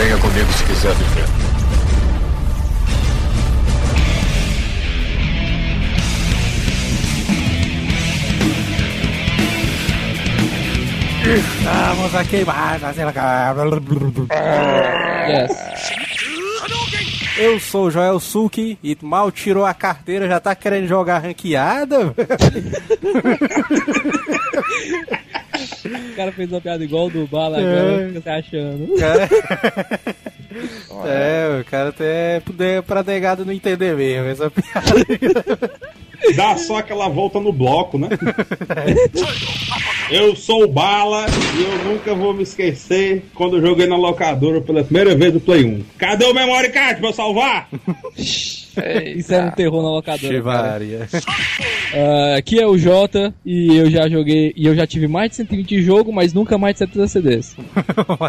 Venha comigo se quiser viver. Estamos aqui mais Yes. Eu sou o Joel Suki e mal tirou a carteira, já tá querendo jogar ranqueada? O cara fez uma piada igual do Bala É. agora, fica se achando. é, o cara até poder pra negado não entender mesmo essa piada. Dá só aquela volta no bloco, né? Eu sou o Bala e eu nunca vou me esquecer quando eu joguei na locadora pela primeira vez do Play 1. Cadê o memory card pra eu salvar? Isso é um terror na locadora. cara. Chivaria. Ah, aqui é o Jota e eu já joguei e eu já tive mais de 120 jogos, mas nunca mais de 70 CDs.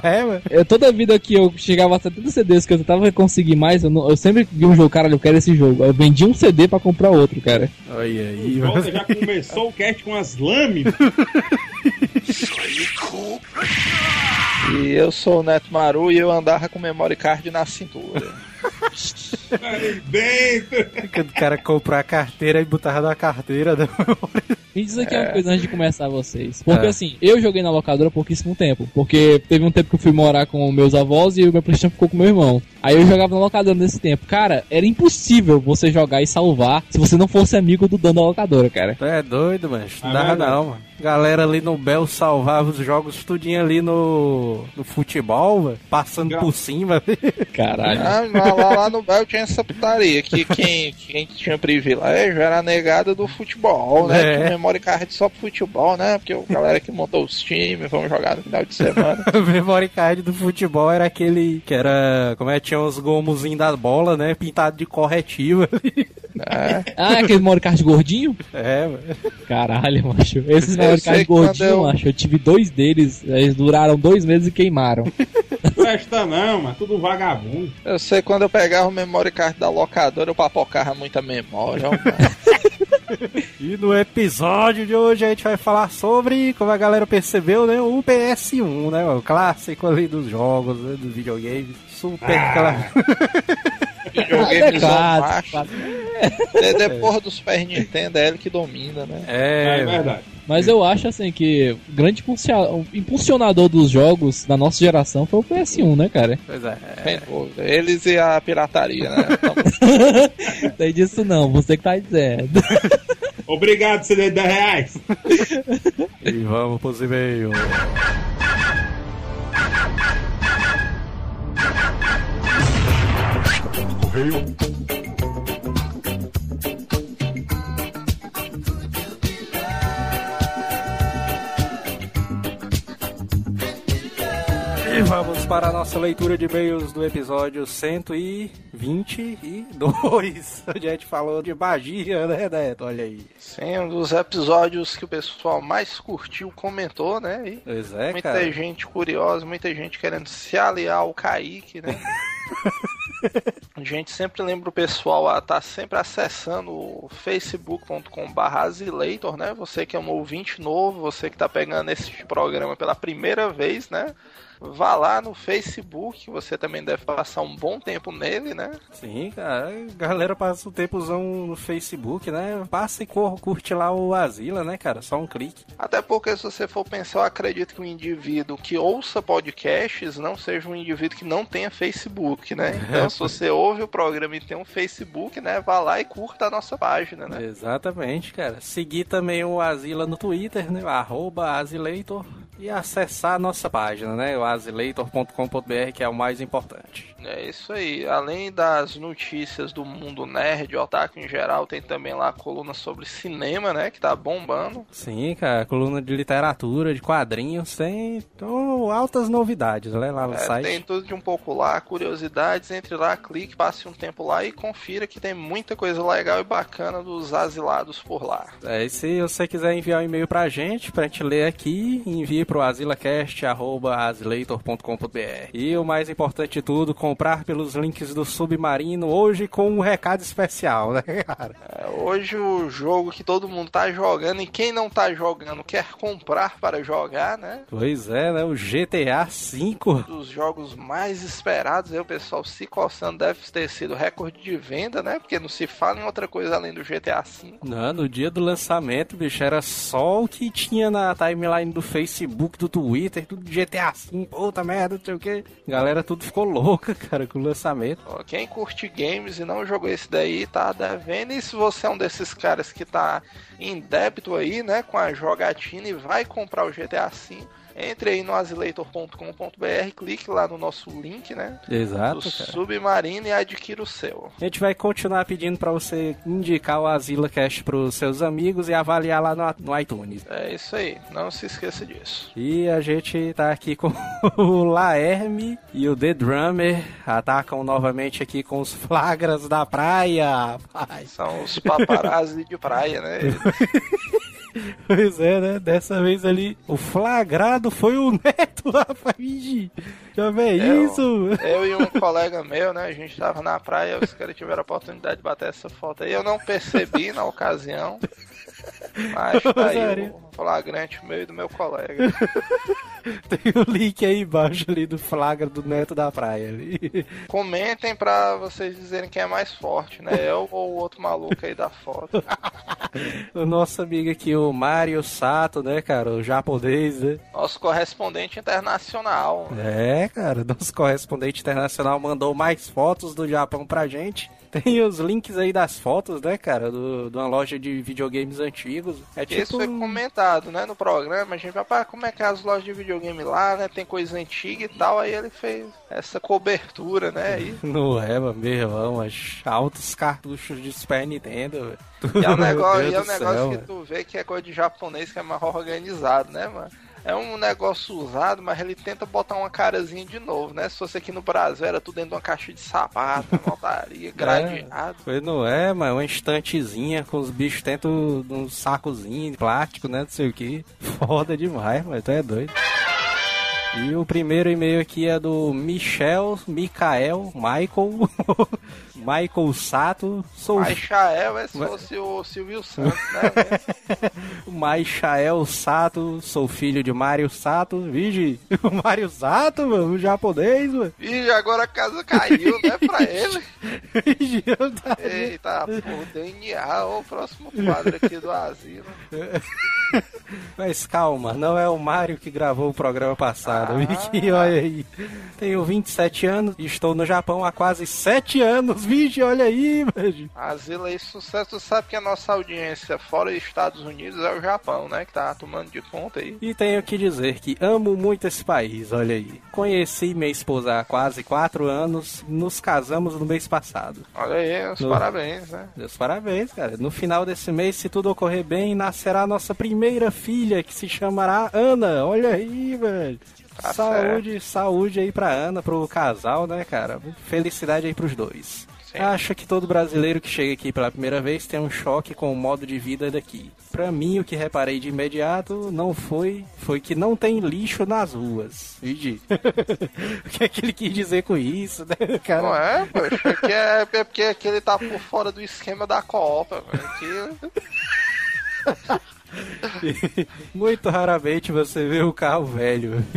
é, mano? Eu, toda vida que eu chegava a 70 CDs que eu tentava conseguir mais, eu, não- eu sempre vi um jogo, cara, eu quero esse jogo. Eu vendi um CD pra comprar outro, cara. Olha aí, O Jota já começou o cast com as lâminas. E eu sou o Neto Maru e eu andava com memory card na cintura. Aí. Quando o cara comprou a carteira e botava na carteira. né? Me diz aqui uma coisa antes de começar vocês. Porque É. assim, eu joguei na locadora há pouquíssimo tempo. Porque teve um tempo que eu fui morar com meus avós e o meu Playstation ficou com meu irmão. Aí eu jogava na locadora nesse tempo. Cara, era impossível você jogar e salvar se você não fosse amigo do dono da locadora, cara. Tu é doido, mano. Não É dava não, mano. Galera ali no Bel salvava os jogos tudinho ali no, no futebol, mano. Passando Gra- por cima. Caralho. Ah, mas lá, lá no Bel tinha essa putaria, que quem, quem tinha privilégio era a negada do futebol, né? É. Memory card só pro futebol, né? Porque a galera que montou os times, vamos jogar no final de semana. o memory card do futebol era aquele que era. Como é? Tinha os gomozinhos das bolas, né? Pintado de corretiva. né? Ah, aquele memory card gordinho? é, mano. Caralho, macho. Esses Eu memory card gordinhos, eu- macho, eu tive dois deles. Eles duraram dois meses e queimaram. Presta não, mas tudo vagabundo. Eu sei quando eu pegava o memory card da locadora, eu papocava muita memória. ó, mano. E no episódio de hoje a gente vai falar sobre, como a galera percebeu, né? O PS1, né? O clássico ali dos jogos, né, dos videogames. Super aquela. Videogames on macho. claro. De- Depois do Super Nintendo é ele que domina, né? É, É, verdade. Mas eu acho assim que o grande impulsionador dos jogos da nossa geração foi o PS1, né, cara? pois é. Dúvida. Eles e a pirataria, né? Tem disso não, você que tá dizendo. Obrigado, CD de 10 reais. E vamos pros e-mails. E vamos para a nossa leitura de e-mails do episódio 122, onde a gente falou de magia, né, Neto? Olha aí. sim, um dos episódios que o pessoal mais curtiu, comentou, né? E Pois é, muita cara. gente curiosa, muita gente querendo se aliar ao Kaique, né? a gente sempre lembra o pessoal a estar sempre acessando o facebook.com.br Azileitor, né? Você que é um ouvinte novo, você que tá pegando esse programa pela primeira vez, né? Vá lá no Facebook, você também deve passar um bom tempo nele, né? Sim, cara. A galera passa o tempozão no Facebook, né? Passa e curte lá o Asila, né, cara? Só um clique. Até porque se você for pensar, eu acredito que um indivíduo que ouça podcasts não seja um indivíduo que não tenha Facebook, né? Então, se você ouve o programa e tem um Facebook, né, vá lá e curta a nossa página, né? Exatamente, cara. Seguir também o Asila no Twitter, né? Arroba Asileitor. E acessar a nossa página, né? O asileitor.com.br, que é o mais importante. É isso aí. Além das notícias do mundo nerd, otaku em geral, tem também lá a coluna sobre cinema, né, que tá bombando. Sim, cara. Coluna de literatura, de quadrinhos, tem então, altas novidades, né? Lá no É, site. tem tudo de um pouco lá, curiosidades, entre lá, clique, passe um tempo lá e confira que tem muita coisa legal e bacana dos asilados por lá. É, e se você quiser enviar um e-mail pra gente, pra gente ler aqui, envie pro asilacast.asileitor.com.br. E o mais importante de tudo, comprar pelos links do Submarino hoje com um recado especial, né, cara? É, hoje o jogo que todo mundo tá jogando e quem não tá jogando quer comprar para jogar, né? Pois é, né? O GTA V. Um dos jogos mais esperados, aí o pessoal se coçando deve ter sido recorde de venda, né? Porque não se fala em outra coisa além do GTA V. Não, no dia do lançamento, bicho, era só o que tinha na timeline do Facebook, do Twitter, tudo GTA V, puta merda, não sei o que. Galera, tudo ficou louca, cara, com o lançamento. Quem curte games e não jogou esse daí, tá devendo. E se você é um desses caras que tá em débito aí, né, com a jogatina e vai comprar o GTA V, entre aí no azileitor.com.br, clique lá no nosso link, né? Exato, do cara. Submarino e adquira o seu. A gente vai continuar pedindo pra você indicar o Asila Cash pros seus amigos e avaliar lá no, no iTunes. É isso aí, não se esqueça disso. E a gente tá aqui com o Laerme e o The Drummer. Atacam novamente aqui com os flagras da praia. rapaz. São os paparazzi de praia, né? Pois é, né? Dessa vez ali, o flagrado foi o Neto, rapaz. Já vê É, isso? Eu e um colega meu, né? A gente tava na praia, os caras tiveram a oportunidade de bater essa foto aí. Eu não percebi na ocasião. Mas tá aí o flagrante meu e do meu colega. Tem o link aí embaixo ali do flagra do Neto da praia. ali. Comentem pra vocês dizerem quem é mais forte, né? Eu ou o outro maluco aí da foto. O nosso amigo aqui, o Mário Sato, né, cara? O japonês, né? Nosso correspondente internacional. É, cara, nosso correspondente internacional mandou mais fotos do Japão pra gente. Tem os links aí das fotos, né, cara, do, de uma loja de videogames antigos. É Que Isso tipo. foi comentado, né, no programa. A gente vai, pá, como é que é as lojas de videogame lá, né? Tem coisa antiga e tal. Aí ele fez essa cobertura, né? Aí. Não é, meu irmão, mas altos cartuchos de Super Nintendo, velho. E é um negócio, e é um negócio céu, que tu vê que é coisa de japonês que é mais organizado, né, mano? É um negócio usado, mas ele tenta botar uma carazinha de novo, né? Se fosse aqui no Brasil, era tudo dentro de uma caixa de sapato, montaria, gradeado. Pois não é, mas uma estantezinha com os bichos dentro de um sacozinho de plástico, né? Não sei o que. Foda demais, mas tu é doido. E o primeiro e-mail aqui é do Michel, Michael, Michael, Michael Sato. Sou Mas Chael é se fosse o Silvio Santos, né? Michael Sato, sou filho de Mário Sato. Vige, o Mário Sato, mano, o japonês, mano. E agora a casa caiu, né, pra ele. Vige, eu tá- Eita, porra, DNA, o próximo quadro aqui do asilo. Mas calma, não é o Mário que gravou o programa passado. Ah. Vicky, olha aí. Tenho 27 anos e estou no Japão há quase 7 anos. Vixe, olha aí, velho. Asilo aí, sucesso. Tu sabe que a nossa audiência fora dos Estados Unidos é o Japão, né? Que tá tomando de conta aí. E tenho que dizer que amo muito esse país, olha aí. Conheci minha esposa há quase 4 anos, nos casamos no mês passado. Olha aí, os No- parabéns, né? Meus parabéns, cara. No final desse mês, se tudo ocorrer bem, nascerá nossa primeira filha, que se chamará Ana. Olha aí, velho. Tá saúde, saúde aí pra Ana, pro casal, né, cara? Felicidade aí pros dois. Sim. Acho que todo brasileiro que chega aqui pela primeira vez tem um choque com o modo de vida daqui. Pra mim, o que reparei de imediato não foi foi que não tem lixo nas ruas. Vigi. o que é que ele quis dizer com isso, né, cara? Não é, poxa, é, que é, é porque aqui ele tá por fora do esquema da Copa. velho. Muito raramente você vê o carro velho.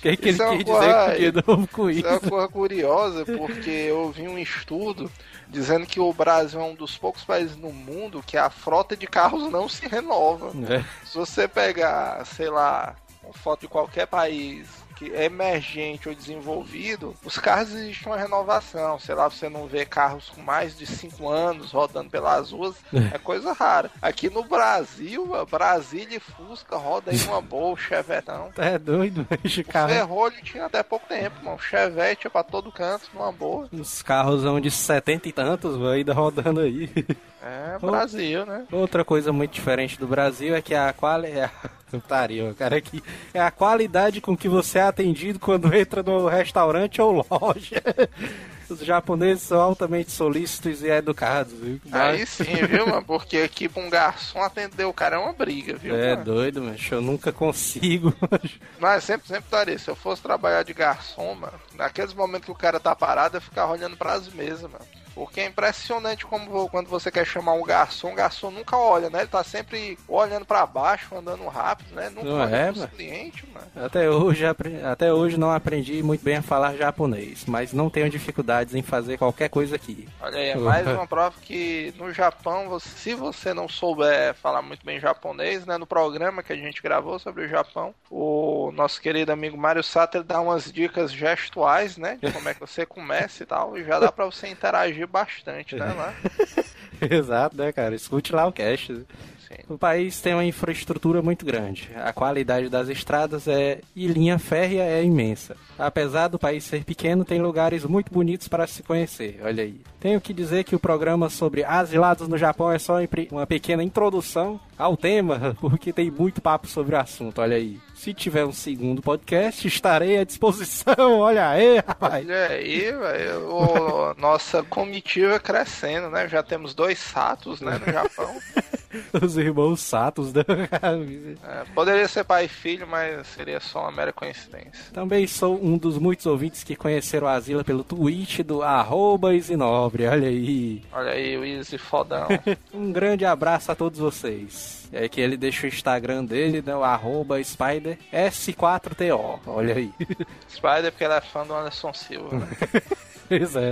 O que, é que ele é quis coisa- dizer de novo com isso isso? é uma coisa curiosa, porque eu vi um estudo dizendo que o Brasil é um dos poucos países no mundo que a frota de carros não se renova. É. Se você pegar, sei lá, uma foto de qualquer país que é emergente ou desenvolvido, os carros existe uma renovação. Sei lá, você não vê carros com mais de 5 anos rodando pelas ruas, é coisa rara. Aqui no Brasil, Brasília e Fusca roda aí uma boa, o Chevetão. É doido, O carro. Ferrolho tinha até pouco tempo, mano. O Chevette é pra todo canto, numa boa. Os carros são de setenta e tantos, vai ainda rodando aí. É, Brasil, né? Outra coisa muito diferente do Brasil é que a qualidade. Putaria, cara, aqui. É a qualidade com que você é atendido quando entra no restaurante ou loja. Os japoneses são altamente solícitos e educados, viu? Aí sim, viu, mano? Porque aqui pra um garçom atender o cara é uma briga, viu? É mano? doido, mas eu nunca consigo. Mas sempre, sempre daria. Se eu fosse trabalhar de garçom, mano, naqueles momentos que o cara tá parado, eu ficava olhando pras mesas, mano. Porque é impressionante como quando você quer chamar um garçom, o garçom nunca olha, né? Ele tá sempre olhando pra baixo, andando rápido, né? Nunca Não olha é, pros mano? clientes, mano. Até hoje, até hoje não aprendi muito bem a falar japonês, mas não tenho dificuldades em fazer qualquer coisa aqui. Olha aí, é mais uma prova que no Japão, você- se você não souber falar muito bem japonês, né? No programa que a gente gravou sobre o Japão, o nosso querido amigo Mário Sato dá umas dicas gestuais, né? De como é que você começa e tal, e já dá pra você interagir bastante, né? Lá. Exato, né, cara? Escute lá o cast. Sim. O país tem uma infraestrutura muito grande. A qualidade das estradas é e linha férrea é imensa. Apesar do país ser pequeno, tem lugares muito bonitos para se conhecer. Olha aí. Tenho que dizer que o programa sobre asilados no Japão é só uma pequena introdução ao tema, porque tem muito papo sobre o assunto. Olha aí. Se tiver um segundo podcast, estarei à disposição. Olha aí, rapaz. Olha aí, velho, o- nossa comitiva crescendo, né? Já temos dois satos, né, no Japão. Os irmãos Satos. Né? É, poderia ser pai e filho, mas seria só uma mera coincidência. Também sou um dos muitos ouvintes que conheceram a Asila pelo tweet do arroba Isinobre. Olha aí. Olha aí, o Easy fodão. Um grande abraço a todos vocês. É que ele deixa o Instagram dele, né, o arroba Spider S4TO. Olha aí. Spider, porque ele é fã do Anderson Silva. Né? Pois é.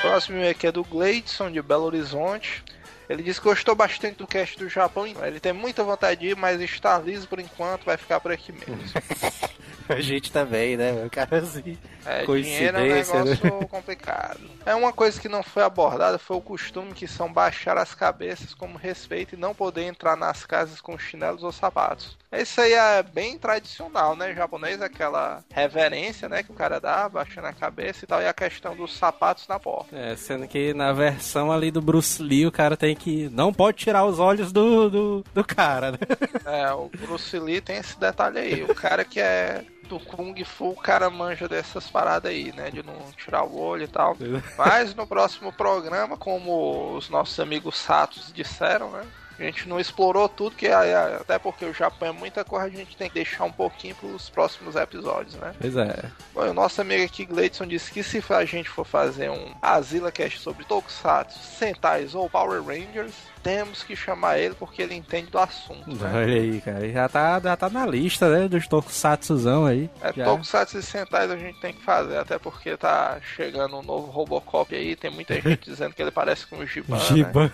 Próximo aqui é do Gleidson, de Belo Horizonte. Ele disse que gostou bastante do cast do Japão. Ele tem muita vontade de ir, mas está liso por enquanto, vai ficar por aqui mesmo. A gente também, né? O cara assim. É, dinheiro é um né? negócio complicado. É uma coisa que não foi abordada, foi o costume que são baixar as cabeças como respeito e não poder entrar nas casas com chinelos ou sapatos. Isso aí é bem tradicional, né? Japonês, aquela reverência, né? Que o cara dá, baixando a cabeça e tal, e a questão dos sapatos na porta. É, sendo que na versão ali do Bruce Lee, o cara tem que. Não pode tirar os olhos do, do, do cara, né? É, o Bruce Lee tem esse detalhe aí. O cara que é do Kung Fu, o cara manja dessas paradas aí, né? De não tirar o olho e tal. Mas no próximo programa, como os nossos amigos Satos disseram, né? A gente não explorou tudo, que é- é- até porque o Japão é muita coisa, a gente tem que deixar um pouquinho para os próximos episódios, né? Pois é. Bom, o nosso amigo aqui, Gleidson, disse que se a gente for fazer um Azila Cast sobre Tokusatsu, Sentais ou Power Rangers, temos que chamar ele porque ele entende do assunto. né? Olha aí, cara. Já tá, já tá na lista, né? Dos Tokusatsuzão aí. É, Já. Tokusatsu e Sentais a gente tem que fazer, até porque tá chegando um novo Robocop aí, tem muita gente dizendo que ele parece com o Giban, né?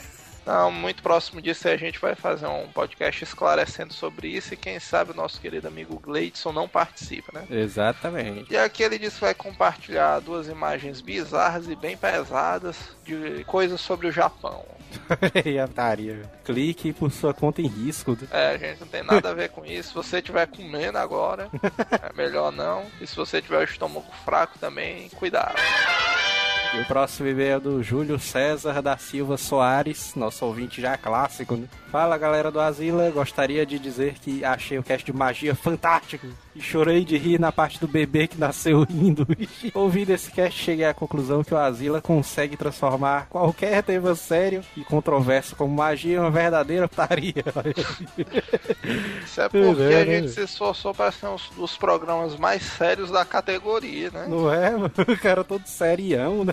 Não, muito próximo disso a gente vai fazer um podcast esclarecendo sobre isso e quem sabe o nosso querido amigo Gleidson não participa, né? Exatamente. E aqui ele disse que vai compartilhar duas imagens bizarras e bem pesadas de coisas sobre o Japão. A taria. Clique por sua conta em risco. É, gente não tem nada a ver com isso. Se você estiver comendo agora, é melhor não. E se você tiver o estômago fraco também, cuidado. E o próximo e-mail é do Júlio César da Silva Soares, nosso ouvinte já clássico, né? Fala galera do Asila, gostaria de dizer que achei o cast de magia fantástico chorei de rir na parte do bebê que nasceu rindo. Ouvindo esse cast, cheguei à conclusão que o Asila consegue transformar qualquer tema sério e controverso como magia em uma verdadeira putaria. Isso é porque é, a né? gente se esforçou para ser um dos programas mais sérios da categoria, né? Não é, mano? O cara todo serião, né?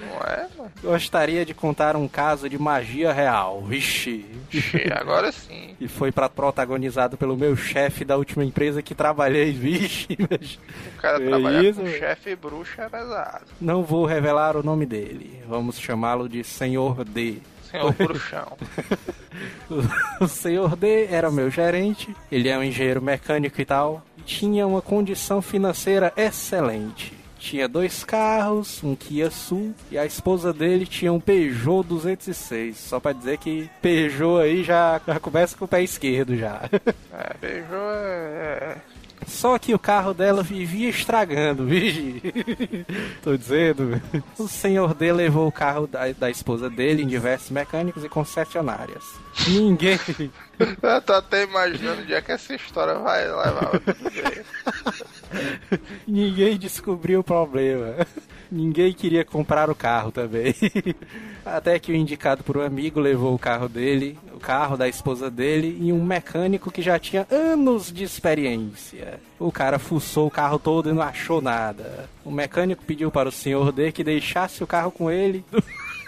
Não é, mano? Gostaria de contar um caso de magia real. Vixe. Che, Agora sim. E foi pra, protagonizado pelo meu chefe da última empresa que trabalhei. Vixe, mas O cara É trabalhar isso, com chefe bruxo é pesado. não vou revelar o nome dele. Vamos chamá-lo de Senhor D. Senhor bruxão. O Senhor D era meu gerente, ele é um engenheiro mecânico e tal, e tinha uma condição financeira excelente. Tinha dois carros, um Kia Sul, e a esposa dele tinha um Peugeot 206. Só pra dizer que Peugeot aí já, já começa com o pé esquerdo já. É, beijou é. Só que o carro dela vivia estragando, vigi. Tô dizendo. O senhor D levou o carro da, da esposa dele em diversos mecânicos e concessionárias. Ninguém. Eu tô até imaginando onde é que essa história vai levar. Ninguém descobriu o problema. Ninguém queria comprar o carro também. Até que o indicado por um amigo levou o carro dele, o carro da esposa dele, e um mecânico que já tinha anos de experiência. O cara fuçou o carro todo e não achou nada. O mecânico pediu para o senhor D que deixasse o carro com ele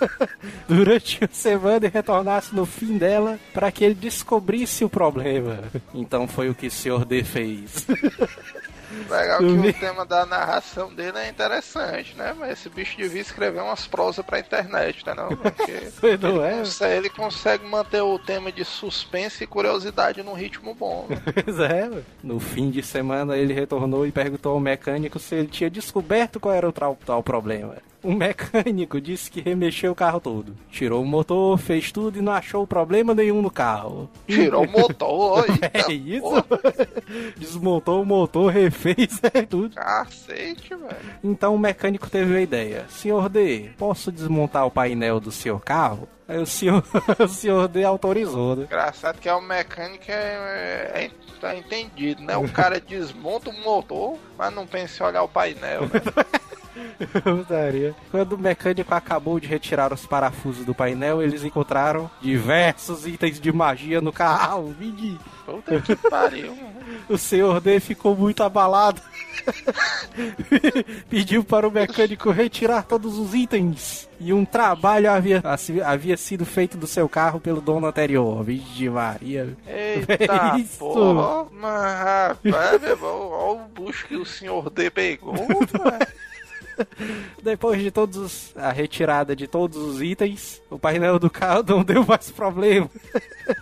durante a semana e retornasse no fim dela para que ele descobrisse o problema. Então foi o que o senhor D fez. Legal que o tema da narração dele é interessante, né? Mas esse bicho devia escrever umas prosas pra internet, né? Não? Porque não é? ele, consegue, ele consegue manter o tema de suspense e curiosidade num ritmo bom. Né? Pois é, no fim de semana ele retornou e perguntou ao mecânico se ele tinha descoberto qual era o tal, tal problema. O mecânico disse que remexeu o carro todo. Tirou o motor, fez tudo e não achou problema nenhum no carro. Tirou o motor, É isso? Desmontou o motor, refez é tudo. Cacete, velho. Então o mecânico teve a ideia. Senhor D, posso desmontar o painel do seu carro? Aí o senhor, o senhor D autorizou, né? Engraçado que é o mecânico é, é, tá entendido, né? O cara desmonta o motor, mas não pensa em olhar o painel, né? Putaria. Quando o mecânico acabou de retirar os parafusos do painel, eles encontraram diversos itens de magia no carro. Vidi. Puta que pariu. O senhor D ficou muito abalado. Pediu para o mecânico retirar todos os itens. E um trabalho havia, havia sido feito do seu carro pelo dono anterior. Vixe Maria. Eita Isso. porra. Mas rapaz, meu irmão, olha o bucho que o senhor D pegou. Depois de todos os- a retirada de todos os itens, o painel do carro não deu mais problema.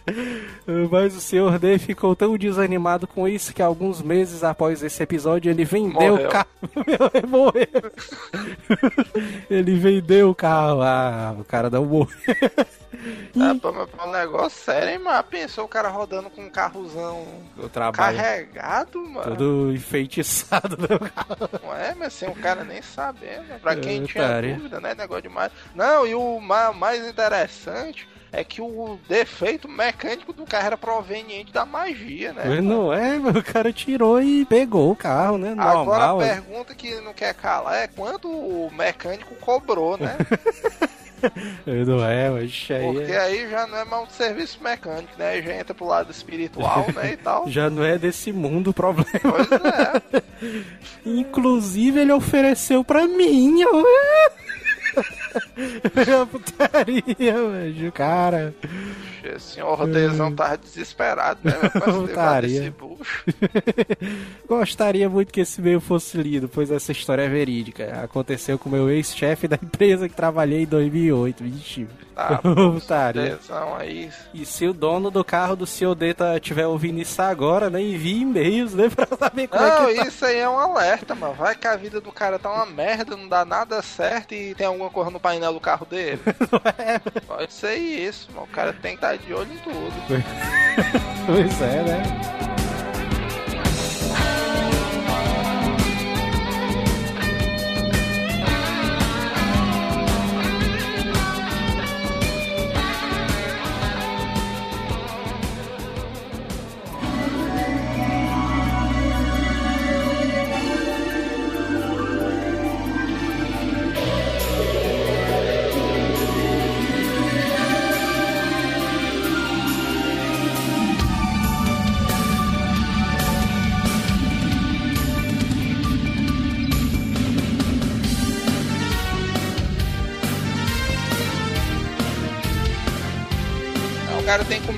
Mas o senhor D ficou tão desanimado com isso que alguns meses após esse episódio ele vendeu Morreu. o carro. Meu, morreu. ele vendeu o carro. Ah, o cara não morreu. É um negócio sério, hein, mano? Pensou o cara rodando com um carrozão O trabalho carregado, mano. todo enfeitiçado. Não é, mas sem o cara nem saber, né? Pra quem É, tinha dúvida, né? Negócio demais. Não, e o ma- mais interessante é que o defeito mecânico do carro era proveniente da magia, né? Mas não é, meu, o cara tirou e pegou o carro, né? Agora Normal. a pergunta que não quer calar é quanto o mecânico cobrou, né? Não é, mas aí Porque é- aí já não é mais um serviço mecânico, né? Aí já entra pro lado espiritual, né? E tal. já não é desse mundo o problema. Pois é. Inclusive, ele ofereceu pra mim. ó. É putaria, velho. Cara, O senhor Dezão tava desesperado, né? Putaria. gostaria muito que esse e-mail fosse lido, pois essa história é verídica. Aconteceu com o meu ex-chefe da empresa que trabalhei em 2008. Vixe. Tá, Putaria. Aí. E se o dono do carro do seu Deta estiver ouvindo isso agora, né? Envie e-mails, né? Pra saber como Não, é que tá. isso aí é um alerta, mano. Vai que a vida do cara tá uma merda, não dá nada certo e tem alguma coisa no painel do carro dele. Pode ser isso, mano. O cara tem que estar de olho em tudo. Pois é, né?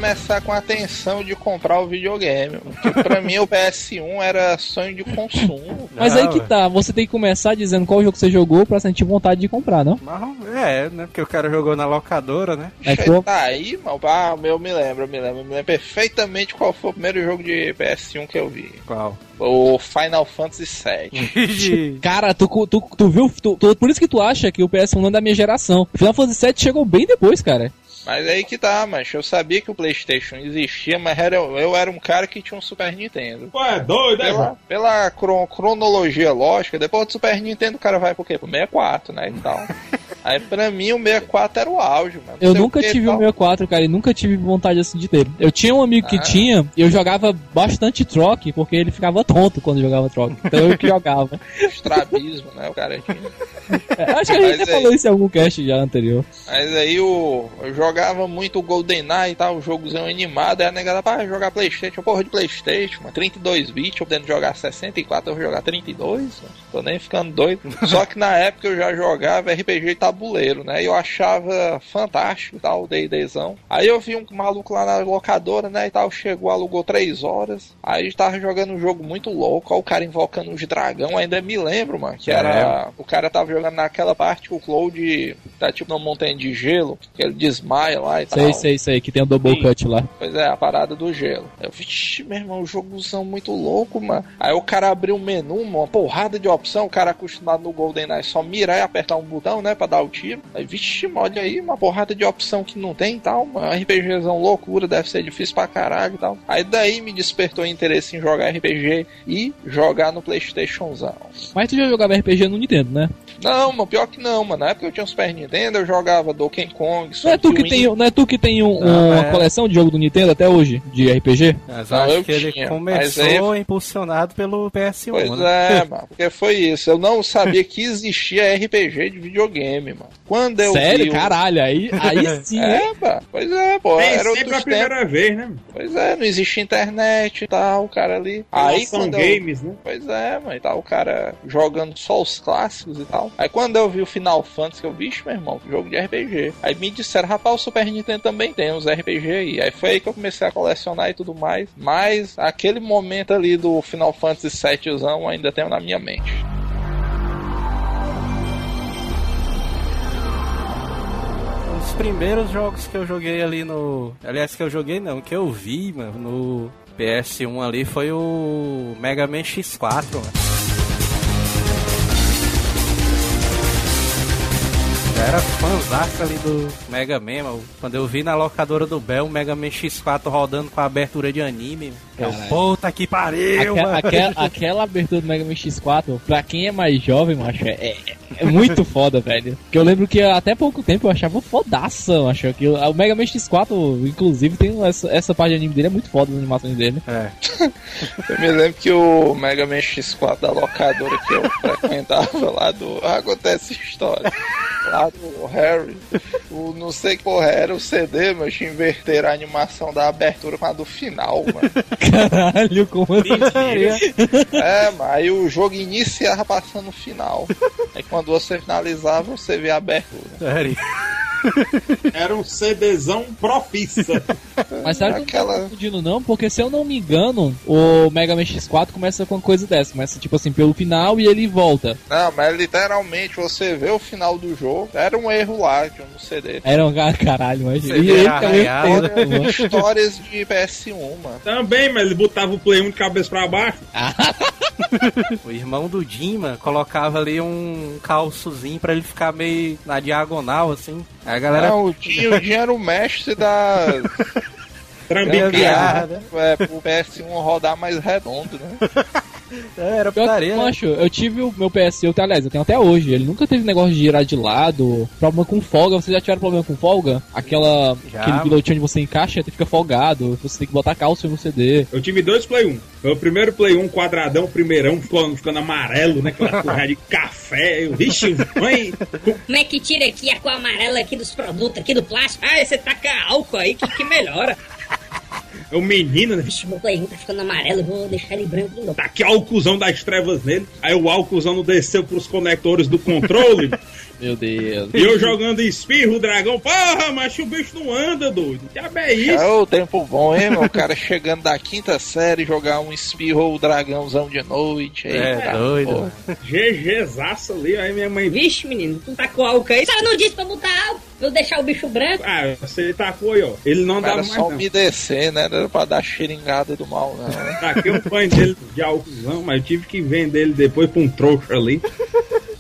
Começar com a atenção de comprar o videogame. Porque pra mim o PS1 era sonho de consumo. Mas Não, aí que tá, você tem que começar dizendo qual jogo você jogou pra sentir vontade de comprar, não? Mas, é, né? Porque o cara jogou na locadora, né? É pô- Tá aí, mano. Ah, eu me lembro, eu me lembro. Eu me lembro perfeitamente qual foi o primeiro jogo de PS1 que eu vi. Qual? O Final Fantasy VII. Cara, tu, tu, tu viu? tu- tu- por isso que tu acha que o PS1 não é da minha geração. O Final Fantasy VII chegou bem depois, cara. Mas aí que tá, mas eu sabia que o PlayStation existia, mas era, eu era um cara que tinha um Super Nintendo. Pô, é doido, é? Pela, pela cro- cronologia lógica, depois do Super Nintendo o cara vai pro quê? Pro 64, né? E tal. Aí pra mim o 64 era o auge, mano. Eu o nunca que tive o tal. 64, cara, e nunca tive vontade assim de ter. Eu tinha um amigo que Ah. tinha, e eu jogava bastante troque, porque ele ficava tonto quando jogava troque. Então eu que jogava. Estrabismo, né? O cara tinha. É, acho que a gente Mas até aí- falou isso em algum cast já anterior. Mas aí o, eu jogava muito GoldenEye e tal, jogozão animado, aí a negada, pá, jogar Playstation, porra de Playstation, mano, 32 bits, eu podendo jogar 64, eu vou jogar 32, mano, tô nem ficando doido. Só que na época eu já jogava RPG tabuleiro, né, e eu achava fantástico tal, o D&Dzão. Aí eu vi um maluco lá na locadora, né, e tal, chegou, alugou 3 horas, aí tava jogando um jogo muito louco, ó, o cara invocando uns dragão, ainda me lembro, mano, que era, o cara tava jogando naquela parte que o Cloud tá tipo numa montanha de gelo, que ele desmaia lá e tal. Sei, sei, sei, que tem o double Sim. cut lá. Pois é, a parada do gelo. Eu, vixi, meu irmão, o jogozão muito louco, mano. Aí o cara abriu um menu, uma porrada de opção, o cara acostumado no GoldenEye só mirar e apertar um botão, né, pra dar o tiro. Aí, vixi, mano, olha aí, uma porrada de opção que não tem e tal, mano. RPGzão loucura, deve ser difícil pra caralho e tal. Aí daí me despertou interesse em jogar RPG e jogar no Playstationzão. Mas tu já jogava RPG no Nintendo, né? Não, mano, pior que não, mano. Na época eu tinha um Super Nintendo, eu jogava Donkey Kong, Não é tu que Tem, não é tu que tem um- Não, uma é. coleção de jogo do Nintendo até hoje, de RPG? Mas Não, acho eu que ele tinha, começou mas impulsionado pelo PS1. Pois né? é, mano. Porque foi isso. Eu não sabia que existia RPG de videogame, mano. Quando eu Sério? vi. o- Caralho, aí, aí sim. hein? É, mano. Pois é, pô. Nem era sempre a primeira tempos. vez, né? Pois é, não existia internet e tal, o cara ali. Aí são quando eu... games, né? Pois é, mano, e tal, o cara jogando só os clássicos e tal. Aí quando eu vi o Final Fantasy, eu vi, "Ixi, meu irmão, jogo de RPG. Aí me disseram, rapaz, o Super Nintendo também tem uns RPG aí. Aí foi aí que eu comecei a colecionar e tudo mais. Mas aquele momento ali do Final Fantasy VII ainda tenho na minha mente. Dos primeiros jogos que eu joguei ali no. Aliás, que eu joguei não, que eu vi, mano, no PS1 ali foi o Mega Man X4, mano. Eu era fãzaço ali do Mega Man, mano. Quando eu vi na locadora do Bel o Mega Man X4 rodando com a abertura de anime, eu, Caralho. puta que pariu, Aque- mano. aquela, aquela abertura do Mega Man X4, pra quem é mais jovem, macho, é, é, é muito foda, velho. Porque eu lembro que até pouco tempo eu achava fodaça, macho. Que o Mega Man X4, inclusive, tem essa, essa parte de anime dele, é muito foda as animações dele. É. Eu me lembro que o Mega Man X4 da locadora que eu frequentava lá do. Acontece história. Lá do Harry. O não sei que porra era o CD, mas inverteram a animação da abertura com a do final, mano. Caralho, como assim? É, mas aí o jogo iniciava passando o final. Aí quando você finalizava, você vê a abertura. Sério. Era um CDzão profissa. Mas sabe que eu não Aquela- tô confundindo não? Porque se eu não me engano, o Mega Man X4 começa com uma coisa dessa. Começa tipo assim, pelo final e ele volta. Não, mas literalmente você vê o final do jogo, era um erro lá que no CD. Era um cara, caralho, mas Você e ele também tenta, mano. Histórias de PS1, mano. Também, mas ele botava o Play 1 de cabeça pra baixo. O irmão do mano, colocava ali um calçozinho pra ele ficar meio na diagonal, assim. A galera Não, o Dinho, o Dinho era o mestre da Trambiqueado. gambiarra, é, pro PS1 rodar mais redondo, né? É, era putaria, né? macho, eu tive o meu PS, eu, aliás, eu tenho até hoje. Ele nunca teve negócio de girar de lado, problema com folga. Vocês já tiveram problema com folga? Aquela, Já, aquele pilotinho onde você encaixa e fica folgado. Você tem que botar cálcio no CD. Eu tive dois Play 1. Foi o primeiro Play 1 quadradão, primeirão, ficando, ficando amarelo, né? Aquela porra de café. Eu, vixe, mãe. Como é que tira aqui a cor amarela aqui dos produtos, aqui do plástico? Ah, você taca álcool aí que, que melhora. É o menino, né? Vixe, meu Play 1 tá ficando amarelo, eu vou deixar ele branco de novo. Tá aqui álcoolzão das trevas nele. Aí o álcoolzão não desceu pros conectores do controle. Meu Deus. e eu jogando espirro, o dragão. Porra, mas o bicho não anda, doido. Que diabo é isso? É o tempo bom, hein, meu? O cara chegando da quinta série, jogar um espirro ou dragãozão de noite. Aí, É, cara, doido. pô. mano. GGzaço ali. Aí minha mãe. Vixe, menino, tu tacou álcool aí? Só não disse pra botar álcool, pra eu deixar o bicho branco. Ah, você tacou aí, ó. Ele não dá Era mais só não. umedecer, né? Não era pra dar xeringada do mal, não. né? Taquei um banho dele de álcoolzão, mas eu tive que vender ele depois pra um trouxa ali.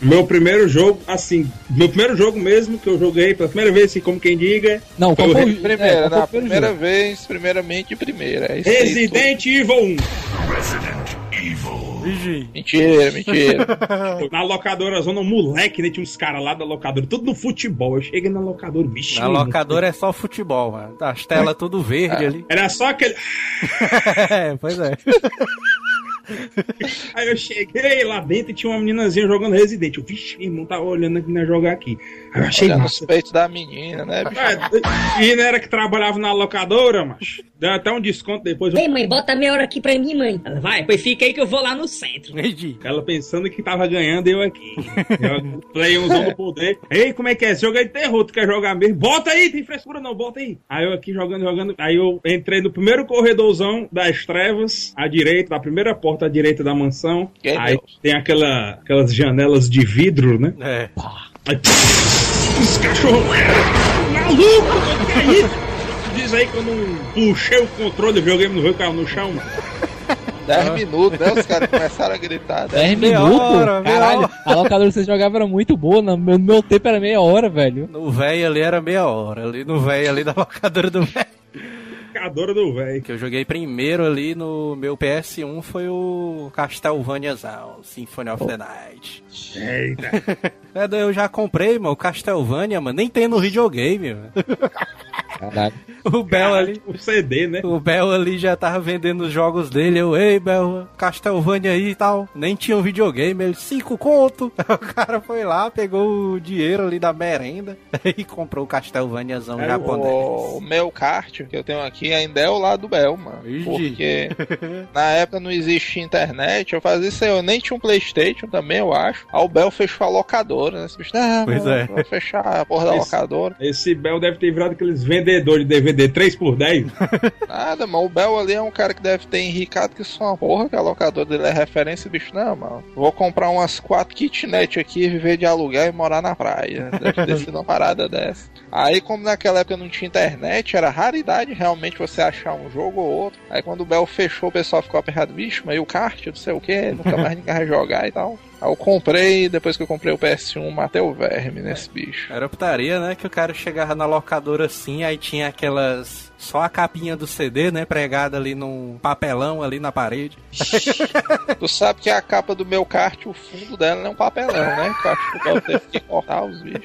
Meu primeiro jogo, assim, meu primeiro jogo mesmo que eu joguei pela primeira vez, assim, como quem diga, Não, Foi o foi o Primeira, é, qual foi na o primeiro primeira jogo? vez, primeiramente primeira. É Resident Evil 1. Resident Evil. Vigi. Mentira, mentira. Na locadora zona, um moleque, né? Tinha uns caras lá da locadora, tudo no futebol. Eu cheguei na locadora, bicho. Na locadora é só futebol, mano. As telas tudo verde ali. Era só aquele. É, pois é. Aí eu cheguei lá dentro e tinha uma meninazinha jogando Resident. Eu, vixe, meu irmão, tava olhando aqui, né, jogar aqui. Aí eu achei os massa. peitos da menina, né, bicho? É, e não era que trabalhava na locadora, mas deu até um desconto depois. Ei, mãe, bota meia hora aqui pra mim, mãe. Ela, vai, pois fica aí que eu vou lá no centro. Vigi. Ela pensando que tava ganhando, eu aqui. Eu play umzão no poder. Ei, como é que é? Esse jogo é de terror, tu quer jogar mesmo? Bota aí, tem frescura não, bota aí. Aí eu aqui jogando, jogando. Aí eu entrei no primeiro corredorzão das trevas, à direita, da primeira porta à direita da mansão. Que aí Deus. tem aquela, aquelas janelas de vidro, né? É. Aí, os cachorros. Maluco, que é isso? Diz aí que eu não puxei o controle, o videogame não veio, caiu no chão, mano. 10 minutos, né? Os caras começaram a gritar. né? 10 Meia minutos? hora, Caralho, hora. a locadora que você jogava era muito boa. No meu, no meu tempo era meia hora, velho. No velho ali era meia hora. Ali no velho ali da locadora do velho. Locadora do velho. que eu joguei primeiro ali no meu PS1 foi o Castlevaniazão, Symphony of the Night. Eita. É, eu já comprei, mano, o Castlevania, mano, nem tem no videogame, mano. Caralho. O Bel ali, O CD, né? o Bel ali já tava vendendo os jogos dele, eu, ei, Bel, Castlevania aí e tal. Nem tinha um videogame, ele, cinco conto. O cara foi lá, pegou o dinheiro ali da merenda e comprou o Castlevaniazão É, japonês. O meu kart que eu tenho aqui ainda é o lado do Bel, mano. Ixi. Porque na época não existia internet, eu fazia isso aí, eu nem tinha um Playstation também, eu acho. Aí o Bel fechou a locadora, né? Esse bicho, não, Pois não, é. Vou fechar a porra da Esse- locadora. Esse Bel deve ter virado aqueles vendedores de DVD 3 por 10 Nada, mas o Bel ali é um cara que deve ter enricado que só uma porra, que a locadora dele é referência, bicho, não, mano. Vou comprar umas quatro kitnet aqui, viver de aluguel e morar na praia. Deve ter sido uma parada dessa. Aí, como naquela época não tinha internet, era raridade realmente você achar um jogo ou outro. Aí quando o Bel fechou, o pessoal ficou aperrado, bicho, mas e o kart, não sei o que, nunca mais ninguém vai jogar e tal. Aí eu comprei, depois que eu comprei o PS1, matei o verme nesse bicho. Era putaria, né? Que o cara chegava na locadora assim, aí tinha aquelas. Só a capinha do CD, né? Pregada ali num papelão ali na parede. Tu sabe que a capa do meu kart, o fundo dela é um papelão, né? Que eu acho que teve que cortar os bichos.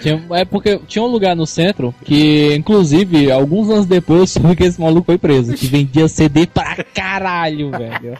Tinha, é porque tinha um lugar no centro que, inclusive, alguns anos depois eu soube que esse maluco foi preso. Que vendia CD pra caralho, velho.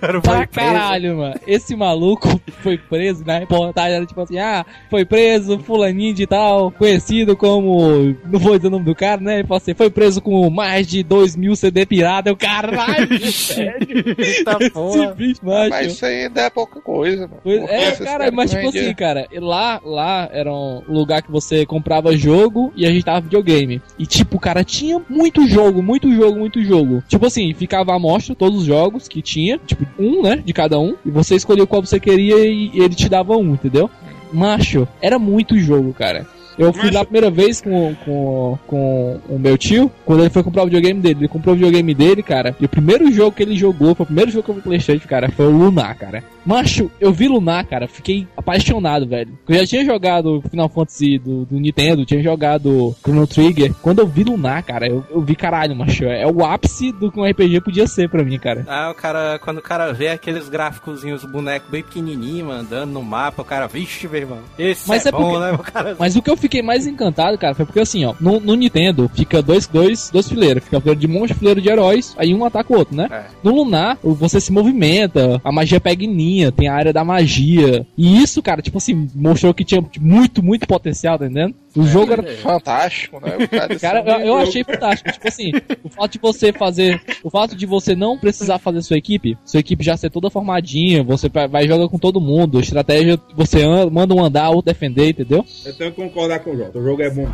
Cara, Pra caralho, mano. Esse maluco foi preso na reportagem. Era tipo assim: ah, foi preso, fulaninho de tal, conhecido como. Não vou dizer o nome do cara, né? Ele assim: foi preso com mais de 2 mil CD pirata. Eu, caralho, sério. Eita porra. bicho. Mas isso aí ainda é pouca coisa, mano. Pois- é, cara, mas tipo assim, cara, lá, lá era um lugar que você comprava jogo e a gente tava videogame. E tipo, cara, tinha muito jogo, muito jogo, muito jogo. Tipo assim, ficava à mostra todos os jogos que tinha, tipo, um, né, de cada um, e você escolhia qual você queria e ele te dava um, entendeu? Macho, era muito jogo, cara. Eu fui Macho- lá a primeira vez com, com, com o meu tio, quando ele foi comprar o videogame dele. Ele comprou o videogame dele, cara. E o primeiro jogo que ele jogou, foi o primeiro jogo que eu vi Playstation, cara, foi o Lunar, cara. Macho, eu vi Lunar, cara, fiquei apaixonado, velho. Eu já tinha jogado Final Fantasy do, do Nintendo, tinha jogado Chrono Trigger. Quando eu vi Lunar, cara, eu, eu vi caralho, macho. É o ápice do que um RPG podia ser pra mim, cara. Ah, o cara, quando o cara vê aqueles gráficozinhos, bonecos bem pequenininho, andando no mapa, o cara, vixe, meu irmão. Esse Mas é, é bom, porque- né, o cara? Mas o que eu fiquei mais encantado, cara, foi porque assim, ó, no, no Nintendo fica dois, dois, dois fileiros. Fica o fileiro de monstro e fileiro de heróis, aí um ataca o outro, né? É. No Lunar, você se movimenta, a magia pega em linha, tem a área da magia. E isso, cara, tipo assim, mostrou que tinha muito, muito potencial, tá entendendo? O jogo era. Fantástico, né? Cara, Cara, eu, eu achei fantástico. Tipo assim, o fato de você fazer. O fato de você não precisar fazer sua equipe, sua equipe já ser toda formadinha, você vai vai jogar com todo mundo, estratégia, você anda- manda um andar, outro defender, entendeu? Eu tenho que concordar com o Jota. O jogo é bom.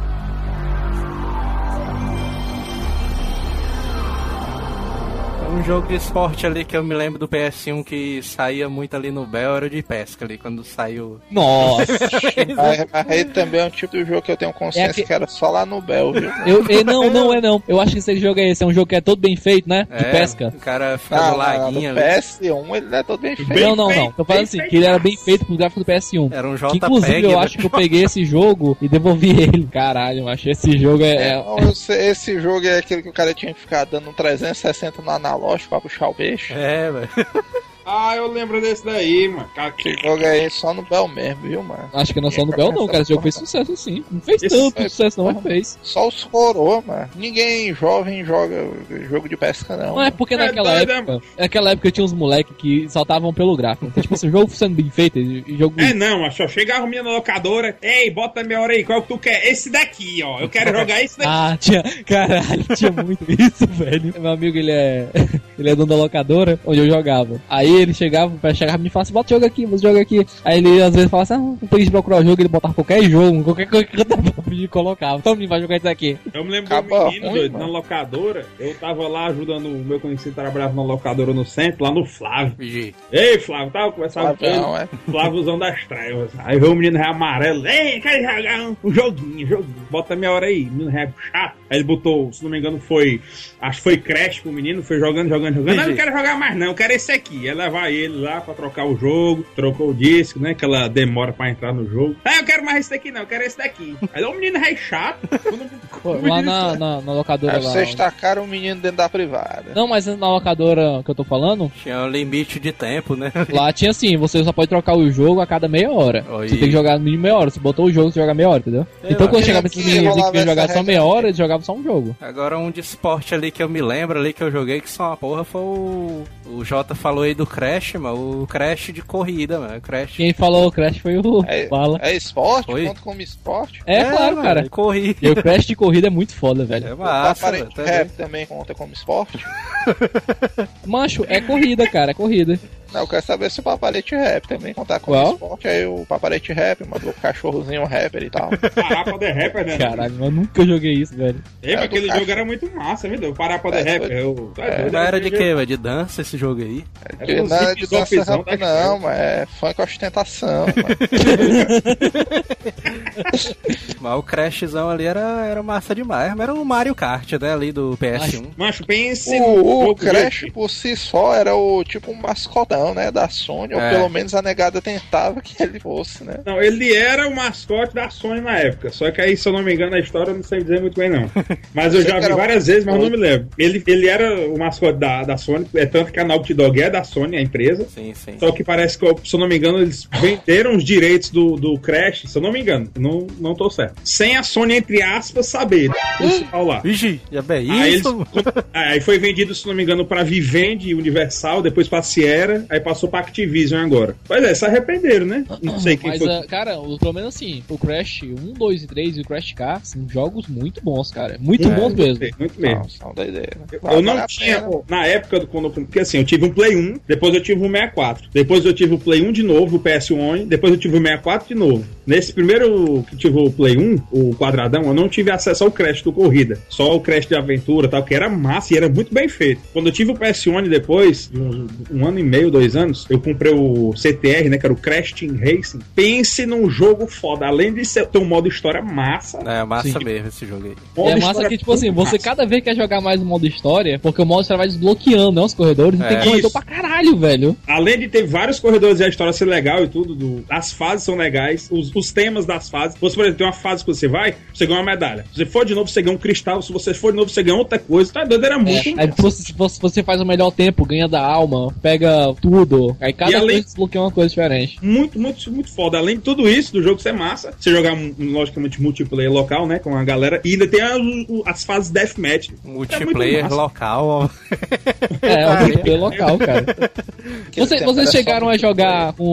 Um jogo de esporte ali que eu me lembro do PS1 que saía muito ali no Bel era o de pesca ali, quando saiu. Nossa! Aí também é um tipo de jogo que eu tenho consciência É que- que era só lá no Bel, viu? Eu, eu- não, não é não. Eu acho que esse jogo é esse. É um jogo que é todo bem feito, né? De É, pesca. O cara fica Não, no laguinho ali. PS1 ele é todo bem feito. Bem não, não, não. Tô falando assim, feito. que ele era bem feito pro gráfico do PS1. Era um Que, JPEG. inclusive eu né? acho que eu peguei esse jogo e devolvi ele. Caralho, eu achei esse jogo é. É, esse, jogo é aquele que o cara tinha que ficar dando um 360 no analógico pra puxar o peixe. É, velho. Ah, eu lembro desse daí, mano. Cara, Que jogo é esse só no Bel mesmo, viu, mano? Acho que não é só no Bel, não, cara. Esse jogo fez sucesso sim. Não fez Esse tanto é- sucesso, não, mas fez. Só os coroa, mano. Ninguém jovem joga jogo de pesca, não. Não é porque É naquela doido, época. Naquela época tinha uns moleques que saltavam pelo gráfico. Então, tipo assim, o jogo sendo bem feito, jogo. É não, mas só chegava a minha na locadora. Ei, bota minha hora aí, qual que tu quer? Esse daqui, ó. Eu quero jogar esse daqui. Ah, tinha. Caralho, tinha muito isso, velho. Meu amigo, ele é. Ele é dono da locadora onde eu jogava. Aí ele chegava, chegava e me falava assim, bota o jogo aqui, bota o jogo aqui. Aí ele às vezes falava assim, ah, não tem procurar o jogo, ele botava qualquer jogo, qualquer coisa que eu tava pedindo colocava. Então menino vai jogar isso aqui. Eu me lembro Acaba do menino doido, na locadora. Eu tava lá ajudando o meu conhecido trabalhava na locadora no centro, lá no Flávio. Vigi. Ei, Flávio, tava conversando com ele. Flavião, é. Flávioozão das trevas. Aí veio o menino ré amarelo. Ei, quer jogar um, um joguinho, joguinho. Bota minha hora aí. Menino ré chato. Aí ele botou, se não me engano, foi. Acho que foi Crash pro menino, foi jogando, jogando, jogando. Não, eu não quero jogar mais, não. Eu quero esse aqui. Ia levar ele lá pra trocar o jogo. Trocou o disco, né? Aquela demora pra entrar no jogo. Ah, eu quero mais esse daqui, não. Eu quero esse daqui. Aí o menino ré chato. Quando- Lá na, na, na locadora Aí lá. vocês tacaram o menino dentro da privada. Não, mas na locadora que eu tô falando, Tinha um limite de tempo, né? lá tinha assim, você só pode trocar o jogo a cada meia hora. Oi. Você tem que jogar no mínimo meia hora. Você botou o jogo, você joga meia hora, entendeu? Eu então quando acho chegava que esses meninos que queriam jogar só meia hora, eles jogavam só um jogo. Agora um de esporte ali que eu me lembro ali que eu joguei que só uma porra foi o. O Jota falou aí do Crash, mano. O Crash de corrida, mano. Crash. Quem falou o Crash foi o É, Bala. é esporte? Oi? Conta como esporte? É, claro, mano, cara. Corri. E o Crash de corrida é muito foda, É velho. massa, Paparete velho. tá rap também conta como esporte? Macho, é corrida, cara, é corrida. Não, eu quero saber se o paparete rap também contar como Qual? esporte. Aí o paparete rap mandou o cachorrozinho rapper e tal. Parar pra The Rapper, né? Caralho, eu nunca joguei isso, velho. Ei, mas É, aquele jogo era muito massa, viu? Parar pra The É, Rapper. Eu... é é, era de quê, velho? De dança esse jogo aí? Um nada de dança rap não, mas é funk ostentação. mano. Mas o Crashzão ali era, era massa demais. Mas era o Mario Kart, né? Ali do PS1. Macho, pense O, o Crash por si só era o tipo um mascotão, né, da Sony, ou É. pelo menos a negada tentava que ele fosse, né? Não, ele era o mascote da Sony na época. Só que aí, se eu não me engano, a história eu não sei dizer muito bem, não. Mas eu já vi várias vezes, mas não me lembro. Ele, ele era o mascote da, da Sony, é tanto que a Naughty Dog é da Sony, a empresa. Sim, sim. Só que parece que, se eu não me engano, eles venderam os direitos do, do Crash, se eu não me engano, não, não tô certo. Sem a Sony, entre aspas, saber. Principal lá. Vigi, já bem Aí, eles- isso? aí foi vendido, se não me engano, pra Vivendi Universal, depois pra Sierra, aí passou pra Activision agora. Pois é, se arrependeram, né? Não sei quem Mas, foi. ah, cara, o- pelo menos assim, o Crash 1, 2 e 3 e o Crash Car são jogos muito bons, cara. Muito É, bons mesmo. Muito mesmo. Não, são doideira. Eu, Vale eu não tinha, pena. na época do quando eu- porque assim, eu tive um Play 1, depois eu tive um 64, depois eu tive o Play 1 de novo, o PS1, depois eu tive o 64 de novo. Nesse primeiro que tive o Play 1, o quadradão, eu não tive acesso ao Crash do Corrida, só o Crash de aventura e tal, que era massa e era muito bem feito. Quando eu tive o PS1 depois, de um, um ano e meio, dois anos, eu comprei o CTR, né, que era o Crash Team Racing. Pense num jogo foda, além de ser, ter um modo história massa. É massa Sim. mesmo esse jogo aí. modo é massa que, tipo assim, muito você massa. cada vez quer jogar mais o modo história, porque o modo história vai desbloqueando, né, os corredores, e É. tem corredor Isso. pra caralho, velho. Além de ter vários corredores e a história ser legal e tudo, do- as fases são legais, os, os temas das fases. Você, por exemplo, tem uma fase que você vai, você ganha uma medalha. Se você for de novo, você ganha um cristal. Se você for de novo, você ganha outra coisa. Tá doido, era muito. É, aí você, se você- você faz o melhor tempo, ganha da alma, pega tudo. Aí cada E além- vez desbloqueia uma coisa diferente. Muito, muito, muito foda. Além de tudo isso, do jogo ser massa, você jogar, um, logicamente, multiplayer local, né? Com a galera. E ainda tem as, o- as fases deathmatch. Multiplayer massa. local, ó. É, é um multiplayer local, cara. Você, vocês chegaram a jogar com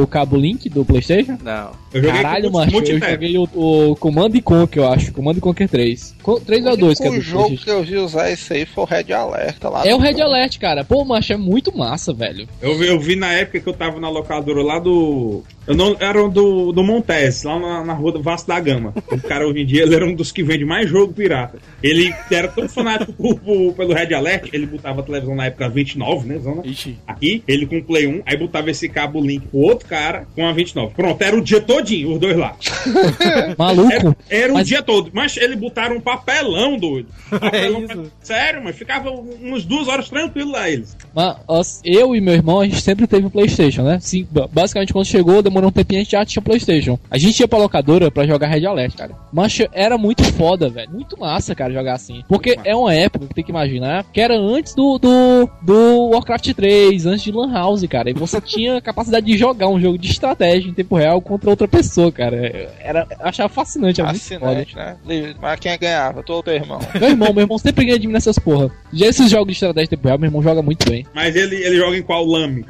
o cabo Link do PlayStation? Não. Caralho, com macho, eu multiplayer. joguei o, o Command e Conquer, eu acho. Command e Conquer 3. Co 3 ou 2, que é O jogo que eu vi usar esse aí foi o Red Alerta lá. É o Red Alert, cara. Pô, macho, é muito massa, velho. Eu, eu vi na época que eu tava na locadora lá do. Eu não era do, do Montes, lá na, na rua do Vasco da Gama. O cara hoje em dia ele era um dos que vende mais jogo pirata. Ele era tão fanático por- por- pelo Red Alert, ele botava a televisão na época 29, né, zona? Ixi. Aqui, ele com o Play 1, aí botava esse cabo link pro outro cara com a 29. Pronto, era o dia todinho, os dois lá. Maluco. Era, era o Mas- dia todo. Mas eles botaram um papelão, doido. Papelão É isso. Sério, mas ficava umas duas horas tranquilo lá eles. Mas, eu e meu irmão, a gente sempre teve o PlayStation, né? Sim, ba- basicamente, quando chegou, demorou demorou um tempinho, a gente já tinha Playstation. A gente ia pra locadora pra jogar Red Alert, cara. Mas era muito foda, velho. Muito massa, cara, jogar assim. Porque é uma época que tem que imaginar que era antes do, do, do Warcraft 3, antes de Lan House, cara. E você tinha capacidade de jogar um jogo de estratégia em tempo real contra outra pessoa, cara. Era, eu achava fascinante, era muito foda. Fascinante, né? Mas quem ganhava? Tu ou teu irmão? Meu irmão, meu irmão sempre ganha de mim nessas porra. Já esses jogos de estratégia em tempo real, meu irmão joga muito bem. Mas ele, ele joga em qual lame?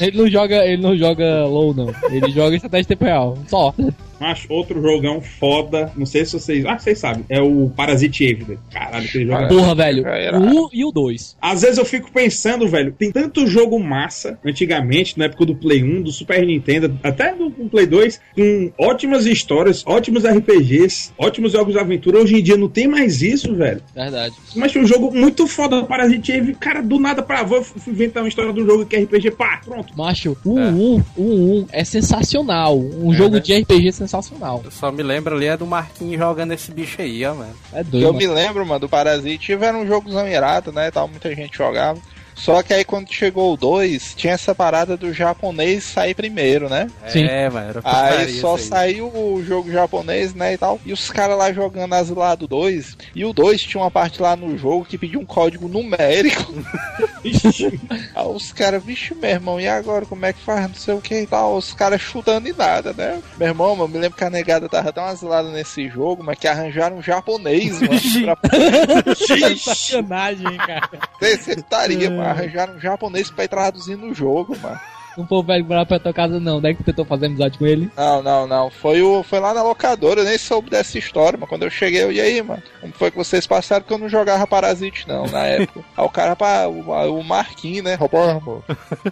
Ele não joga, ele não joga low, não. Ele joga estratégia em tempo real. Só. Mas outro jogão foda, não sei se vocês. Ah, vocês sabem. É o Parasite Eve. Caralho, aquele jogo. é- Porra, velho. Era. O 1 e o 2. Às vezes eu fico pensando, velho, tem tanto jogo massa antigamente, na época do Play 1, do Super Nintendo, até do do Play 2, com ótimas histórias, ótimos RPGs, ótimos jogos de aventura. Hoje em dia não tem mais isso, velho. Verdade. Mas tinha um jogo muito foda, Parasite Eve. Cara, do nada pra vou inventar uma história de um jogo que é RPG, pá, pronto. Macho, o 1, o 1 é sensacional. Um jogo né? de RPG sensacional. Eu só me lembro ali é do Marquinhos jogando esse bicho aí, ó, mano. É doido. Eu mano. me lembro, mano, do Parasite, era um jogo zamirado, né, tal, muita gente jogava. Só que aí quando chegou o 2, tinha essa parada do japonês sair primeiro, né? Sim. É, mano. Era Aí só aí. saiu o jogo japonês, né, e tal. E os caras lá jogando Asila do 2. E o 2 tinha uma parte lá no jogo que pedia um código numérico. Aí os caras, vixe, meu irmão, e agora como é que faz? Não sei o que e tal. Os caras chutando e nada, né? Meu irmão, eu me lembro que a negada tava tão asilada nesse jogo, mas que arranjaram um japonês, mano. pra Sacanagem, cara. Deceptaria, mano. Arranjaram um japonês pra ir traduzir no jogo, mano. Não foi o velho morar pra tua casa, não. Daí que tu tentou fazer amizade com ele. Não, não, não. Foi, o, foi lá na locadora, eu nem soube dessa história, mas quando eu cheguei, eu, e aí, mano? Como foi que vocês passaram? Porque eu não jogava Parasite, não, na época. Aí o cara, pá, o, o Marquinhos, né? Rapaz, mano,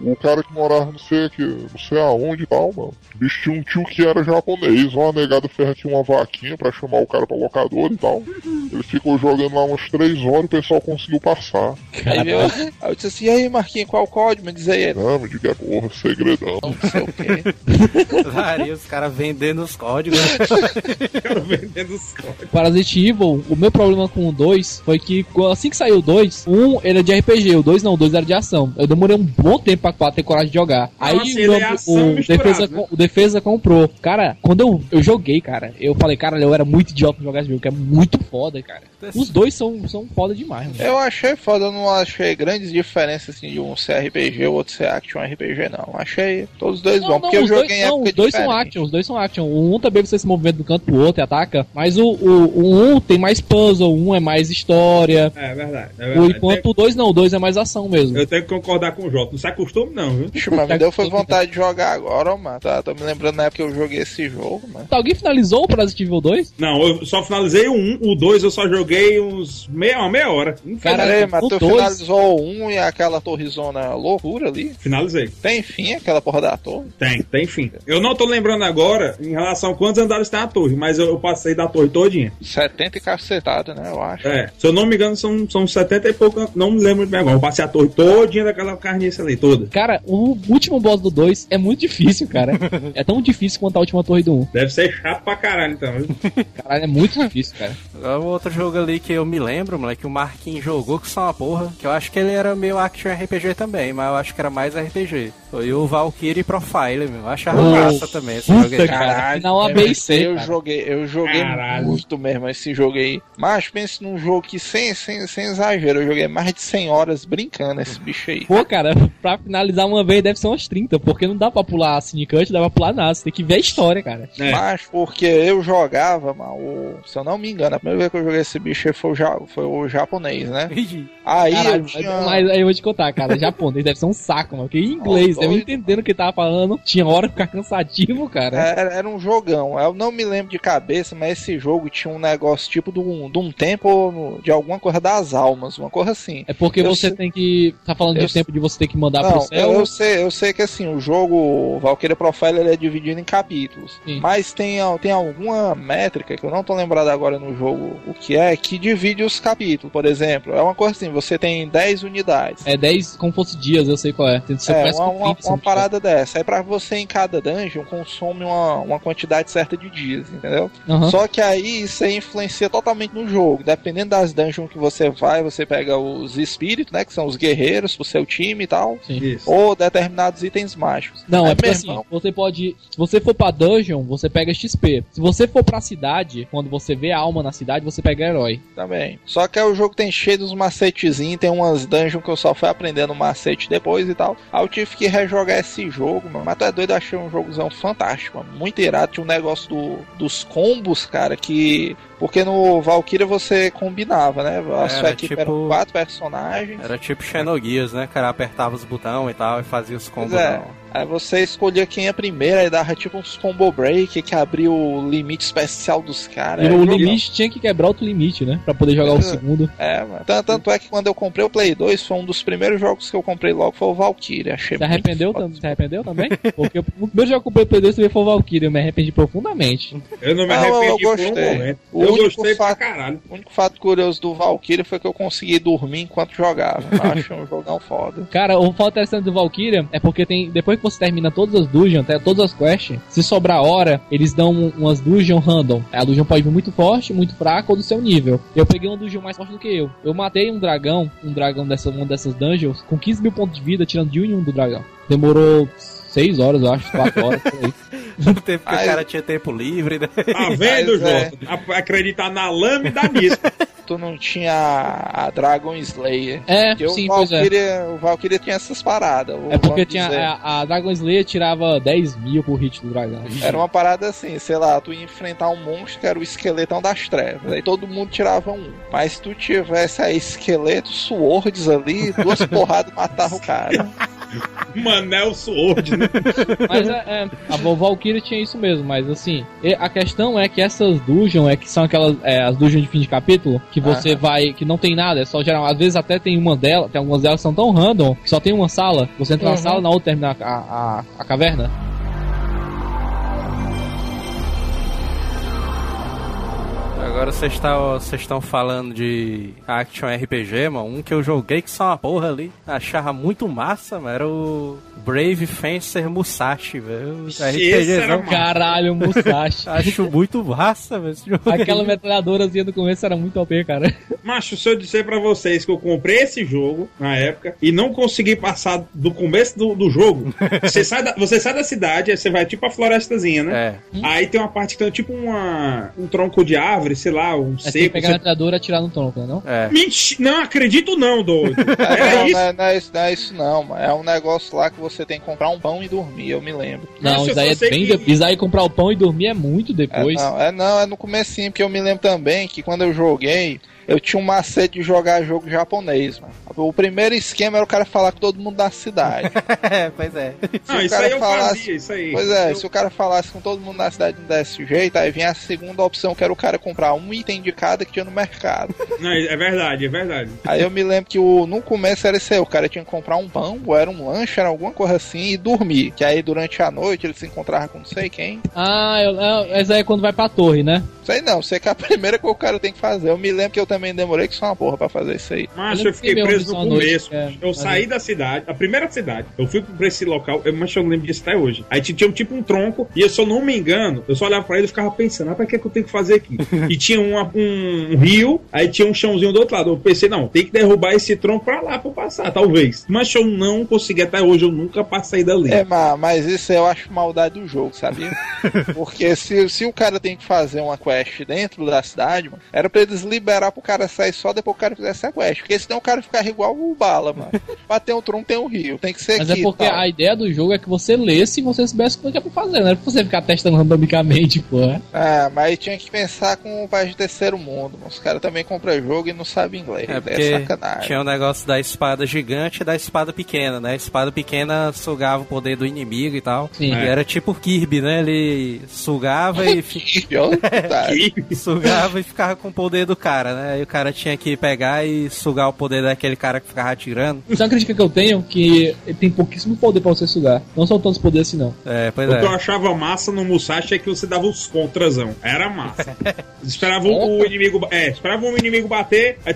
o cara que morava não sei aqui, não sei aonde e tal, mano. Bicho tinha um tio que era japonês, uma negada ferra tinha uma vaquinha pra chamar o cara pra locador e tal. Ele ficou jogando lá umas três horas e o pessoal conseguiu passar. Aí eu, aí eu disse assim, e aí, Marquinhos, qual o código? Me diz aí ele. Não, me diga, porra, segredão. Não sei o quê. Daria os caras vendendo os códigos. Vendendo os códigos. Parasite Evil, o meu problema com o 2 foi que assim que saiu o 2, um era de RPG, o 2 não, o 2 era de ação. Eu demorei um bom tempo pra, pra ter coragem de jogar. Aí assim, o, ele é o, defesa, né? o Defesa comprou. Cara, quando eu, eu joguei, cara, eu falei, cara, eu era muito idiota pra jogar esse jogo, que é muito foda, cara. Os dois são, são foda demais, mano. Eu achei foda, eu não achei grandes diferenças assim de um ser RPG ou outro ser action RPG, não. Achei todos os dois bons, porque eu os joguei dois, em não, época os dois são diferente. action, os dois são action. O um também você se movimenta um canto pro outro e ataca, mas o, o, o um tem mais puzzle, o um é mais história. É verdade. É O, verdade. enquanto o dois não, o dois é mais ação mesmo. Eu tenho que concordar com o Jota. Não se acostume, não, viu? Vixe, mas me deu foi vontade de jogar agora, ó, mano. Tá, tô me lembrando na época que eu joguei esse jogo, mano. Alguém finalizou o Parasite Evil 2? Não, eu só finalizei o 1, o 2 eu só joguei uns meia, uma meia hora. Não Cara, Peraí, mas o tu dois- finalizou o 1 e aquela torrezona loucura ali? Finalizei. Tem fim aquela porra da torre? Tem, tem fim. Eu não tô lembrando agora em relação a quantos andares tem a torre, mas eu, eu passei da torre todinha. 70 e cacetada, né, eu acho. É, se eu não me engano, são, são 70 e pouco, não me lembro bem agora. Eu passei a torre todinha daquela carniça ali, toda. Cara, o último boss do 2 é muito difícil, cara. é tão difícil quanto a última torre do 1. Um. Deve ser chato pra caralho, então. viu? Caralho, é muito difícil, cara. Agora, o outro jogo ali que eu me lembro, moleque, que o Marquinhos jogou que são uma porra. Que eu acho que ele era meio action RPG também, mas eu acho que era mais RPG. Foi o Valkyrie Profile, meu. Eu achava Nossa, massa também esse jogo aí. puta, cara. Final A, B e C, Eu cara. joguei, eu joguei Caralho. muito mesmo esse jogo aí. Mas pense num jogo que sem, sem, sem exagero, eu joguei mais de 100 horas brincando esse bicho aí. Pô, cara, pra finalizar uma vez deve ser umas 30, porque não dá pra pular Syndicate, não dá pra pular nada. Você tem que ver a história, cara. É. Mas porque eu jogava, mano, o- se eu não me engano, a primeira vez que eu joguei esse bicho aí foi o, ja- foi o japonês, né? Aí Caralho, eu tinha. mas aí eu vou te contar, cara. Japonês deve ser um saco, mano. Porque em inglês, Ó, eu entendendo o que tava falando, tinha hora de ficar cansativo, cara. Era, era um jogão. Eu não me lembro de cabeça, mas esse jogo tinha um negócio tipo de um, de um tempo de alguma coisa das almas, uma coisa assim. É porque Eu você sei- tem que. Tá falando Eu de tempo de você ter que mandar pro Não, céu. eu, eu sei, eu sei que assim, o jogo Valkyria Profile ele é dividido em capítulos. Sim. Mas tem, tem alguma métrica que eu não tô lembrado agora no jogo o que é que divide os capítulos, por exemplo. É uma coisa assim, você tem 10 unidades. É 10 como fosse dias, eu sei qual é. Tem, você É, uma, com uma, 30, se uma parada dessa. Aí pra você em cada dungeon consome uma, uma quantidade certa de dias, entendeu? Aham. Só que aí isso aí influencia totalmente no jogo. Dependendo das dungeons que você vai, você pega os espíritos, né? Que são os guerreiros pro seu time e tal. Sim. Ou determinados itens mágicos. Não, é porque meu assim, irmão, você pode. Se você for pra dungeon, você pega XP. Se você for pra cidade, quando você vê a alma na cidade, você pega herói. Também. Só que aí o jogo tem cheio dos macetezinhos, tem umas dungeons que eu só fui aprendendo macete depois e tal. Aí eu tive que rejogar esse jogo, mano. Mas tu é doido, achei um jogozão fantástico, mano. Muito irado. Tinha um negócio do, dos combos, cara, que. Porque no Valkyria você combinava, né? A Era sua equipe tipo- eram quatro personagens. Era tipo Xenogears, né? O cara apertava os botões e tal e fazia os combos. é. Aí você escolhia quem ia primeiro, aí dava tipo uns combo break que abria o limite especial dos caras. e o jogão. limite tinha que quebrar outro limite, né? Pra poder jogar o É. segundo. É, mano. Tanto, tanto é que quando eu comprei o Play 2, foi um dos primeiros jogos que eu comprei logo, foi o Valkyria. Achei Se arrependeu, tam- se arrependeu também? Porque o primeiro jogo que eu comprei o Play 2 também foi o Valkyrie, eu me arrependi profundamente. Eu não me Não, eu arrependi por um gostei. momento. O Eu gostei pra fato- caralho. O único fato curioso do Valkyria foi que eu consegui dormir enquanto jogava. Eu achei um jogão foda. Cara, o fato interessante do Valkyria é porque tem. Depois que você termina todas as dungeons, até todas as quests, se sobrar hora, eles dão um- umas dungeons random. A dungeon pode vir muito forte, muito fraca ou do seu nível. Eu peguei uma dungeon mais forte do que eu. Eu matei um dragão, um dragão dessa uma dessas dungeons, com 15 mil pontos de vida, tirando de um em um do dragão. Demorou 6 horas, eu acho, 4 horas por aí. No tempo que Ai, o cara tinha tempo livre, né? Tá vendo, é. Jota? A- Acreditar na lama e da nisso. Tu não tinha a Dragon Slayer. É, Porque sim, o, pois é. Valkyria, o Valkyria tinha essas paradas. É porque tinha a, a Dragon Slayer tirava 10 mil por hit do dragão. Era uma parada assim, sei lá, tu ia enfrentar um monstro que era o esqueletão das trevas. Aí todo mundo tirava um. Mas se tu tivesse aí esqueletos, swords ali, duas porradas matava o cara. Manel Sword, né? Mas é, é, a Val- Valkyrie tinha isso mesmo, mas assim, e- a questão é que essas dungeons é que são aquelas é, as dungeons de fim de capítulo que você Aham. vai que não tem nada, é só geral, às vezes até tem uma delas, tem algumas delas que são tão random que só tem uma sala, você entra na Uhum. sala na outra termina a, a, a caverna. Agora vocês estão vocês estão falando de Action RPG, mano. Um que eu joguei que são uma porra ali. Achava muito massa, mano. Era o Brave Fencer Musashi, velho. RPGzão. massa. Caralho, Musashi. Acho muito massa, velho. Aquela metralhadorazinha do começo era muito OP, cara. Macho, se eu disser pra vocês que eu comprei esse jogo na época e não consegui passar do começo do, do jogo, você sai, da, você sai da cidade, aí você vai tipo a florestazinha, né? É. Aí tem uma parte que tem tipo uma, um tronco de árvore, sei lá, um É tem que seco. pegar a Você... metralhadora e atirar no tronco, né, não? É. Menti- Não acredito não, doido. É, não, isso. não, é, não é isso, não é isso não, mano. É um negócio lá que você tem que comprar um pão e dormir, eu me lembro. Não, Nossa, isso aí é bem que- depois. Isso aí comprar o pão e dormir é muito É, depois. não, é não, é no comecinho, porque eu me lembro também que quando eu joguei, eu tinha um macete de jogar jogo japonês, mano. O primeiro esquema era o cara falar com todo mundo da cidade. É, pois é. Se Não, o isso cara aí eu falasse- fazia, isso aí. Pois é, Eu- se o cara falasse com todo mundo na cidade desse jeito, aí vinha a segunda opção, que era o cara comprar um item de cada que tinha no mercado. Não, é verdade, é verdade. Aí eu me lembro que o, no começo era isso aí, o cara tinha que comprar um pão, ou era um lanche, era alguma coisa assim, e dormir. Que aí durante a noite ele se encontrava com não sei quem. Ah, eu, é, essa aí é quando vai pra torre, né? Sei não, sei que é a primeira que o cara tem que fazer. Eu me lembro que eu também demorei que só uma porra pra fazer isso aí. Mas Eu eu fiquei preso no à noite, começo. é, eu saí é. da cidade, a primeira cidade. Eu fui pra esse local, eu, mas eu lembro disso até hoje. Aí tinha tipo um tronco, e eu, se eu não me engano, eu só olhava pra ele e ficava pensando, ah, pra que, que eu tenho que fazer aqui? e tinha uma- um, um rio, aí tinha um chãozinho do outro lado. Eu pensei, não, tem que derrubar esse tronco pra lá pra eu passar, talvez. Mas eu não consegui até hoje, eu nunca passei dali. É, ma- mas isso eu acho maldade do jogo, sabia? Porque se, se o cara tem que fazer uma quest dentro da cidade, mano, era pra eles liberar pro cara sair só depois que o cara fizesse a quest. Porque senão o cara ficar igual o bala, mano. Bater um tronco tem um rio, tem que ser Mas aqui. é porque tal. a ideia do jogo é que você lesse e você soubesse o que é pra fazer, não é pra você ficar testando randomicamente, pô. é. Ah, mas tinha que pensar com o país de terceiro mundo. mano. Os caras também compram jogo e não sabem inglês. É É, porque sacanagem. tinha o negócio da espada gigante e da espada pequena, né? A espada pequena sugava o poder do inimigo e tal. Sim. E É. era tipo Kirby, né? Ele sugava e. E- sugava e ficava com o poder do cara, né? Aí o cara tinha que pegar e sugar o poder daquele cara que ficava atirando. Isso é uma crítica que eu tenho, que ele tem pouquíssimo poder pra você sugar. Não são tantos poderes assim, não. É, pois O que eu é. achava massa no Musashi é que você dava os contrazão. Era massa. Esperava esperava o, o inimigo. É, esperava o inimigo bater. Aí,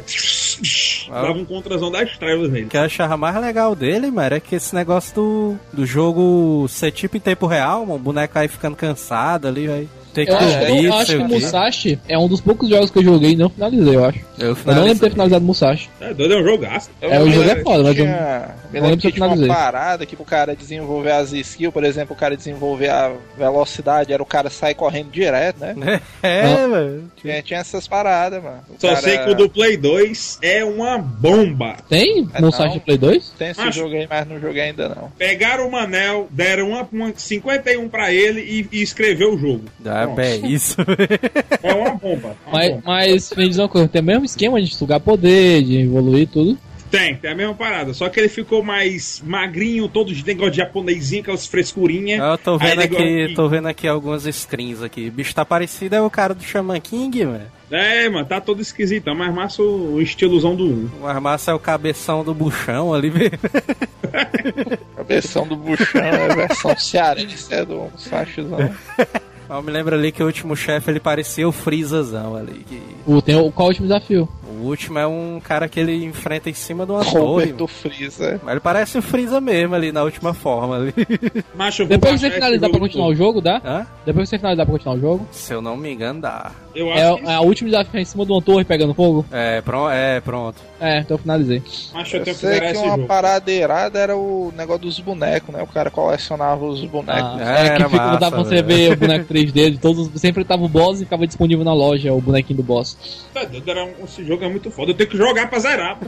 Ah. dava um contrazão das trevas nele. O que eu achava mais legal dele, mano, era que esse negócio do, do jogo ser tipo em tempo real, mano, o boneco aí ficando cansado ali, vai ter que Eu, acho- cobrir, eu acho que o. Musashi é um dos poucos jogos que eu joguei e não finalizei, eu acho. Eu Eu não lembro de ter finalizado Musashi. É doido, é um jogaço. Eu É, o jogo é foda, que mas eu- Me eu lembro que que eu tinha uma parada que pro cara desenvolver as skills, por exemplo, o cara desenvolver a velocidade, era o cara sair correndo direto, né? É, mano. Tinha, tinha essas paradas, mano. O Só cara- sei que o do Play 2 é uma bomba. Tem É, Musashi não. no Play 2? Tem esse Acho- jogo aí, mas não joguei ainda não. Pegaram o Manel, deram uma, uma 51 pra ele e, e escreveu o jogo. Ah, é isso. É uma bomba. é uma Mas, bomba. mas me diz uma coisa, tem o mesmo esquema de sugar poder, de evoluir tudo. Tem, tem a mesma parada. Só que ele ficou mais magrinho, todo de negócio de japonesinho, aquelas frescurinhas. Eu tô vendo negócio aqui, que- tô vendo aqui algumas screens aqui. O bicho tá parecido, é o cara do Shaman King, mano. É, mano, tá todo esquisito. Mas massa o, estilozão do 1. O armaço é o cabeção do buchão ali, velho. Cabeção do buchão é a versão cearense é do Sachizão. Eu me lembro ali que o último chefe ele parecia o Freezazão ali. que- O, tem o, qual é o último desafio? O último é um cara que ele enfrenta em cima de uma torre. Robert do Freeza. Mas ele parece o Freeza mesmo ali na última forma ali. Macho, Depois que você finalizar pra continuar o jogo, dá? Hã? Depois que você finalizar pra continuar o jogo, Se eu não me engano, dá. Eu acho é, que é a última desafio é em cima de uma torre pegando fogo? É, pronto. É, pronto. É, então eu finalizei. Macho, eu Eu tenho que sei que esse uma jogo. parada irada era o negócio dos bonecos, né? O cara colecionava os bonecos. Ah, É, é, que era fica, massa, dava pra você ver o boneco 3D de todos. Sempre tava o boss e ficava disponível na loja o bonequinho do boss. Tá doido, era um- Esse jogo é muito foda. Eu tenho que jogar pra zerar.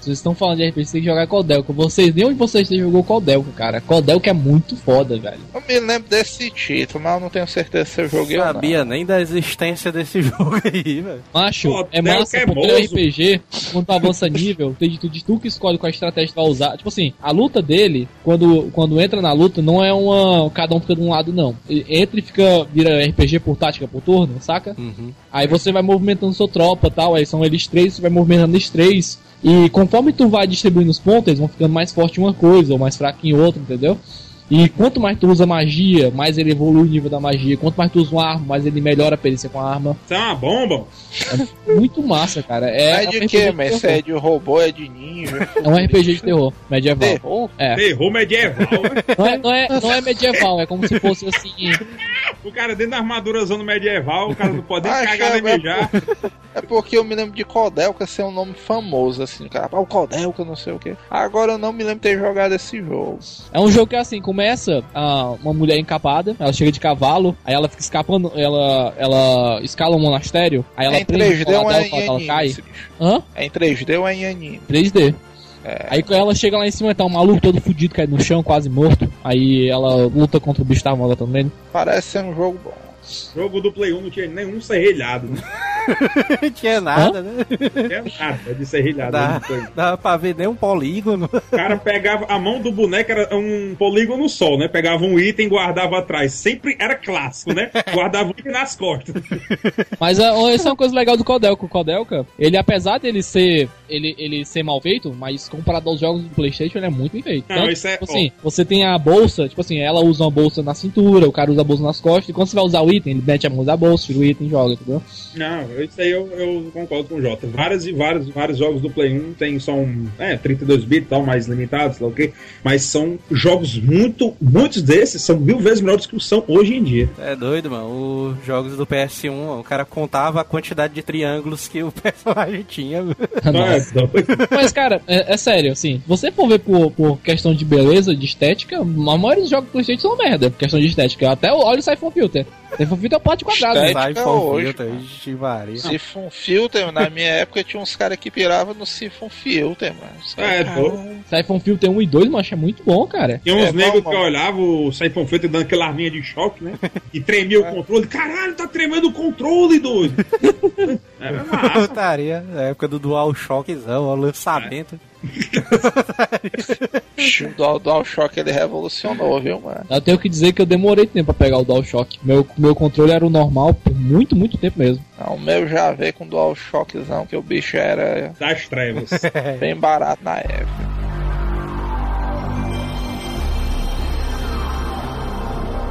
Vocês estão falando de RPG, você tem que jogar Codelca. Vocês, nenhum de vocês jogou Codelca, cara. Codelca é muito foda, velho. Eu me lembro desse título, mas eu não tenho certeza se eu joguei ou não. Sabia nem da existência desse jogo aí, velho. Macho, Pô, é massa é porque. RPG, quando tu avança nível, tem de tu, de tu que escolhe qual estratégia tu vai usar. Tipo assim, a luta dele, quando, quando entra na luta, não é uma. Cada um fica de um lado, não. Ele Entra e fica. Vira RPG por tática por turno, saca? Uhum. Aí você vai movimentando sua tropa e tal, aí são eles três, você vai movimentando eles três. E conforme tu vai distribuindo os pontos, eles vão ficando mais forte em uma coisa, ou mais fraco em outra, entendeu? E quanto mais tu usa magia, mais ele evolui o nível da magia. Quanto mais tu usa uma arma, mais ele melhora a perícia com a arma. Isso é uma bomba. Muito massa, cara. É, É, é de que, mas? É de robô, é de ninja. É um RPG de terror medieval. Terror? É. Terror medieval. né? Não é, não, é, não é medieval, é como se fosse assim. o cara dentro da armadura usando medieval, o cara não pode nem Acho cagar nem que é- mijar. É porque eu me lembro de Codelca ser um nome famoso, assim, o cara. Ah, o Codelca, não sei o que. Agora eu não me lembro de ter jogado esse jogo. É um jogo que assim, começa ah, uma mulher encapada, ela chega de cavalo, aí ela fica escapando, ela, ela escala um monastério, aí ela é em prende 3D o ou é em ela anime? cai. Hã? É em 3D ou é em anime? 3D. É. Aí quando ela chega lá em cima, tá um maluco todo fudido, cai no chão, quase morto. Aí ela luta contra o bicho tava matando ele. Parece ser um jogo bom. jogo do Play 1 não tinha nenhum serrilhado. Né? Não tinha nada, né? Não tinha nada de serrilhado. Dá, no Play 1. dá pra ver nem um polígono. O cara pegava a mão do boneco, era um polígono só, né? Pegava um item e guardava atrás. Sempre era clássico, né? Guardava o item nas costas. Mas ah, essa é uma coisa legal do Codelca. O Codelca, ele apesar dele ser ele, ele ser mal feito, mas comparado aos jogos do Playstation, ele é muito bem feito. Não, isso é- tipo assim, você tem a bolsa, tipo assim, ela usa uma bolsa na cintura, o cara usa a bolsa nas costas, e quando você vai usar o item, ele mete a mão da bolsa, tira o item e joga, entendeu? Não, isso aí eu, eu concordo com o Jota. Vários e vários, vários jogos do Play 1 tem, são é, 32 bits e tal, mais limitados, sei lá o quê. Mas são jogos muito. Muitos desses são mil vezes melhores que são hoje em dia. É doido, mano. Os jogos do PS1, o cara contava a quantidade de triângulos que o personagem tinha. Doido. Mas, cara, é, é sério, assim, se você for ver por, por questão de beleza, de estética, a maioria dos jogos do Playstation são merda, por questão de estética. Até o- olha o Siphon Filter. Siphon Filter é um pote quadrado. Estética né? For hoje, filter. Siphon Filter, na minha época tinha uns caras que piravam no Siphon Filter, mano. É, Siphon Filter 1 e 2, mas é muito bom, cara. Tinha uns É, negros que olhavam o Siphon Filter dando aquela arminha de choque, né? E tremia o controle. Caralho, tá tremendo o controle, doido! É massa. Putaria, na época do DualShockzão, ó, o lançamento. O Dual, DualShock ele revolucionou, viu, mano? Eu tenho que dizer que eu demorei tempo pra pegar o DualShock. Meu, meu controle era o normal por muito, muito tempo mesmo. Não, o meu já veio com DualShockzão, que o bicho era Das trevas. bem barato na época.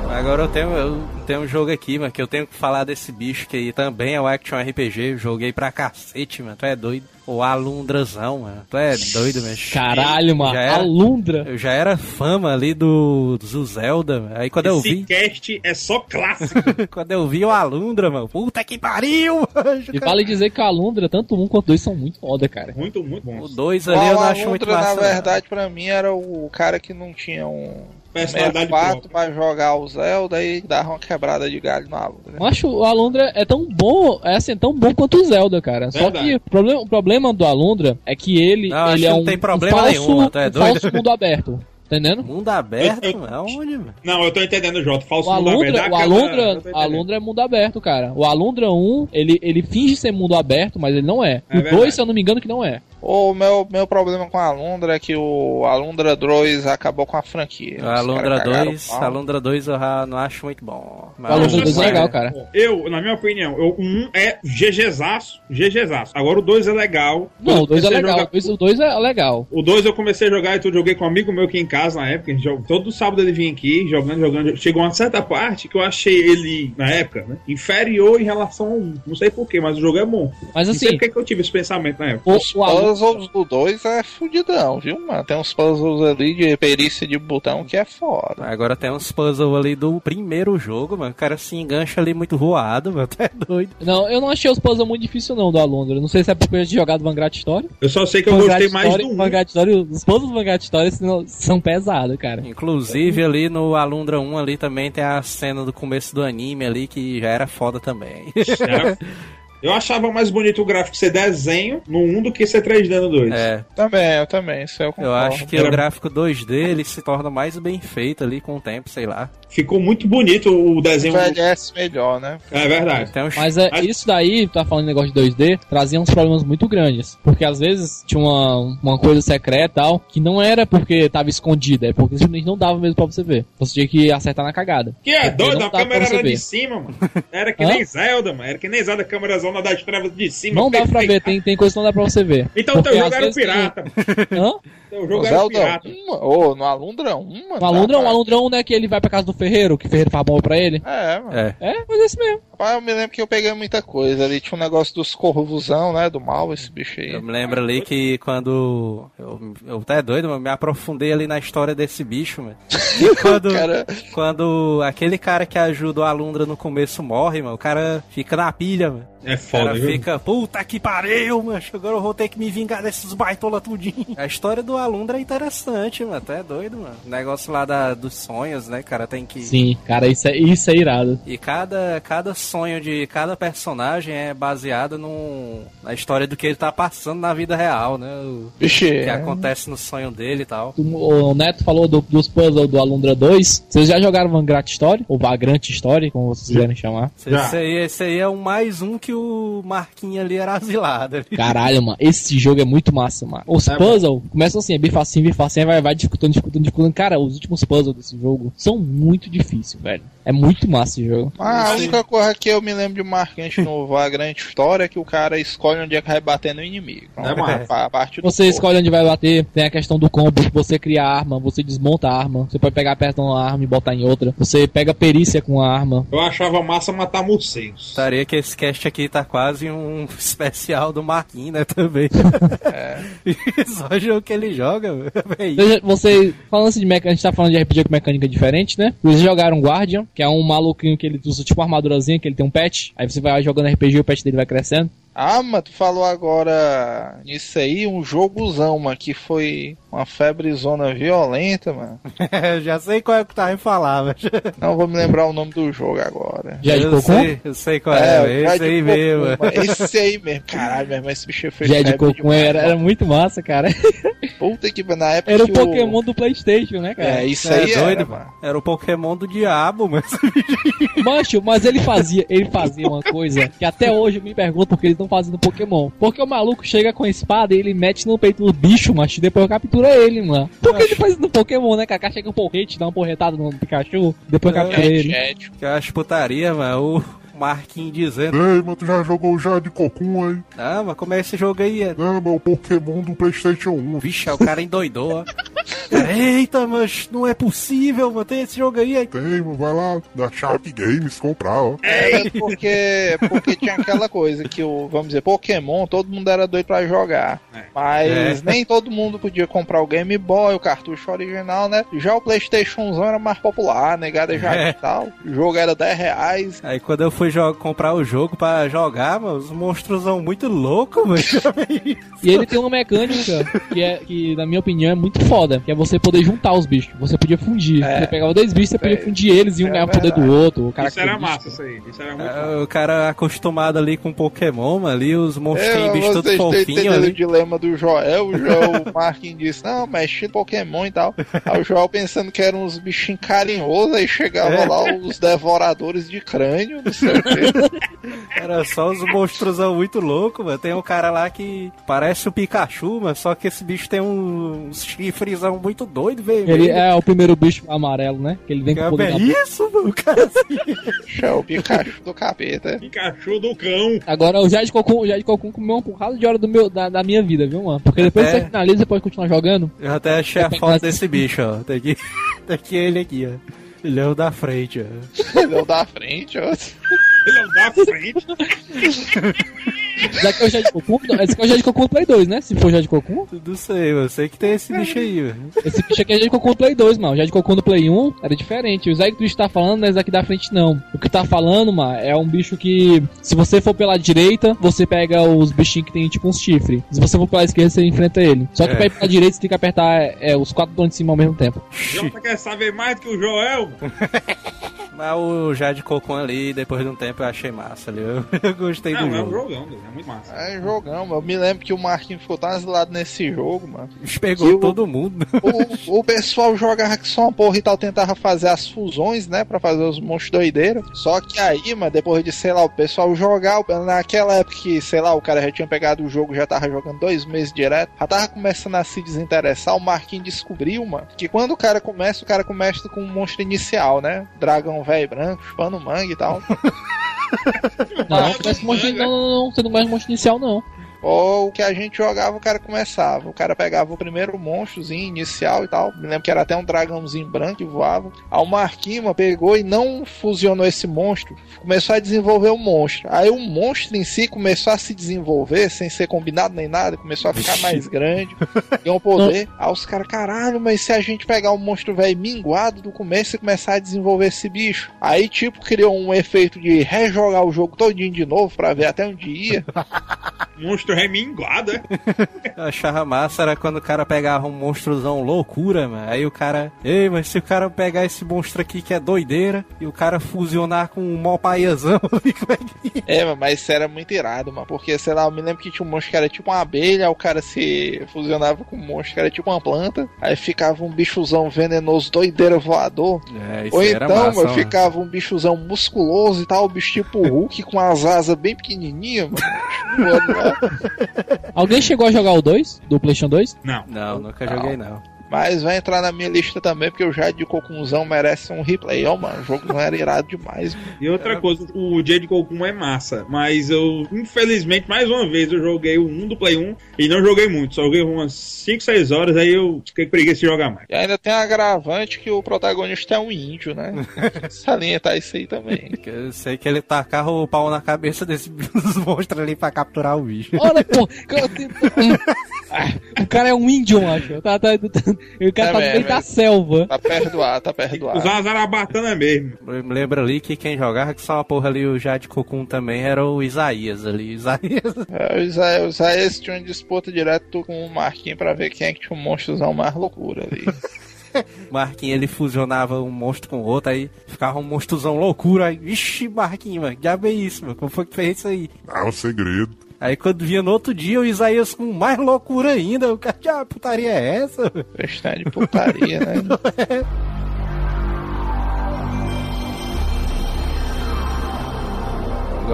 Agora eu tenho, eu tenho um jogo aqui, mano, que eu tenho que falar desse bicho que aí também é o Action RPG. Eu joguei pra cacete, mano. Tu é doido? O Alundrazão, mano. Tu é doido, mano. Caralho, mano. Já era- Alundra. Eu já era fama ali do, do Zelda, mano. Aí quando eu Esse vi. cast é só clássico. Quando eu vi o Alundra, mano. Puta que pariu, mano. E vale dizer que a Alundra, tanto um quanto dois, são muito foda, cara. muito, muito bom. O 2 O ali eu não acho muito Alundra, massa. na não. verdade, pra mim, era o cara que não tinha um Personalidade 64 própria. pra jogar o Zelda e dava uma quebrada de galho na Alundra. Eu acho o Alundra é tão bom, é assim, tão bom quanto o Zelda, cara. Só Verdade. que o problema, o problema do Alundra é que ele, Não, ele é não um, tem um problema falso, nenhum, é um falso mundo aberto. Entendendo? Mundo aberto, Eu- eu-. Aonde, mano? Não, eu tô entendendo, Jota. Falso O mundo Alundra, aberto, o aquela- Alundra, o entendendo. Alundra é mundo aberto, cara. O Alundra 1, ele, ele finge ser mundo aberto, mas ele não é. É o verdade. 2, se eu não me engano, que não é. O meu, meu problema com a Alundra é que o Alundra 2 acabou com a franquia. A Alundra 2, a Alundra 2 eu não acho muito bom. Mas Alundra Deixa eu 2 é legal, cara. Eu, na minha opinião, eu- o 1 é GGzaço, GGzaço. Agora o 2 é legal. Não, o 2 é legal. jogar- O 2 o dois é legal. O 2 eu comecei a jogar e tudo, joguei com um amigo meu aqui em casa na época. a gente joga- Todo sábado ele vinha aqui, jogando, jogando. Chegou uma certa parte que eu achei ele, na época, né, inferior em relação ao 1. Não sei porquê, mas o jogo é bom. Mas Não sei assim, porque que eu tive esse pensamento na época. o, o Alundra, puzzles do 2 é fudidão, viu, mano? Tem uns puzzles ali de perícia de botão que é foda. Agora tem uns puzzles ali do primeiro jogo, mano. O cara se engancha ali muito voado, mano. Tu é doido. Não, eu não achei os puzzles muito difíceis não do Alundra. Não sei se é porque eu tinha jogado Vanguard Story. Eu só sei que eu Vanguard gostei mais Story, do 1. Vanguard Story, os puzzles do Vanguard Story são, são pesados, cara. Inclusive ali no Alundra 1 ali também tem a cena do começo do anime ali que já era foda também. Eu achava mais bonito o gráfico ser desenho no 1 do que ser 3D no 2. é, Também, eu também, isso eu concordo. eu acho que Era- o gráfico 2D ele se torna mais bem feito ali com o tempo, sei lá. Ficou muito bonito o desenho. envelhece melhor, né? É verdade. Uns Mas é, isso daí, tá falando de negócio de 2D, trazia uns problemas muito grandes. Porque às vezes tinha uma, uma coisa secreta e tal, que não era porque tava escondida, é porque simplesmente não dava mesmo pra você ver. Você tinha que acertar na cagada. Que é doido, a câmera era de cima, mano. Era que nem Zelda, mano. Era que nem Zelda, a câmera zona das trevas de cima. Não dá pra ver, tem, tem coisa que não dá pra você ver. Então Porque teu jogo era o pirata. Hã? Teu O jogo era o pirata. 1, ô, no Alundra 1, mano. O Alundra, o rapaz. Alundra 1 não é que ele vai pra casa do Ferreiro, que o Ferreiro faz bom pra ele. É, mano. É. É, mas é isso mesmo. Rapaz, eu me lembro que eu peguei muita coisa. Ali tinha um negócio dos corvosão, né? Do mal, esse bicho aí. Eu me lembro ali que quando. Eu, eu até doido, mas me aprofundei ali na história desse bicho, mano. E quando, Cara, quando aquele cara que ajuda o Alundra no começo morre, mano, o cara fica na pilha, mano. É O foda, cara viu? fica, puta que pariu, mano. Agora eu vou ter que me vingar desses baitola tudinho. A história do Alundra é interessante, mano. Tu é doido, mano. O negócio lá da, dos sonhos, né? O cara tem que. Sim, cara, isso é, isso é irado. E cada, cada sonho de cada personagem é baseado num, na história do que ele tá passando na vida real, né? O bicho. que é- acontece no sonho dele e tal. O Neto falou do- dos puzzles do Alundra 2. Vocês já jogaram Vanguard Story? Ou Vagrant Story, como vocês quiserem chamar? Já. Esse aí, esse aí é um mais um que o Marquinhos ali era asilado. Caralho, mano, esse jogo é muito massa, mano. Os É, puzzles começam assim, é bem facinho, bem facinho, vai, vai dificultando, dificultando, dificultando. Cara, os últimos puzzles desse jogo são muito difíceis, velho. É muito massa esse jogo. Ah, a única coisa que eu me lembro de marcante no Vagrant História é que o cara escolhe onde é que vai bater no inimigo. É massa. a, a parte do Você corpo. escolhe onde vai bater, tem a questão do combo, você cria a arma, você desmonta a arma, você pode pegar perto de uma arma e botar em outra, você pega perícia com a arma. Eu achava massa matar morcegos. Gostaria que esse cast aqui tá quase um especial do Marquinhos, né? Também. É. Só jogo que ele joga, velho. Você, você- falando assim de mecânica, a gente tá falando de RPG com mecânica diferente, né? Vocês jogaram Guardian, que é um maluquinho que ele usa tipo uma armadurazinha, que ele tem um pet. Aí você vai jogando RPG e o pet dele vai crescendo. Ah, mas tu falou agora nisso aí, um jogozão, mano, que foi uma febrezona violenta, mano. Já sei qual é que tá em falar, mas... Não vou me lembrar o nome do jogo agora. Já de eu Cocum? sei, eu sei qual é, o esse aí Cocum, mesmo. mano. Esse aí mesmo. Caralho, meu irmão, esse bicho fez Já de demais, era, era muito massa, cara. Puta que na época Era o Pokémon do Playstation, né, cara? É, isso É aí doido, era, mano. mano. Era o Pokémon do diabo, mas... Mancho, mas ele fazia, ele fazia uma coisa que até hoje eu me pergunto porque eles estão fazendo Pokémon. Porque o maluco chega com a espada e ele mete no peito do bicho, macho, e depois captura ele, mano. Por que ele faz isso no Pokémon, né, cara? Chega um porrete, dá uma porretada no Pikachu, depois É, captura ele. Jet, Que eu acho putaria, mano. O Marquinhos dizendo... Ei, mas tu já jogou o Jade Cocum aí? Ah, mas como é esse jogo aí? É... Não, mas o Pokémon do Playstation 1. Vixe, aí o cara endoidou, ó. Eita, mas não é possível, mano. Tem esse jogo aí. aí. Tem, mano, vai lá na Sharp Games comprar, ó. É porque, porque tinha aquela coisa que o, vamos dizer, Pokémon, todo mundo era doido pra jogar. Mas É. nem todo mundo podia comprar o Game Boy, o cartucho original, né? Já o Playstation era mais popular, negada já É. e tal. O jogo era 10 reais. Aí quando eu fui jo- comprar o jogo pra jogar, mano, os monstros são muito loucos, mano. E ele tem uma mecânica que, é, que, na minha opinião, é muito foda. Que é você poder juntar os bichos. Você podia fundir. É. Você pegava dois bichos, você podia É. fundir eles e um É ganhava o poder do outro. O Isso era massa, isso aí. Isso era muito massa. É, o cara acostumado ali com Pokémon, mano, ali os monstrinhos, É, bichos todos fofinhos entendendo o ali. dilema do Joel. O, Joel, o Marquinhos disse, não, estilo Pokémon e tal. Aí o Joel pensando que eram uns bichinhos carinhosos, aí chegava É. lá os devoradores de crânio, não sei. Era só os monstros muito loucos, mano. Tem um cara lá que parece o Pikachu, mas só que esse bicho tem um, uns chifrezão muito doido, velho. Ele é o primeiro bicho amarelo, né? Que ele vem com o Que poder é isso, mano, cara assim. É o Pikachu do capeta. Pikachu do cão. Agora o Jade Cocum, o Jade Cocum comeu uma porrada de hora do meu, da, da minha vida, viu, mano? Porque depois É. que você finaliza, você pode continuar jogando. Eu até achei a foto desse bicho, ó. Tem aqui, tem aqui ele aqui, ó. Ele é o da frente, ó. Ele é o da frente, ó. Ele é o da frente. Já que é o Jade Cocum, não, esse aqui é o Jade Cocum do Play 2, né? Se for o Jade Cocum. Não sei, eu sei que tem esse bicho aí, velho. Esse bicho aqui é Jade Cocum do Play 2, mano. O Jade Cocum do Play 1 era diferente. O Zé que tu está falando não é esse aqui da frente, não. O que tá falando, mano, é um bicho que, se você for pela direita, você pega os bichinhos que tem tipo uns chifres. Se você for pela esquerda, você enfrenta ele. Só que É. pra ir pela direita, você tem que apertar é, os quatro botões de cima ao mesmo tempo. Jota quer saber mais do que o Joel? Mas o Jade Cocon ali, depois de um tempo, eu achei massa ali. Eu, eu gostei Não, do é um jogo. jogão, velho, é muito massa. É jogão, mano. Eu me lembro que o Marquinhos ficou tão asilado nesse jogo, mano. Pegou Eu- todo mundo. O, o pessoal jogava que só uma porra e tal, tentava fazer as fusões, né? Pra fazer os monstros doideiros. Só que aí, mano, depois de, sei lá, o pessoal jogar, naquela época que, sei lá, o cara já tinha pegado o jogo, já tava jogando dois meses direto, já tava começando a se desinteressar, o Marquinhos descobriu, mano, que quando o cara começa, o cara começa com um monstro inicial, né? Dragão velho branco, chupando mangue e tal. Não, não, começa com monstro, não, não, não, você não começa com monstro inicial, não. Ou o que a gente jogava, o cara começava. O cara pegava o primeiro monstrozinho inicial e tal. Me lembro que era até um dragãozinho branco que voava. Aí o Marquinhos mano, pegou e não fusionou esse monstro. Começou a desenvolver o monstro. Aí o monstro em si começou a se desenvolver, sem ser combinado nem nada. Começou a ficar mais grande. Ganhou poder. Aí os caras, caralho, mas se a gente pegar o monstro velho minguado do começo e começar a desenvolver esse bicho. Aí, tipo, criou um efeito de rejogar o jogo todinho de novo pra ver até onde ia. Monstro reminguado, é? Eu achava massa era quando o cara pegava um monstrozão loucura, mano. Aí o cara, ei, mas se o cara pegar esse monstro aqui que é doideira e o cara fusionar com um mó paiazão é que. É, mas isso era muito irado, mano. Porque, sei lá, eu me lembro que tinha um monstro que era tipo uma abelha, aí o cara se fusionava com um monstro que era tipo uma planta, aí ficava um bichozão venenoso, doideira voador. É, isso Ou era então, massa, mano, mano. ficava um bichozão musculoso e tal, o bicho tipo Hulk com as asas bem pequenininhas, mano. Alguém chegou a jogar o 2 do PlayStation 2? Não. Não, nunca joguei não. Mas vai entrar na minha lista também, porque o Jade de Cocunzão merece um replay. Ó, mano, o jogo não era irado demais. mano. E outra coisa, o Jade Cocum é massa, mas eu, infelizmente, mais uma vez, eu joguei o 1 do Play 1 e não joguei muito, só joguei umas 5, 6 horas, aí eu fiquei preguiça de jogar mais. E ainda tem a agravante que o protagonista é um índio, né? Salientar isso aí também. Porque Eu sei que ele tacava o pau na cabeça desse dos monstros ali pra capturar o bicho. Olha, pô, o cara é um índio, macho. Tá, tá, tá- o cara É tá no mesmo, meio é. da selva. Tá perdoado, tá perdoado. Usar zarabatana mesmo. Eu me lembro ali que quem jogava que só uma porra ali, o Jade Cocum também, era o Isaías ali. Isaías. É, o Isaías, o Isaías tinha uma disputa direto com o Marquinhos pra ver quem é que tinha um monstrozão mais loucura ali. Marquinhos ele fusionava um monstro com o outro, aí ficava um monstrozão loucura. Aí, Ixi, Marquinhos, mano, já é isso, mano. Como foi que fez isso aí? Ah, um segredo. Aí quando vinha no outro dia, o Isaías com mais loucura ainda. O cara, que putaria é essa? Questão de putaria, né?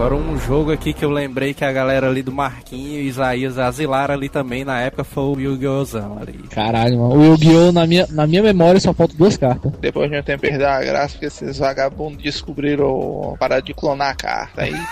Agora um jogo aqui que eu lembrei que a galera ali do Marquinho e Isaías asilaram ali também na época foi o Yu-Gi-Oh! ali. Caralho, mano. O Yu-Gi-Oh! Na minha, na minha memória só faltam duas cartas. Depois de um tempo perder a graça, porque esses vagabundos descobriram a parada de clonar a carta. Aí,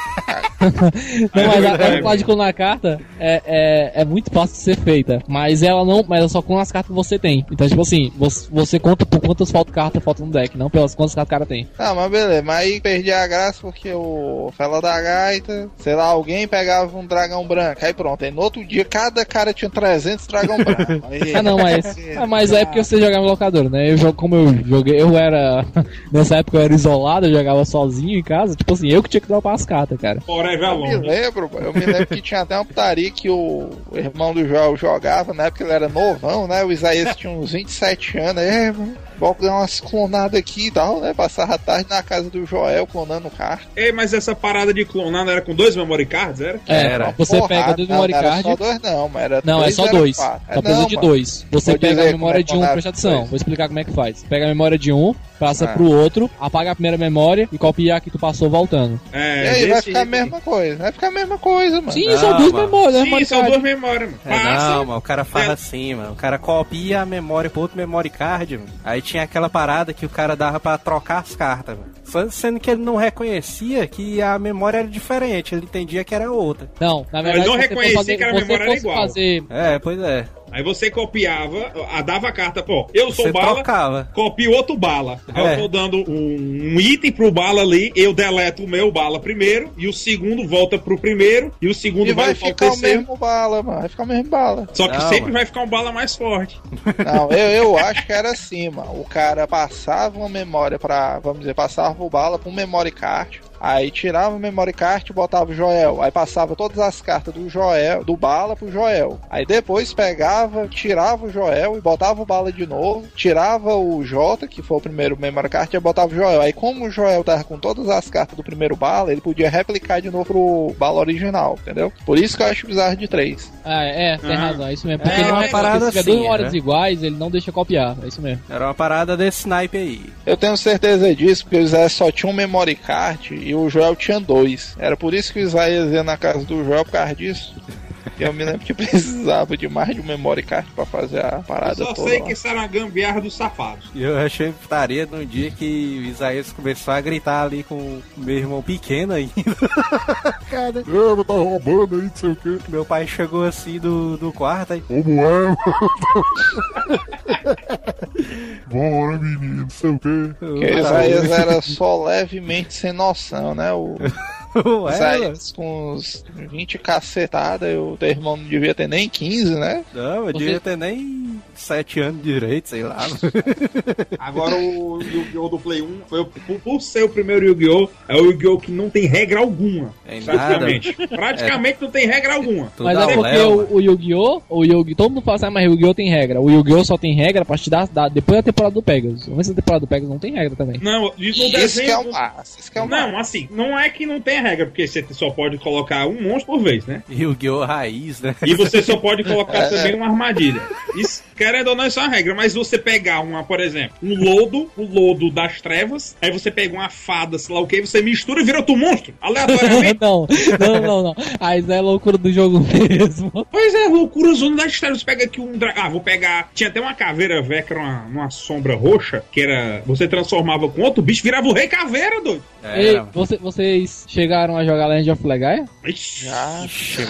Não, mas a, a de clonar a carta é, é, é muito fácil de ser feita. Mas ela não. Mas ela só clona as cartas que você tem. Então, tipo assim, você, você conta por quantas falta cartas faltam no deck, não pelas quantas cartas o cara tem. Ah, mas beleza, mas aí perdi a graça porque o fela da gaita, sei lá, alguém pegava um dragão branco, aí pronto, aí no outro dia cada cara tinha 300 dragão branco. Aí, Ah, não, mas. ah, mas é porque você jogava em locador, né? Eu jogo como eu joguei, eu era. Nessa época eu era isolado, eu jogava sozinho em casa. Tipo assim, eu que tinha que dropar as cartas, cara. Forever Eu me Alone. lembro, eu me lembro que tinha até uma putaria que o irmão do Joel jogava, na época ele era novão, né? O Isaías tinha uns 27 anos, aí, é, mano, vou dar umas clonadas aqui e tal, né? Passava a tarde na casa do Joel clonando carta. Ei, mas essa parada de clonar não era com dois memory cards, era? É, Era. você Porrada, pega dois não, memory não era card. só dois não, mas era Não, é dois, só era dois. quatro. Só precisa não, de dois. Você pega a memória como é de um, presta atenção, vou explicar como é que faz. Pega a memória de um, passa Ah. pro outro, apaga a primeira memória e copia a que tu passou voltando. E É, aí vai ficar a aí. mesma coisa, vai ficar a mesma coisa, mano. Sim, Não, são duas mano. memórias, né, Sim, são card. duas memórias, mano. É, não, mas o cara faz É. assim, mano. O cara copia a memória pro outro memory card, mano. Aí tinha aquela parada que o cara dava pra trocar as cartas, mano. Só Sendo que ele não reconhecia que a memória era diferente, ele entendia que era outra. Não, na Não, verdade, ele não reconhecia fazer, que a memória era igual. fazer É, pois é. Aí você copiava, a- dava a carta, pô, eu sou Você bala, trocava. copio outro bala. Aí É. eu tô dando um, um item pro bala ali, eu deleto o meu bala primeiro, e o segundo volta pro primeiro, e o segundo E vai vai, ficar o terceiro. mesmo bala, mano. Vai ficar o mesmo bala. Só que Não, sempre mano. vai ficar um bala mais forte. Não, eu, eu acho que era assim, mano. O cara passava uma memória pra, vamos dizer, passava o bala pra um memory card. Aí tirava o memory card e botava o Joel. Aí passava todas as cartas do Joel, do bala pro Joel. Aí depois pegava, tirava o Joel e botava o bala de novo. Tirava o J, que foi o primeiro memory card, e botava o Joel. Aí como o Joel tava com todas as cartas do primeiro bala, ele podia replicar de novo pro bala original, entendeu? Por isso que eu acho bizarro de 3. Ah, é, tem Ah. razão, é isso mesmo. Porque É, não uma é parada se tiver duas assim, memórias né? iguais, ele não deixa copiar, é isso mesmo. Era uma parada desse snipe aí. Eu tenho certeza disso, porque o Isaías só tinha um memory card e o Joel tinha dois. Era por isso que o Isaías ia na casa do Joel por causa disso. Eu me lembro que precisava de mais de um memory card pra fazer a Eu parada só toda. sei lá. que isso era uma gambiarra dos safados. E eu achei putaria no dia que o Isaías começou a gritar ali com o meu irmão pequeno ainda. cara, É, tá roubando aí, não sei o quê. meu pai chegou assim do, do quarto aí. Como é? Bora, menino, não sei o quê. O Isaías era só levemente sem noção, né? O Ué, com uns 20 cacetadas, e o teu irmão não devia ter nem 15, né? não, eu devia ter nem sete anos direito, sei lá. Agora o Yu-Gi-Oh! do Play 1, foi, o- por, ser o primeiro Yu-Gi-Oh! é o Yu-Gi-Oh! que não tem regra alguma. Tem praticamente. Praticamente não tem regra alguma. Mas é o porque o, o Yu-Gi-Oh! O Yu-Gi, todo mundo fala assim, ah, mas Yu-Gi-Oh! tem regra. O Yu-Gi-Oh! só tem regra a partir da, da- depois da temporada do Pegasus. Vamos ver se a temporada do Pegasus não tem regra também. Não, isso no Isso desenho. que é o isso que é o Não, assim, não é que não tem regra, porque você só pode colocar um monstro por vez, né? Yu-Gi-Oh! Raiz, né? E você só pode colocar também uma armadilha. Isso, querendo ou não, isso é uma regra. Mas você pegar uma, por exemplo, um lodo, o lodo das trevas, aí você pega uma fada, sei lá o que, você mistura e vira outro monstro, aleatoriamente. não, não, não, não. Isso é loucura do jogo mesmo. Pois é, loucura zona das trevas. Você pega aqui um dragão. Ah, vou pegar. Tinha até uma caveira velha que era uma, uma sombra roxa, que era. Você transformava com outro bicho, virava o rei caveira, doido. Ei, Era. você- vocês chegaram a jogar Legend of Legaia? Ixi.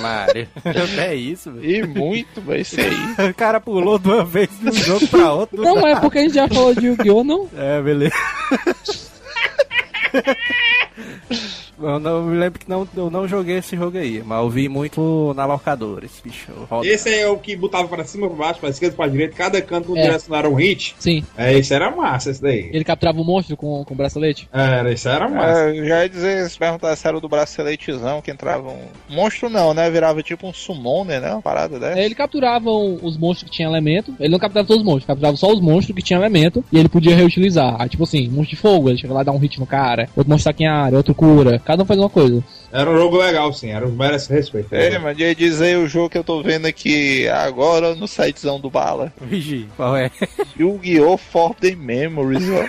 Maria. É isso, velho. E muito, velho, isso aí. O cara pulou de uma vez de um jogo pra outro. Não, nada. é porque a gente já falou de Yu-Gi-Oh! não? É, beleza. Eu não me lembro que não, eu não joguei esse jogo aí, mas eu vi muito na locadora, esse bicho. roda. Esse é o que botava pra cima, pra baixo, pra esquerda, pra direita, cada canto É. direcionaram um hit. Sim. É, isso era massa, esse daí. Ele capturava o monstro com, com bracelete? Era, isso era massa. É, eu já ia dizer, se perguntar se era do braceletezão que entrava um. Monstro não, né? Virava tipo um summoner, né? Uma parada dessa. É, Ele capturava os monstros que tinham elemento. Ele não capturava todos os monstros, capturava só os monstros que tinham elemento e ele podia reutilizar. Aí, tipo assim, monstro de fogo, ele chega lá e dá um hit no cara, outro monstro taca em área, outro cura. Cada um faz uma coisa. Era um jogo legal, sim. Era um merece respeito. É, mas ia dizer o jogo que eu tô vendo aqui agora no sitezão do Bala. Vigi, qual é? Yu-Gi-Oh! Forbidden Memories, ó.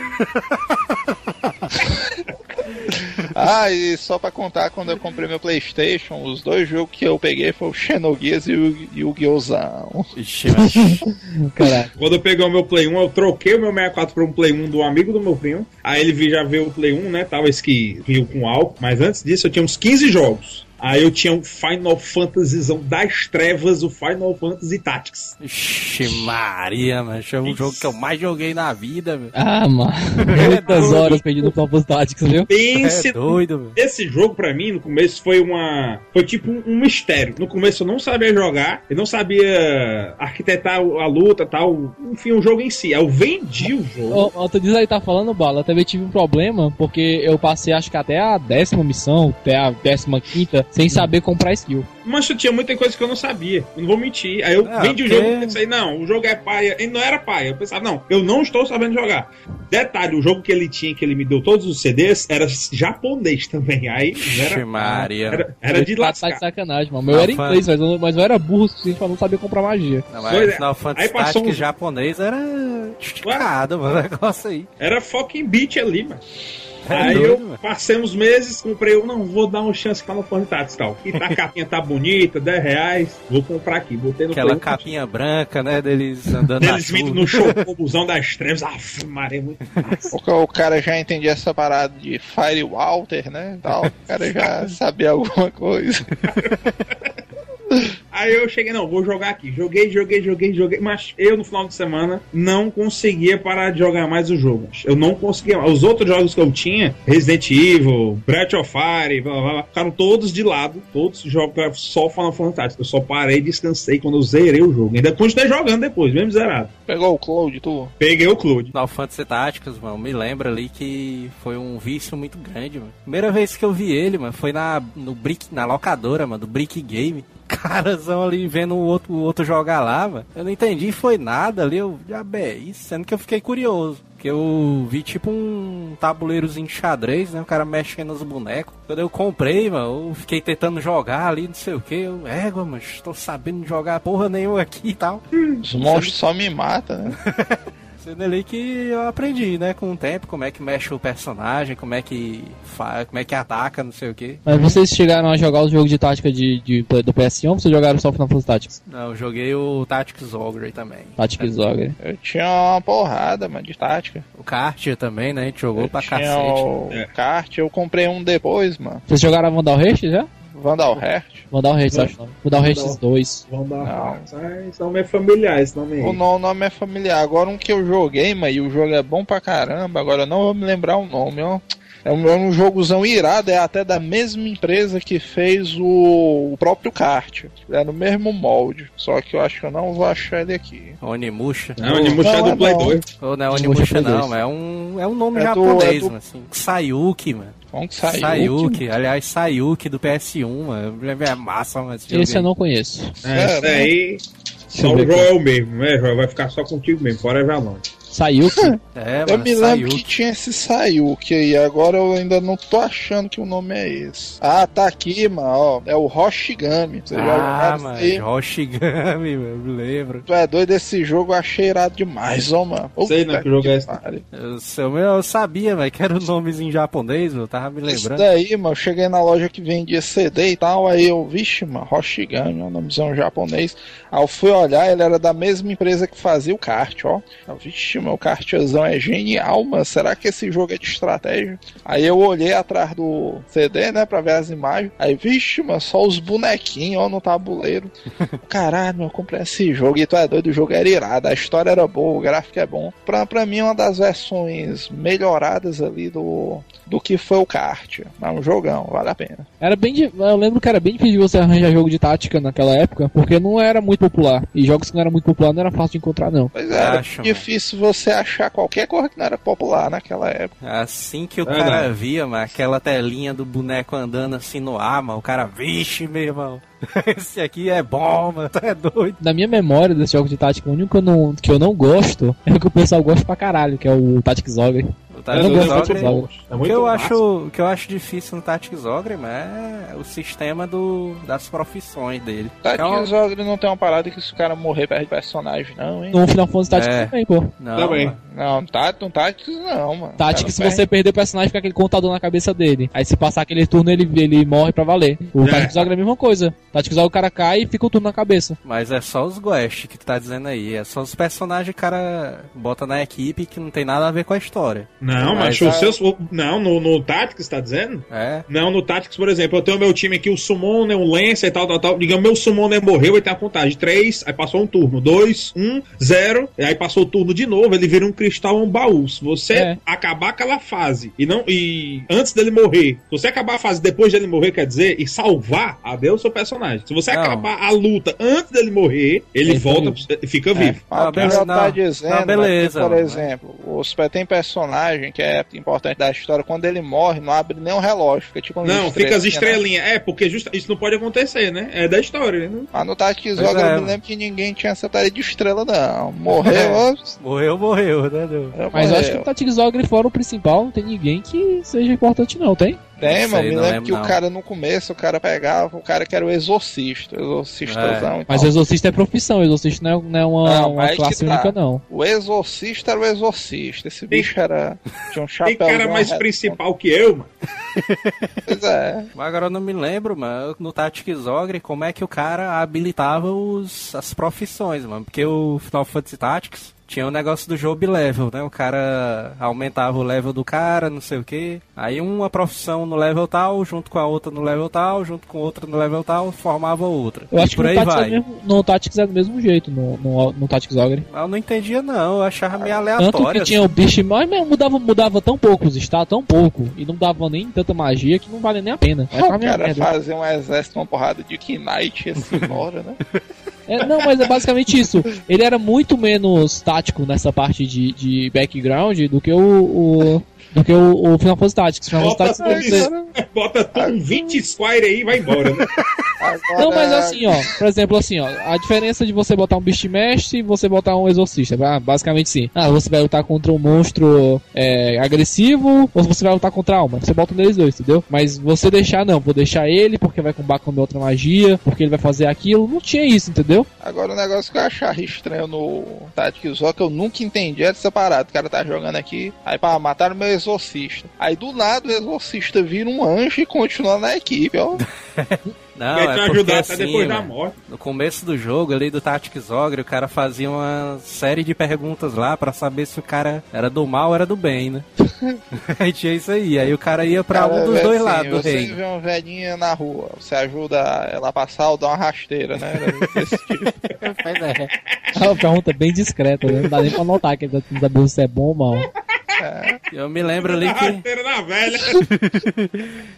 Ah, e só pra contar, quando eu comprei meu Playstation, os dois jogos que eu peguei foram o Xenogears e o Yu-Gi-Oh! Quando eu peguei o meu Play 1, eu troquei o meu 64 por um Play 1 do amigo do meu primo. Aí ele já veio o Play 1, né? Tava esse que viu com álcool. Mas antes disso, eu tinha uns 15 jogos. Aí eu tinha um Final Fantasyzão das trevas, o Final Fantasy Tactics. Ixi, Maria, mano. É um jogo que eu mais joguei na vida, meu. Ah, mano. Muitas horas perdido no Campus Tactics, viu? Pense É doido, meu. Esse jogo, pra mim, no começo foi uma. Foi tipo um, mistério. No começo eu não sabia jogar, eu não sabia arquitetar a luta tal. Enfim, o jogo em si. Aí eu vendi o jogo. Tu diz aí, tá falando, Bala. Eu também tive um problema, porque eu passei acho que até a décima missão, até a décima quinta, sem saber comprar skill. Mas tinha muita coisa que eu não sabia. Eu não vou mentir. Aí eu Ah, vendi o jogo e pensei, não, o jogo é paia. Ele não era paia. Eu pensava, não, eu não estou sabendo jogar. Detalhe, o jogo que ele tinha, que ele me deu todos os CDs, era japonês também. Aí não era. Maria. Era, era de Tá- Tá lascar. de sacanagem, mano. Meu Não, era fã- inglês, mas eu, mas eu era burro o suficiente pra não saber comprar magia. Não, Pois é. mas Final Fantasy Aí passou uns- japonês era esticado, mano. O negócio aí. Era fucking beat ali, mano. É Aí eu passei uns meses, comprei um, não, vou dar uma chance Final Fantasy e tal. E tá, a capinha tá bonita, 10 reais, vou comprar aqui. Botei no Aquela capinha branca, né? Deles andando na Eles vindo no chocobuzão das trevas. Aff, Maria, é muito massa. O, o cara já entendia essa parada de Firewalter, né? Tal. O cara já sabia alguma coisa. Aí eu cheguei, não, vou jogar aqui. Joguei, joguei, joguei, joguei. Mas eu, no final de semana, não conseguia parar de jogar mais os jogos. Eu não conseguia. mais. Os outros jogos que eu tinha, Resident Evil, Breath of Fire, blá, blá, blá, ficaram todos de lado. Todos os jogos só Final Fantasy. Eu só parei e descansei quando eu zerei o jogo. Ainda continuei jogando depois, mesmo zerado. Pegou o Cloud, tu? Peguei o Cloud. Final Fantasy Tactics, mano, me lembra ali que foi um vício muito grande, mano. Primeira vez que eu vi ele, mano, foi na, no Brick, na locadora, mano, do Brick Game. Carazão ali vendo o outro, o outro jogar lá, mano. Eu não entendi, foi nada ali, eu já é isso, sendo que eu fiquei curioso. Que eu vi tipo um tabuleirozinho de xadrez, né? O cara mexendo nos bonecos. Quando eu comprei, mano, eu fiquei tentando jogar ali, não sei o que. Eu, égua, mas estou sabendo jogar porra nenhuma aqui e tal. Os monstros só me matam, né? Sendo ali que eu aprendi, né, com o tempo, como é que mexe o personagem, como é que fa... como é que ataca, não sei o que. Mas vocês chegaram a jogar os jogos de tática de, de- do PS1 ou vocês jogaram só Final Fantasy Tactics? Não, eu joguei o Tactics Ogre também. Tactics Ogre. Eu tinha uma porrada, mano, de tática. O Kartia também, né, a gente jogou Eu pra tinha cacete. o É. kart, eu comprei um depois, mano. Vocês jogaram a Vandal Hearst já? Vandal Heart. Vandal Hearst, acho não. Vandal Hearst 2. Vamos dar Não. Ah, Esse nome é familiar, esse nome O aí. o nome é familiar. Agora um que eu joguei, mas e o jogo é bom pra caramba. Agora eu não vou me lembrar o nome, ó. É um, é um jogozão irado, é até da mesma empresa que fez o, o próprio kart. É no mesmo molde. Só que eu acho que eu não vou achar ele aqui. Onimusha. Não, o Onimusha é Não, do é Play não. 2. Ou não é Onimusha Play não, é um, é um nome É do- japonês, é do- mano, assim. Sayuki, mano. Que saiu? Sayuki, aliás, Sayuki do PS1, mano. É massa, mano. esse eu não conheço. É, esse aí. Só eu o. Joel mesmo, né, Joel? Vai ficar só contigo mesmo, fora Evalon. Saiu? É, Eu mano, me lembro Sayuki. que tinha esse Sayuki aí, agora eu ainda não tô achando que o nome é esse. Ah, tá aqui, mano, ó, é o Hoshigami. Você Ah, mano, aí? Hoshigami, mano, me lembro. Tu é doido, esse jogo eu achei irado demais, ó, mano. Sei, né, que jogo é esse. Eu, eu, eu sabia, mas que era o nomezinho japonês, eu tava me Isso lembrando. daí, mano, eu cheguei na loja que vendia CD e tal, aí eu, vixe, mano, Hoshigami, é um nomezão japonês. Aí eu fui olhar, ele era da mesma empresa que fazia o kart, ó. Eu, vixe, mano, o kartzão é genial, mano, será que esse jogo é de estratégia? Aí eu olhei atrás do CD, né, pra ver as imagens, aí, vixe, mano, só os bonequinhos, ó, no tabuleiro. Caralho, mano, eu comprei esse jogo e tu é doido, o jogo era irado, a história era boa, o gráfico é bom. Pra, pra mim, é uma das versões melhoradas ali do, do que foi o kart. É um jogão, vale a pena. Era bem Eu lembro que era bem difícil você arranjar jogo de tática naquela época, porque não era muito popular. E jogos que não eram muito popular não era fácil de encontrar, não. Pois é, era Acho, difícil você achar qualquer coisa que não era popular naquela época. Assim que o É, cara não. via, mano, aquela telinha do boneco andando assim no ar, mano, o cara, vixe, meu irmão, esse aqui é bom, mano, tu é doido. Na minha memória desse jogo de tática, o único que eu não, que eu não gosto é o que o pessoal gosta pra caralho, que é o Tactics Ogre. O Eu não Tactics gosto Ogre, Tactics Ogre. É o muito que eu massa. acho, o que eu acho difícil no Tactics Ogre, mas é o sistema do, das profissões dele. Tactics Então, Ogre não tem uma parada que se o cara morrer perde personagem, não, hein? No Final Fantasy Tactics É. também, pô. não, Também. mano. Não, tá, no Tactics não, mano. Tactics, se Cara, você perder o personagem, fica aquele contador na cabeça dele. Aí se passar aquele turno, ele, ele morre pra valer. O É. Tactics Ogre é a mesma coisa. Tactics Ogre o cara cai e fica o turno na cabeça. Mas é só os Guest que tu tá dizendo aí. É só os personagens que o cara bota na equipe que não tem nada a ver com a história. Não, Mas mas, a- os seus. o- Não, no, no Tactics, tá dizendo? É. Não, no Tactics, por exemplo, eu tenho meu time aqui, o Summoner, o Lancer e tal, tal, tal. Digamos, meu Summoner morreu, ele tem a contagem 3, aí passou um turno. 2, 1, 0, e aí passou o turno de novo, ele vira um cristal um baú. Se você É. acabar aquela fase e não e antes dele morrer, se você acabar a fase depois dele morrer, quer dizer, e salvar, adeus seu personagem. Se você Não. acabar a luta antes dele morrer, ele Ele volta, fica pro- fica vivo. Mas Ah, o beleza, tá dizendo, beleza, é por exemplo, os tem personagem que é importante da história, quando ele morre, não abre nem um relógio, fica tipo Não, fica as estrelinhas, né? estrelinhas. É, porque justa- isso não pode acontecer, né? É da história. Né? Mas no Tactics Pois Ogre é, eu me mano. lembro que ninguém tinha essa tarefa de estrela, não. Morreu, ó, Morreu, morreu, né? Mas eu acho que o morreu. Tactics Ogre, fora o principal, não tem ninguém que seja importante, não, tem? Tem, mano. Me lembro lembro, que não. o cara no começo, o cara pegava, o cara que era o exorcista, exorcistazão e Mas Exorcista é profissão, o Exorcista não é, não é uma, Não, uma que classe tá. única, não. O exorcista era o exorcista. Esse bicho era. Tinha um Tem chapéu. cara mais principal que eu, mano. Pois é. Mas agora eu não me lembro, mano, no Tactics Ogre, como é que o cara habilitava os, as profissões, mano. Porque o Final Fantasy Tactics tinha o negócio do job level, né? O cara aumentava o level do cara, não sei o que. Aí uma profissão no level tal, junto com a outra no level tal, junto com outra no level tal, formava outra. Eu e acho que por no aí Tactics, é vai. do mesmo, no Tactics é do mesmo jeito, no, no, no Tactics Ogre. Eu não entendia não, eu achava meio Tanto aleatório. que tinha o bicho, mas mudava, mudava tão pouco os status, tão pouco, e não dava nem tanta magia que não vale nem a pena. É o cara merda. fazer um exército, uma porrada de Knight assim embora, né? É, não, mas é basicamente isso. Ele era muito menos tático nessa parte de, de background do que o, o- do que o, o Final Fantasy Tactics. Final Fantasy Bota, Tactics tudo você- bota um 20 Squire aí e vai embora, né? Agora, Não, mas assim, ó, por exemplo, assim, ó, a diferença de você botar um Beastmaster e você botar um Exorcista, ah, basicamente sim. Ah, você vai lutar contra um monstro é, agressivo ou você vai lutar contra a alma. Você bota um deles dois, entendeu? Mas você deixar, não, vou deixar ele porque vai combater com a minha outra magia, porque ele vai fazer aquilo, não tinha isso, entendeu? Agora o negócio que eu achava estranho no Tactics que eu nunca entendi essa parada. O cara tá jogando aqui, aí pá, mataram meu exorcista. Aí do nada o exorcista vira um anjo e continua na equipe, ó. Não, vai te é porque ajudar assim, até depois da morte. No começo do jogo ali do Tactics Ogre, o cara fazia uma série de perguntas lá pra saber se o cara era do mal ou era do bem, né? aí tinha isso aí. Aí o cara ia pra Cara, um dos é dois assim, lados do Você reino. vê uma velhinha na rua, você ajuda ela a passar ou dá uma rasteira, né? Desse tipo. Pois é. É uma pergunta bem discreta, né? Não dá nem pra notar que ele não sabe se é bom ou mal. Eu me lembro ali que.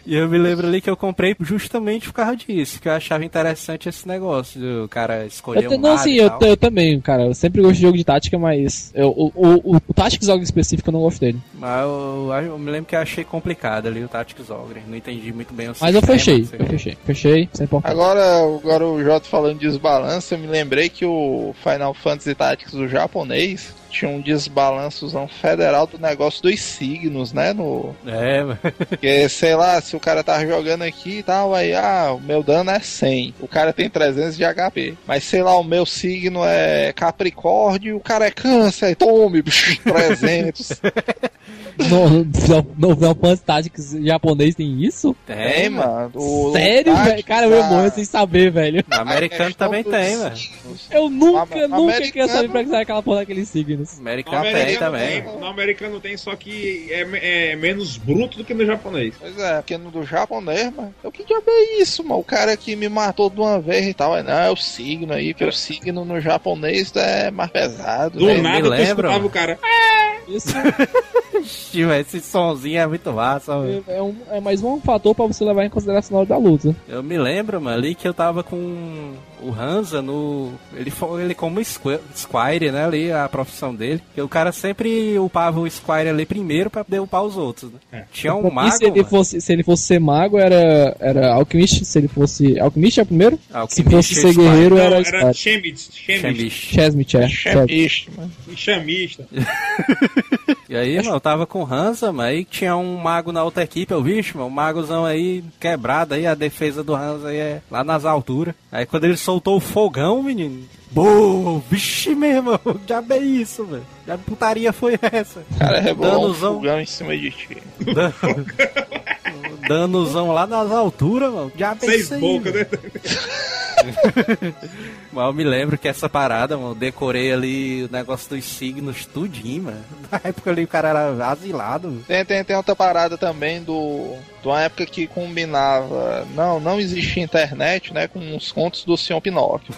E eu me lembro ali que eu comprei justamente por causa disso, que eu achava interessante esse negócio do cara escolher Eu, um não, assim, e eu, eu também, cara. Eu sempre gosto de jogo de tática, mas eu, o, o, o, o Tactics Ogre específico eu não gosto dele. Mas eu, eu me lembro que eu achei complicado ali o Tactics Ogre. Não entendi muito bem o Mas eu fechei, sei. eu fechei. Fechei, sem importar. Agora, agora o Jota falando de desbalanço, eu me lembrei que o Final Fantasy Tactics do japonês tinha um desbalançozão federal do negócio dos signos, né? No, É, mano. porque, sei lá, se o cara tá jogando aqui e tal, aí, ah, o meu dano é 100, o cara tem 300 de HP. Mas, sei lá, o meu signo é Capricórnio, o cara é Câncer, tome, 300. No, no, no Final Fantasy Tactics japonês tem isso? Tem, mano. O- Sério, velho? Cara, eu morrer sem saber, velho. No americano também tem, velho. Eu nunca, nunca americano- queria saber pra que serve aquela porra daqueles signos. No Americano tem também. tem, no americano tem, só que é, é menos bruto do que no japonês. Pois é, porque no do japonês, mano. O que diabo é isso, mano? O cara que me matou de uma vez e tal. Aí, Não, é o signo aí, porque o signo no japonês é mais pesado. Do né? nada tu lembra, o cara. Isso Ixi, velho, Esse sonzinho é muito massa, velho. é, um- é mais um fator pra você levar em consideração na hora da luta. Eu me lembro, mano, ali que eu tava com o Hansa no. Ele foi ele como Squ- Squire, né? Ali, a profissão dele. Porque o cara sempre upava o Squire ali primeiro pra poder upar os outros. Né? É. Tinha um mago. se ele mano. fosse, se ele fosse ser mago, era, era alquimista. Se ele fosse. Alquimista é primeiro? Se fosse e ser Squire. guerreiro, Não, era. era. Chemist, Chemist, Chemist. É. Mano. chamista. E aí, mano, eu tava com o Hansa, mas aí tinha um mago na outra equipe, eu vi, mano, um magozão aí quebrado aí, a defesa do Hansa aí é lá nas alturas. Aí quando ele soltou o fogão, menino, boa, vixe mesmo, já é isso, velho. Já putaria foi essa? Cara rebolou um Danozão. fogão em cima de ti. Dan- Danozão lá nas alturas, mano. Já Seis velho. né? Mas eu me lembro que essa parada, mano, decorei ali o negócio dos signos tudinho, mano. Na época ali o cara era asilado. mano. Tem, tem, tem outra parada também do. De uma época que combinava. Não, não existia internet, né? Com os contos do Senhor Pinóquio.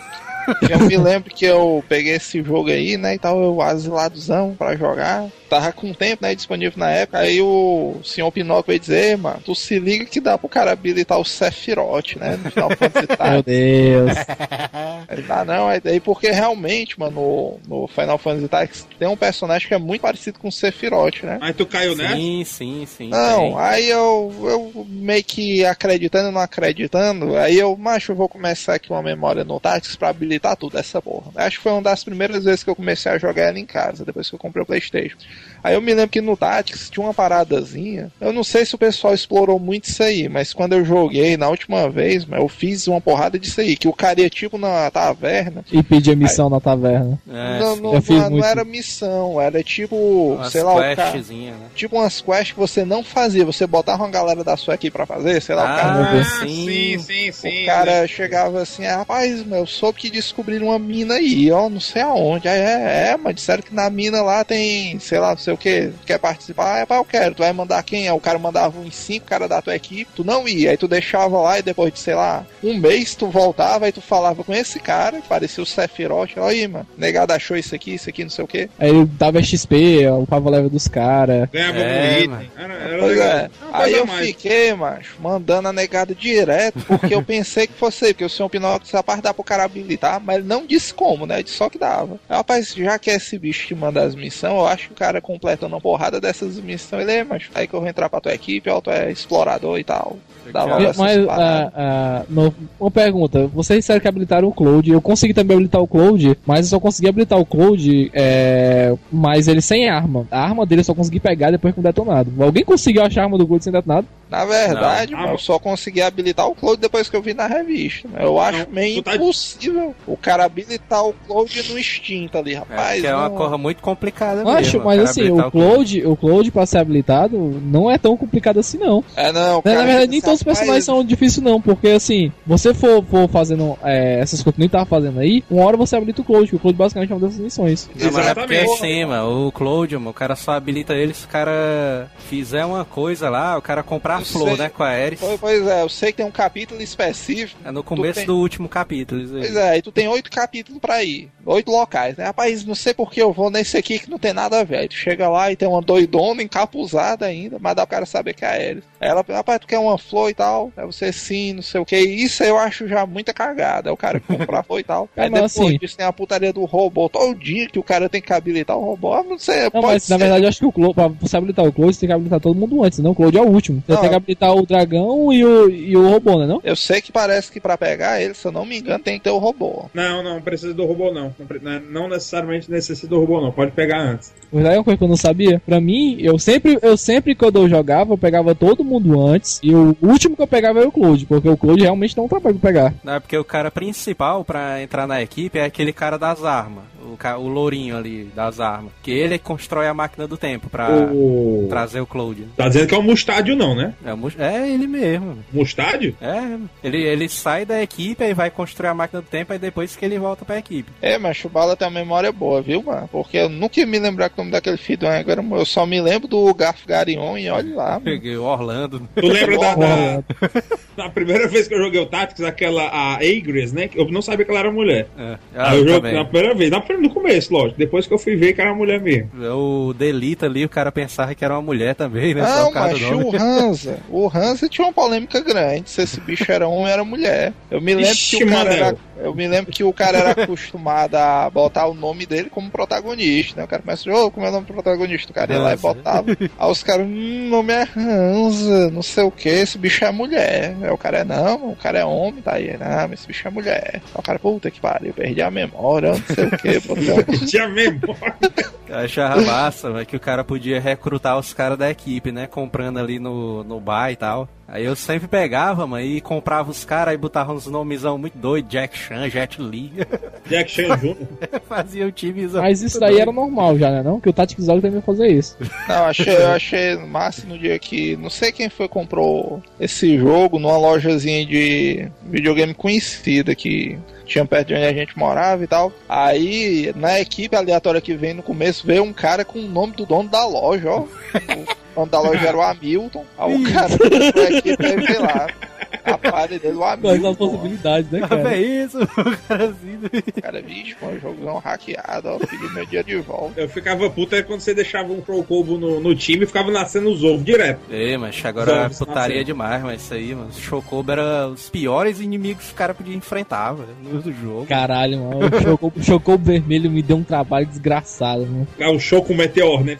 Eu me lembro que eu peguei esse jogo aí, né? E tal, eu asiladozão pra jogar. Tava com tempo, né? Disponível na época. Aí o senhor Pinóquio veio dizer, "Ei, mano, tu se liga que dá pro cara habilitar o Sephiroth, né? No final Fantasy Meu. Deus. Aí tá, não, aí daí porque realmente, mano, no, no Final Fantasy Tactics tem um personagem que é muito parecido com o Sephiroth, né? Aí tu caiu nessa? Sim, sim, sim. Não, tem. aí eu, eu meio que acreditando, não acreditando, aí eu, macho, eu vou começar aqui uma memória no Tactics pra habilitar tudo essa porra. Acho que foi uma das primeiras vezes que eu comecei a jogar ela em casa, depois que eu comprei o Playstation. Aí eu me lembro que no Tactics tinha uma paradazinha, eu não sei se o pessoal explorou muito isso aí, mas quando eu joguei na última vez, mas eu fiz uma porrada disso aí, que o cara ia tipo na taverna, E pedir missão na taverna. É, não, não, eu fiz não muito. era missão, era tipo, Umas sei lá, o cara, né? tipo umas quests que você não fazia, você botava uma galera da sua equipe pra fazer, sei lá, o cara Ah, Ah, sim. sim, sim, o cara né? chegava assim, "Ah, rapaz, meu, eu soube que descobriram uma mina aí, ó, não sei aonde. Aí é, é, mas disseram que na mina lá tem, sei lá, não sei o que, quer participar? É, pá, eu quero. Tu vai mandar quem? Aí o cara mandava uns cinco caras da tua equipe, tu não ia. Aí tu deixava lá e depois de, sei lá, um mês tu voltava e tu falava com esse cara, que parecia o Sephiroth, aí, mano, negado achou isso aqui, isso aqui, não sei o que. Aí ele dava XP, o pavo level dos caras. Ganhava É, um item. mano. Era, era Pois legal. é. Aí eu mais. fiquei, macho, mandando a negada direto, porque eu pensei que fosse porque o senhor Pinóquio essa parte dá pro cara habilitar, mas ele não disse como, né? Disse só que dava. Rapaz, já que é esse bicho que manda as missões, eu acho que o cara completando uma porrada dessas missões, ele é, macho, aí que eu vou entrar pra tua equipe, ó, tu é explorador e tal. Essas Mas, paradas. ah, ah, no- uma pergunta. Vocês disseram que habilitaram o Cloud. Eu consegui também habilitar o Cloud, mas eu só consegui habilitar o Cloud, é, mas ele sem arma. A arma dele eu só consegui pegar depois com detonado. Alguém conseguiu achar a arma do Cloud sem detonado? Na verdade, Não. mano, eu só consegui habilitar o Cloud depois que eu vi na revista. né? Eu acho Não, meio tu tá- impossível o cara habilitar o Cloud no extinto ali, É, rapaz. que é uma coisa muito complicada Eu acho, mesmo. mas assim, o Cloud, o Cloud pra ser habilitado não é tão complicado assim não. É, não, Na, cara, na verdade, nem todos os personagens são difíceis não, porque assim, você for, for fazendo é, essas coisas que nem tava fazendo aí, uma hora você habilita o Cloud, porque o Cloud basicamente é uma dessas missões. Não, mas é porque é assim, mano, o Cloud, mano, o cara só habilita ele se o cara fizer uma coisa lá, o cara comprar Eu flor, sei. né, com a Ares. Pois, pois é, eu sei que tem um capítulo específico. É no começo tem- do último capítulo. Isso aí. Pois é, e tu tem oito capítulos pra ir. Oito locais, né? Rapaz, não sei por que eu vou nesse aqui que não tem nada a ver. Aí tu chega lá e tem uma doidona encapuzada ainda, mas dá pro cara saber que é eles. Aí ela, rapaz, tu quer uma flor e tal? Aí você sim, não sei o que. Isso eu acho já muita cagada. Aí o cara comprar flor e tal. É, Aí mas depois assim- disso tem a putaria do robô. Todo dia que o cara tem que habilitar o robô. Ah, Não sei, Não, pode mas ser. na verdade eu acho que o Cloud, pra você habilitar o Cloud, você tem que habilitar todo mundo antes, não? O Cloud é o último. Você Não, tem que é- habilitar o dragão e o, e o robô, né não? Eu sei que parece que pra pegar ele, se eu não me engano, tem que ter o robô. Não, não precisa do robô, não. Não, não- não necessariamente necessita do robô, não. Pode pegar antes. Mas aí é uma coisa que eu não sabia. Pra mim, eu sempre, eu sempre quando eu jogava, eu pegava todo mundo antes. E o último que eu pegava era o Cloud, porque o Cloud realmente dá um trabalho pra pegar. Não, é porque o cara principal pra entrar na equipe é aquele cara das armas. O, o lourinho ali das armas. Que ele constrói a máquina do tempo pra O... trazer o Cloud. Tá dizendo que é o Mustádio, não, né? É, é ele mesmo. Mustádio? É, ele, ele sai da equipe e vai construir a máquina do tempo, aí depois que ele volta pra equipe. É, mas o Bala tem uma memória boa, viu, mano? Porque eu nunca ia me lembrar que o nome daquele filho do agora eu só me lembro do Garf Garion e olha lá, mano. Peguei o Orlando. Tu lembra da, da, da primeira vez que eu joguei o Tactics, aquela, a Agres, né? que Eu não sabia que ela era mulher. É, eu eu joguei na primeira vez, na, no começo, lógico. Depois que eu fui ver que era mulher mesmo. O Delita ali, o cara pensava que era uma mulher também, né? Não, mas o Hansa. O Hansa tinha uma polêmica grande. Se esse bicho era homem ou era mulher. Eu me lembro Ixi, que o cara era. Eu me lembro que o cara era acostumado a botar o nome dele como protagonista, né? O cara começa, ô, como é o nome do protagonista? O cara ia lá e botava. Aí os caras, hum, nome é Hansa, não sei o que, esse bicho é mulher. Aí o cara é, não, o cara é homem, tá aí, não, mas esse bicho é mulher. Aí o cara, puta que pariu, perdi a memória, não sei o que, Tinha memória. Eu achava massa, mas que o cara podia recrutar os caras da equipe, né? Comprando ali no, no bar e tal. Aí eu sempre pegava, mano, e comprava os caras e botava uns nomezão muito doido, Jack Chan, Jet Li. Jack Chan Jr. Fazia o timezão. Mas isso daí doido. era normal já, né? Não? Que o Tactics Dog também ia fazer isso. Não, achei, eu achei massa no dia que. Não sei quem foi comprou esse jogo numa lojazinha de videogame conhecida que tinha perto de onde a gente morava e tal. Aí, na equipe aleatória que vem no começo, veio um cara com o nome do dono da loja, ó. O nome da loja era o Hamilton. Aí o cara aí veio lá. A palha dele, o Quais as Hamilton. ó. possibilidades, né, Ah, cara? é isso, o cara assim. Cara, bicho, um jogão hackeado, ó. Pedi meu dia de volta. Eu ficava puto é quando você deixava um Chocobo no, no time e ficava nascendo os ovos direto. Ei, mas agora é putaria demais, mas isso aí, mano. Chocobo era os piores inimigos que o cara podia enfrentar, velho, no do jogo. Caralho, mano. O Choco- Chocobo vermelho me deu um trabalho desgraçado, mano. É o show com o meteor, né?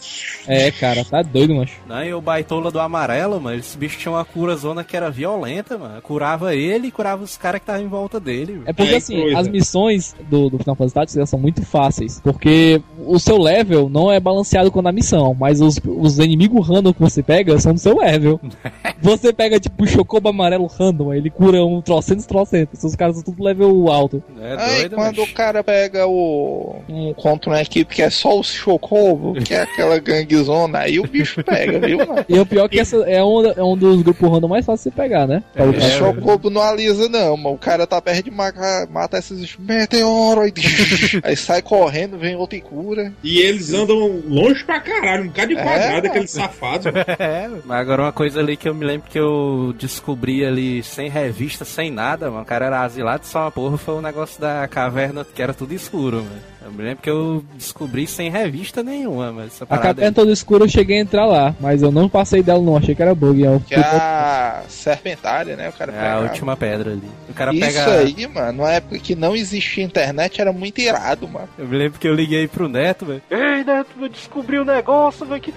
É, cara, tá doido, macho. Não, e o baitola do amarelo, mano, esse bicho tinha uma cura zona que era violenta, mano. Curava ele e curava os caras que estavam em volta dele. É porque É, assim, coisa. as missões do, do Final Fantasy Tactics elas são muito fáceis. Porque o seu level não é balanceado com a missão, mas os, os inimigos random que você pega são do seu level. você pega tipo o Chocobo amarelo random, ele cura um trocentos trocentos. Os caras são tudo level alto. É Aí doido, quando mas... o cara pega o. um contra uma equipe que é só o Chocobo, que é aquela ganguezona, aí o bicho pega, viu, mano? E o pior é que essa é um, é um dos grupos random mais fáceis de você pegar, né? Pra O lutar. Chocobo não alisa, não, mano. O cara tá perto de matar, matar esses meteoro aí, aí sai correndo, vem outra e cura. E eles andam longe pra caralho, um bocado de É, quadrado, mano. aqueles safados. É, mas agora uma coisa ali que eu me lembro que eu descobri ali sem revista, sem nada, mano. O cara era asilado só uma porra, foi o negócio da caverna que era tudo escuro, mano. Eu me lembro que eu descobri sem revista nenhuma, mas essa A caverna toda escura eu cheguei a entrar lá, mas eu não passei dela não, achei que era bug. Eu Que é a serpentária, né? O cara É pega. a última pedra ali. O cara Isso pega. aí, mano, na época que não existia internet, era muito irado, mano. Eu me lembro que eu liguei pro Neto, velho. Ei, Neto, eu descobri um negócio, velho, que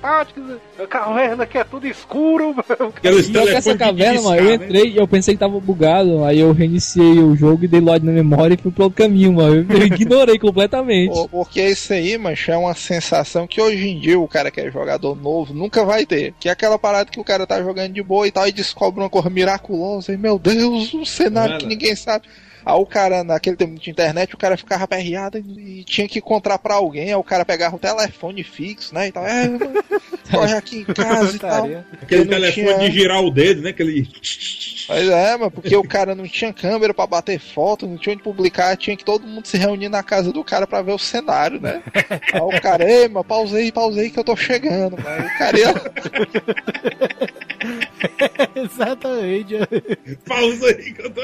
táticas. A caverna que é tudo escuro, velho. Que essa caverna, mano, eu entrei e eu pensei que tava bugado, aí eu reiniciei o jogo e dei load na memória e fui pro outro caminho, mano. Eu ignorei completamente. Porque isso aí, mancha, é uma sensação que hoje em dia o cara que é jogador novo nunca vai ter. Que é aquela parada que o cara tá jogando de boa e tal e descobre uma coisa miraculosa e, meu Deus, um cenário Nada. que ninguém sabe. Aí o cara, naquele tempo de internet, o cara ficava perreado e, tinha que encontrar pra alguém, aí o cara pegava o telefone fixo, né, e tal. É, mano, corre aqui em casa e tal. Aquele telefone tinha- de girar o dedo, né? Aquele. Mas é, mano, porque o cara não tinha câmera pra bater foto, não tinha onde publicar, tinha que todo mundo se reunir na casa do cara pra ver o cenário, né? Aí o cara, ei, mano, pausei, pausei que eu tô chegando, mano. O cara ia... Exatamente. Pausa aí que eu tô.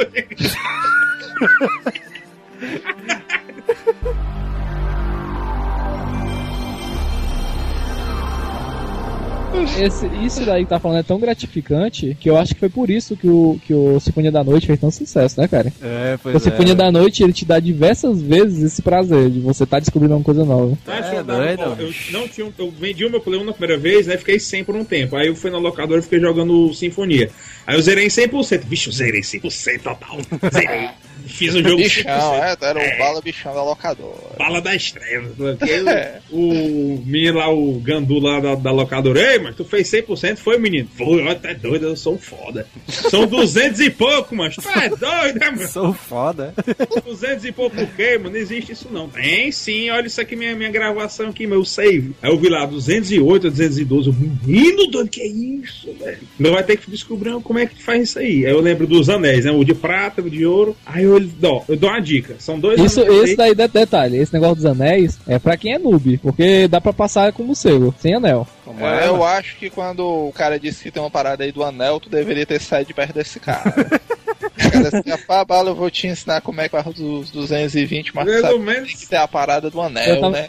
Esse, isso daí que tá falando é tão gratificante que eu acho que foi por isso que o, que o Sinfonia da Noite fez tão sucesso, né, cara? É, pois O Sinfonia da Noite ele te dá diversas vezes esse prazer de você estar descobrindo uma coisa nova. Tá, É, deixa eu, dar- doido, ó, eu não tinha, eu vendi o meu Play 1 na primeira vez, né? Fiquei sem por um tempo. Aí eu fui na locadora e fiquei jogando Sinfonia. Aí eu zerei em 100%. Vixe, eu zerei 100% total. Zerei. Fiz o jogo bichão, 100%. é, era o bala bichão da locadora. Bala das trevas. Porque É. o, o menino lá, o Gandu lá da, da locadora, ei, mas tu fez 100%, foi, menino? Foi, ó, tá doido, eu sou um foda. São 200 e pouco, mas tu é doido, né, mano? Sou foda. 200 e pouco por quê, mano? Não existe isso não. Tem sim, olha isso aqui, minha, minha gravação aqui, meu save. Aí eu vi lá, 208 a 212. Eu, menino doido, que é isso, velho? Não vai ter que descobrir como é que faz isso aí. Aí eu lembro dos anéis, né? O de prata, o de ouro. Aí eu, ó, eu dou uma dica. São dois Isso, anéis esse daí, de- detalhe, esse negócio dos anéis é pra quem é noob, porque dá pra passar como cego, sem anel. É, é, eu acho que quando o cara disse que tem uma parada aí do anel, tu deveria ter saído de perto desse cara. o cara assim, pá, bala, eu vou te ensinar como é que faz os 220, mas Pelo sabe menos. tem que ter a parada do anel, tava- né?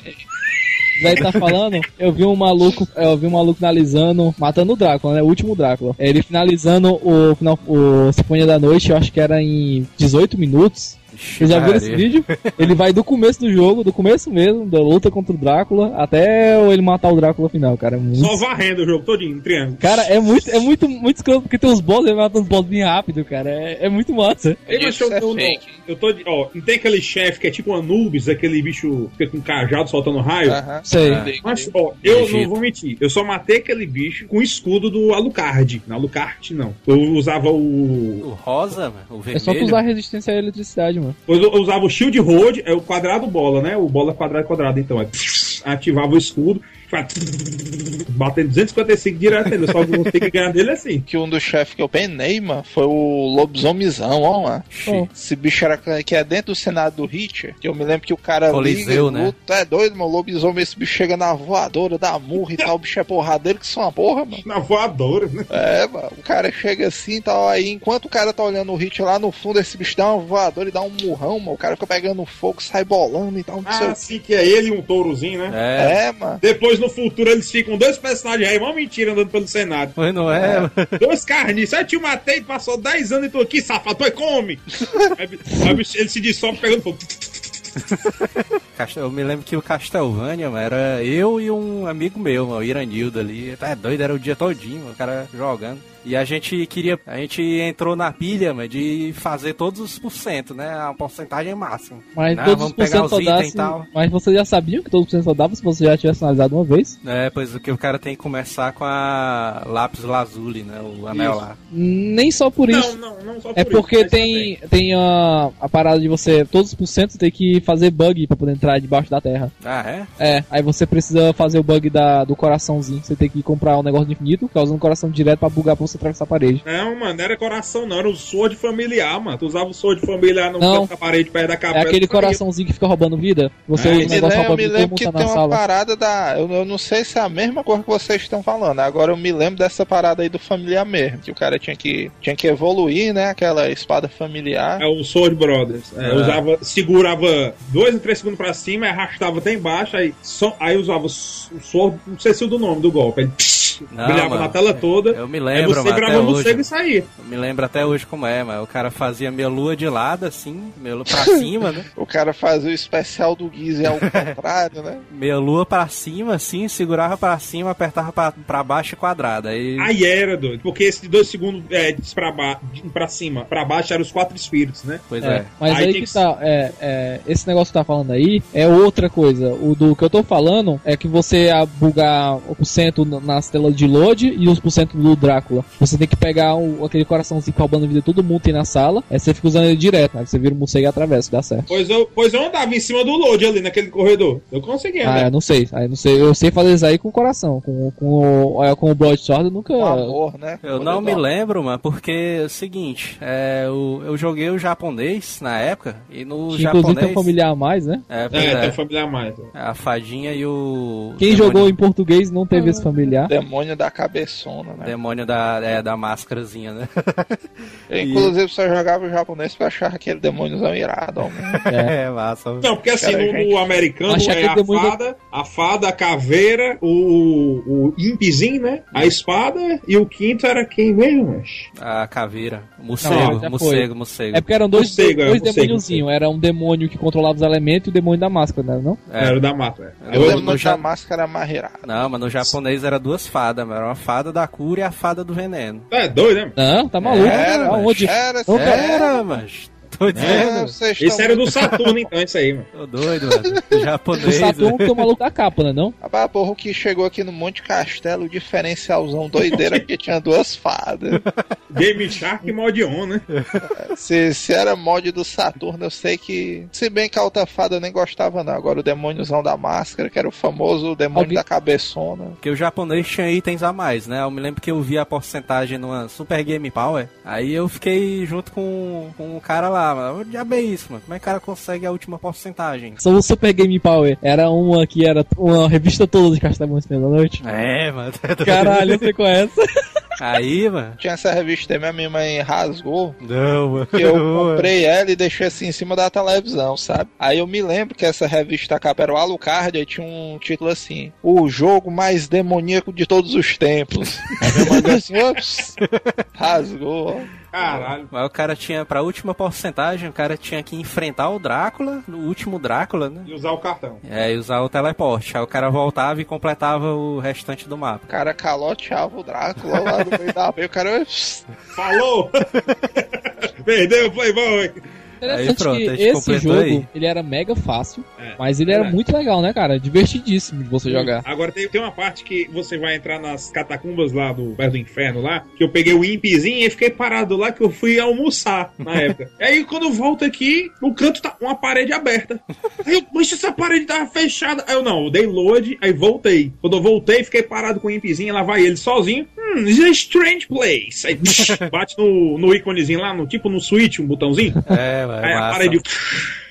Daí tá falando, eu vi um maluco, eu vi um maluco finalizando, matando o Drácula, né? O último Drácula. Ele finalizando o, final- o Sinfonia da Noite, eu acho que era em 18 minutos. Vocês já viram esse vídeo? Ele vai do começo do jogo, do começo mesmo, da luta contra o Drácula, até ele matar o Drácula final, cara. É muito... Só varrendo o jogo todinho, em triângulo. Cara, é muito, é muito, muito escroto, porque tem uns boss, ele mata uns boss bem rápido, cara. É, é muito massa. Isso eu, é eu, fake. eu tô de. Ó, não tem aquele chefe que é tipo um Anubis, aquele bicho que fica com cajado soltando raio? Aham. Sei. Ah. Mas, ó, eu não vou mentir. Eu só matei aquele bicho com o escudo do Alucard. Não, Alucard não. Eu usava o. O rosa, mano, o vermelho. É só tu usar resistência à eletricidade, mano. Eu eu usava o Shield Road, é o quadrado bola, né? O bola quadrado quadrado, então. É, ativava o escudo, batendo 255 direto nele. Só que você tem que ganhar dele assim. Que um dos chefes que eu penei, mano, foi o lobisomizão, ó, mano. Esse bicho era que é dentro do Senado do Hitcher. Que eu me lembro que o cara. Coliseu, liga, né? luta, é doido, mano. Lobisomem, esse bicho chega na voadora, dá murro e tal. O bicho é porradeiro que são uma porra, mano. Na voadora, né? É, mano. O cara chega assim e tal. Aí, enquanto o cara tá olhando o hit lá no fundo, esse bicho dá uma voadora e dá um murrão, mano. O cara fica pegando fogo, sai bolando e tal. Não sei Ah, o sim, que é ele e um tourozinho, né? É, É, mano. Depois, no futuro, eles ficam dois personagens aí, uma mentira andando pelo Senado. mas não é, mano. Dois carniços. Eu te matei, passou 10 anos e tô aqui, safado, tu come! aí, ele se dissolve pegando fogo. Eu me lembro que o Castlevania, mano, era eu e um amigo meu, mano, o Iranildo ali. Tá doido, era o dia todinho, mano, o cara jogando. E a gente queria. A gente entrou na pilha, mano, de fazer todos os por cento, né? A porcentagem máxima. Mas Não, todos vamos os pegar os itens e tal. Mas vocês já sabiam que todos os por cento só dava se você já tivesse analisado uma vez? É, pois o que o cara tem que começar com a lápis lazuli, né? O anel Isso. lá. Nem só por isso. Não, não, não só por É isso, porque mas tem, tem a, a parada de você, todos os por cento tem que fazer bug pra poder entrar debaixo da terra. Ah, é? É, aí você precisa fazer o bug da, do coraçãozinho. Você tem que comprar um negócio de infinito, causando coração direto pra bugar pra você atravessar a parede. Não, mano, não era coração, não. Era o sword familiar, mano. Tu usava o sword familiar no Não. canto da parede perto da É capela. aquele coraçãozinho que fica roubando vida. Você É, usa o Me negócio lembro, que tá tem na uma sala. parada da. Eu, eu não sei se é a mesma coisa que vocês estão falando. Agora eu me lembro dessa parada aí do familiar mesmo. Que o cara tinha que, tinha que evoluir, né? Aquela espada familiar. É o Sword Brothers. É, É. Usava, segurava dois ou três segundos pra cima, arrastava até embaixo, aí, só, aí usava o Sword, não sei se é o do nome do golpe. Aí, Não, brilhava mano. na tela toda. Eu me lembro, você mano, virava até no hoje. cego e saía. Eu me lembro até hoje como é, mas o cara fazia minha lua de lado, assim, meia lua pra cima, né? O cara fazia o especial do Gizzy ao contrário, né? Meia lua pra cima, assim, segurava pra cima, apertava pra, pra baixo e quadrado. Aí. Aí era, doido. Porque esse de dois segundos é, pra, ba pra cima, pra baixo eram os quatro espíritos, né? Pois É, é. mas Aí aí, que que- tá, é, é, esse negócio que tá falando aí é outra coisa. O do que eu tô falando é que você a bugar o porcento na- nas telas de load e os porcento do Drácula. Você tem que pegar o- aquele coraçãozinho roubando vida de todo mundo tem na sala, aí você fica usando ele direto, aí você vira um morcego e atravessa, dá certo. Pois eu, pois eu andava em cima do load ali naquele corredor. Eu conseguia, Ah, né? eu não sei, aí eu não sei, eu sei fazer isso aí com o coração, com, com, o, é, com o Blood Sword eu nunca... Com amor, né? Eu não me lembro, mano, porque é o seguinte, é, o- eu joguei o japonês na época, e no que inclusive tem japonês. um familiar a mais, né? É, É, é, tem familiar mais. a fadinha e o. Quem demônio- jogou em português não teve esse familiar. Demônio da cabeçona, né? Demônio da, é, da máscarazinha, né? Eu, inclusive, só jogava o japonês pra achar aquele demôniozão irado. É. É, massa. Não, porque assim, Cara, no, gente, no americano é a demônio da- fada, a fada, a caveira, o, o impizinho, né? A espada e o quinto era quem mesmo? mas? A caveira. Morcego, Não, morcego, morcego. É porque eram dois, Morcego, é, dois morcego, demôniozinhos. Era um demônio que controlava os elementos e o demônio da máscara, né? Não? É. Era o da mata. É. Eu- o no demônio ja- da máscara mais irado. Não, mas no japonês era duas fadas, mano. Era uma fada da cura e a fada do veneno. É doido, né? Não, tá maluco. Era, Aonde? era, Não, era, Era, mas. Tô É, dizendo. vocês Esse estão era do Saturno, então, isso aí, mano. Tô doido, mano. O Japonês. Saturno que é o maluco da capa, né? Não? Rapaz, porra, o que chegou aqui no Monte Castelo, diferencialzão doideira, porque tinha duas fadas. Game Shark e Mod On, né? Se, se era mod do Saturno, eu sei que. Se bem que a outra fada eu nem gostava, não. Agora o demôniozão da máscara, que era o famoso demônio Alguém- da cabeçona. Porque o japonês tinha itens a mais, né? Eu me lembro que eu vi a porcentagem numa Super Game Power. Aí eu fiquei junto com, com o cara lá. Mano. O diabo é isso, mano. Como é que o cara consegue a última porcentagem? Só o Super Game Power. Era uma que era uma revista toda de Castelão da Noite. É, mano. Caralho, você conhece? Aí, mano. Tinha essa revista aí, minha minha mãe rasgou. Não, mano. Que eu comprei ela e deixei assim em cima da televisão, sabe? Aí eu me lembro que essa revista capa era o Alucard, aí tinha um título assim: O jogo mais demoníaco de todos os tempos. Aí minha mãe deu assim, ops, rasgou, ó. Caralho. Mas o cara tinha, pra última porcentagem, o cara tinha que enfrentar o Drácula, o último Drácula, né? E usar o cartão. É, e usar o teleporte. Aí o cara voltava e completava o restante do mapa. O cara caloteava o Drácula lá meio da o cara. Falou! Perdeu o Playboy! Interessante pronto, a que esse jogo, aí. ele era mega fácil, É. mas ele era É. muito legal, né, cara? Divertidíssimo de você jogar. Agora tem, tem uma parte que você vai entrar nas catacumbas lá do perto do inferno lá, que eu peguei o impzinho e fiquei parado lá que eu fui almoçar na época. E aí quando eu volto aqui, o canto tá uma parede aberta. Aí eu, mas essa parede tava fechada. Aí eu não, eu dei load, aí voltei. Quando eu voltei, fiquei parado com o impzinho, lá vai ele sozinho. Hum, this is a strange place. Aí bate no, no íconezinho lá, no, tipo no switch, um botãozinho. É, vai, Aí a massa. parede.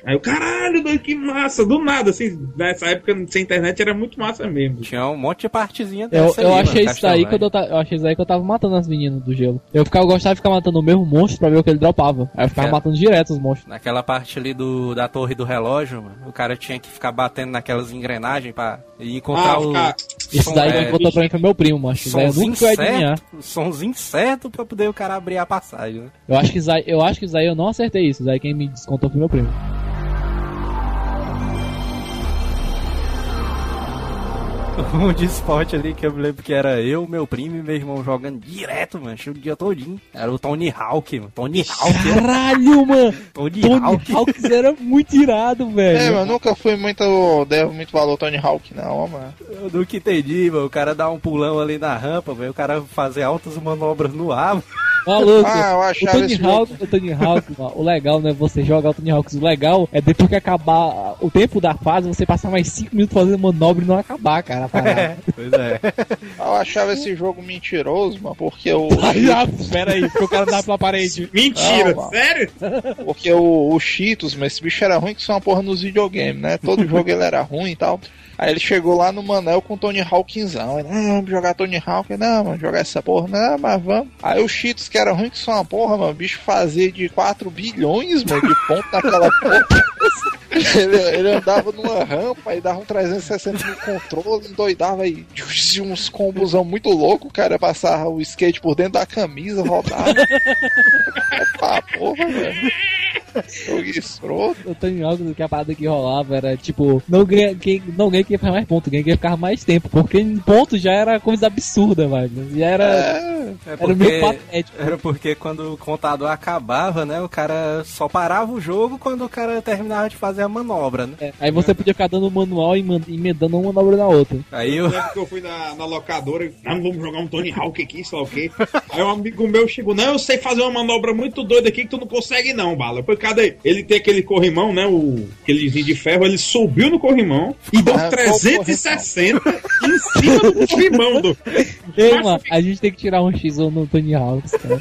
Aí o caralho, doido, que massa. Do nada, assim, nessa época sem internet era muito massa mesmo. Tinha um monte de partezinha Eu, dessa eu aí, achei mano, isso daí Castlevania. quando eu, ta- eu achei isso aí que eu tava matando as meninas do gelo. Eu ficava, eu gostava de ficar matando o mesmo monstro pra ver o que ele dropava. Aí eu ficava É. matando direto os monstros. Naquela parte ali do, da torre do relógio, mano, o cara tinha que ficar batendo naquelas engrenagens pra e encontrar Ah, o. ficar- Isso som- daí é, quem contou pra mim foi meu primo, macho. Isso daí eu nunca ia adivinhar. certo, sonzinho certo pra poder o cara abrir a passagem, né? Eu acho que isso aí, eu acho que isso aí eu não acertei isso. Isso aí quem me descontou foi meu primo. Um de esporte ali que eu me lembro que era eu, meu primo e meu irmão jogando direto, mano, o dia todinho. Era o Tony Hawk, mano. Tony Hawk, Caralho, mano! Tony, Tony Hawk. Hawks era muito irado, velho. É, mas nunca fui muito. Devo muito valor ao Tony Hawk, não, mano. Eu nunca entendi, mano. O cara dá um pulão ali na rampa, velho. O cara fazer altas manobras no ar. mano. Maluco. Ah, eu O achava Tony esse jogo. Hawk, o Tony Hawk, mano, o legal não é você jogar o Tony Hawks. O legal é depois que acabar o tempo da fase, você passar mais 5 minutos fazendo manobra e não acabar, cara. pois é. Eu achava esse jogo mentiroso, mano, porque o. Ah, pera aí, porque o cara dá pela parede. Mentira, Calma. sério? Porque o, o Cheetos, mas esse bicho era ruim que só uma porra nos videogames, né? Todo jogo ele era ruim e tal. Aí ele chegou lá no Manel com o Tony Hawkzão. Ele, ah, vamos jogar Tony Hawk. Não, vamos jogar essa porra. Não, mas vamos. Aí o Cheetos, que era ruim que só uma porra, mano, o bicho fazia de 4 bilhões, mano, de ponto naquela porra. Ele, ele andava numa rampa e dava um 360 no controle, endoidava aí uns combosão muito louco, o cara passava o skate por dentro da camisa, rodava. Pá, porra, velho. Jogo escroto. O Tony Hawk, que a parada que rolava era tipo, não ganha quem, não ganha quem faz mais ponto, ganha quem ficar mais tempo. Porque em ponto já era coisa absurda, velho. E era, É, É era meio patético. Era porque quando o contador acabava, né? O cara só parava o jogo quando o cara terminava de fazer a manobra, né? É, Aí você podia ficar dando manual e emendando uma manobra na outra. Aí Eu eu. que eu fui na, na locadora e, não, vamos jogar um Tony Hawk aqui, sei lá o quê. Aí um amigo meu chegou, não, eu sei fazer uma manobra muito doida aqui que tu não consegue não, bala. Eu falei, cadê? Ele tem aquele corrimão, né, o aquelezinho de ferro, ele subiu no corrimão e deu Ah, 360 em cima do corrimão. Do... Ei, mano, a gente tem que tirar um X1 no Tony Hawks, cara.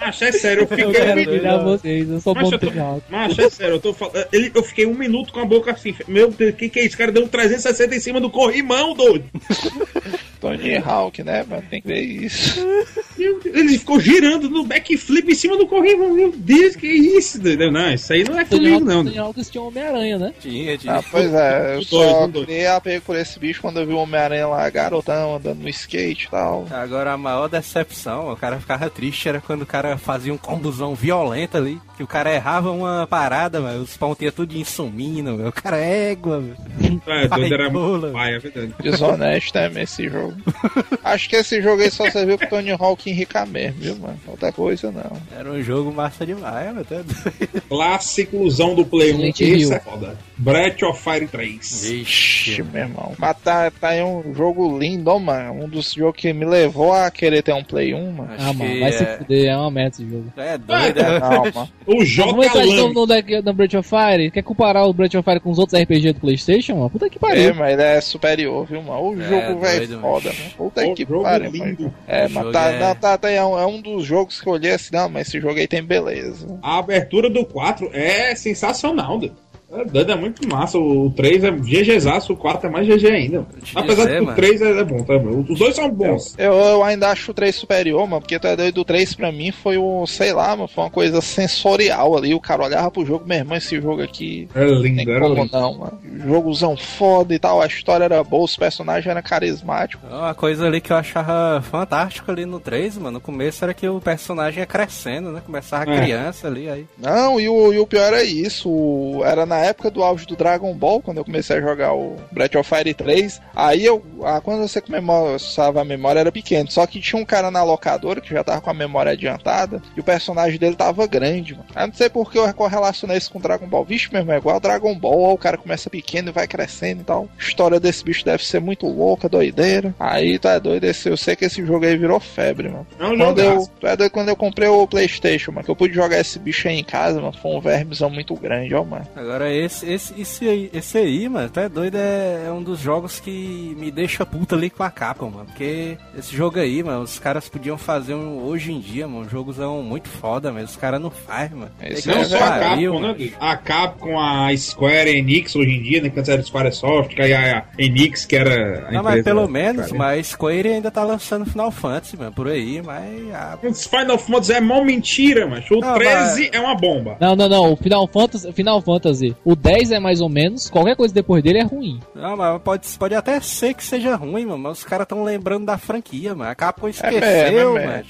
Macho, é sério, eu Eu fiquei... quero um brilhar minuto- vocês, eu sou Macho, bom no eu tô- Tony Hawks. Macho, é sério, eu tô falando. Ele, eu fiquei um minuto com a boca assim. Meu Deus, o que, que é isso? O cara deu um 360 em cima do corrimão, doido. Tony Hawk, né, mano? Tem que ver isso. Ele ficou girando no backflip em cima do corrimão. Meu Deus, que isso, doido? Não, isso aí não é Tony comigo, Hawks, não. Tony Hawks tinha Homem-Aranha, né? Tinha, tinha. Ah, pois é, eu só um dois. criei apego por esse bicho quando eu vi o Homem-Aranha lá, garotão, andando no skate e tal. Agora a maior decepção, o cara ficava triste, era quando o cara fazia um combusão violento ali, que o cara errava uma parada, mano, os pontinhos tudo sumindo, meu. o cara é égua. É, doido, era muito pai, é verdade. Desonesto é esse jogo. Acho que esse jogo aí só serviu pro Tony Hawk enricar mesmo, viu, mano? Outra coisa não. Era um jogo massa demais, mano. Clássicozão do Play 1, Silent esse Hill. é foda. Breath of Fire 3. Ixi, meu irmão. Mas tá, tá aí um jogo lindo, ó, mano. Um dos jogos que me levou a querer ter um Play 1, mano. Acho Ah, mano, vai se é, fuder, é uma merda esse jogo. é doido, é. Calma. O Vamos J. entrar Lame. no, no Breath of Fire? Quer comparar o Breath of Fire com os outros RPG do Playstation, mano? Puta que É, pariu. mas ele é superior, viu, mano? O É, jogo velho doido, foda, mano. Puta O que jogo pariu, lindo. mano. É, O mas jogo tá, é- não, tá, tá, é, um, é um dos jogos que eu olhei assim, não, mas esse jogo aí tem beleza. A abertura do 4 é sensacional, doido. É doido, é muito massa. O 3 é GGzaço, o 4 é mais GG ainda. Apesar dizer, de que o mano. 3 é, é bom, tá? Os dois são bons. Eu, eu ainda acho o 3 superior, mano, porque tu é doido, o 3 pra mim foi o, sei lá, mano, foi uma coisa sensorial ali. O cara olhava pro jogo, meu irmão, esse jogo aqui. É Tem lindo, era como lindo. não, mano. Jogozão foda e tal, a história era boa, os personagens eram carismáticos. Uma coisa ali que eu achava fantástico ali no 3, mano, no começo era que o personagem ia crescendo, né? Começava É. criança ali, aí. Não, e o, e o pior é isso. Era na época do auge do Dragon Ball, quando eu comecei a jogar o Breath of Fire 3. Aí eu. ah, quando você começava a memória era pequeno. Só que tinha um cara na locadora que já tava com a memória adiantada. E o personagem dele tava grande, mano. Aí não sei por que eu correlacionei isso com Dragon Ball. Vixe, meu irmão, é igual Dragon Ball. O cara começa pequeno e vai crescendo e tal. A história desse bicho deve ser muito louca, doideira. Aí tá doido. Esse, eu sei que esse jogo aí virou febre, mano. É um Quando eu, jogaço. é doido quando eu comprei o PlayStation, mano, que eu pude jogar esse bicho aí em casa, mano, foi um vermezão muito grande, ó, mano. Agora esse, esse, esse aí, esse aí, mano, tu é doido, é, é um dos jogos que me deixa puta ali com a Capcom, mano. Porque esse jogo aí, mano, os caras podiam fazer um, hoje em dia, mano, jogos são muito foda, mas os caras não fazem, mano. Esse Não é só a pariu, Capcom, né? A Capcom, a Square Enix hoje em dia, né? Que antes era Squaresoft, que aí a Enix, que era a Não, mas pelo menos, Square. mas Square ainda tá lançando Final Fantasy, mano, por aí, mas a Os Final Fantasy é mó mentira, mas o Não, 13 é uma bomba. Não, não, não. O Final Fantasy, Final Fantasy, o 10 é mais ou menos, qualquer coisa depois dele é ruim. Não, mas pode, pode até ser que seja ruim, mano, mas os caras tão lembrando da franquia, mano. A Capcom esqueceu, mesmo, é mano.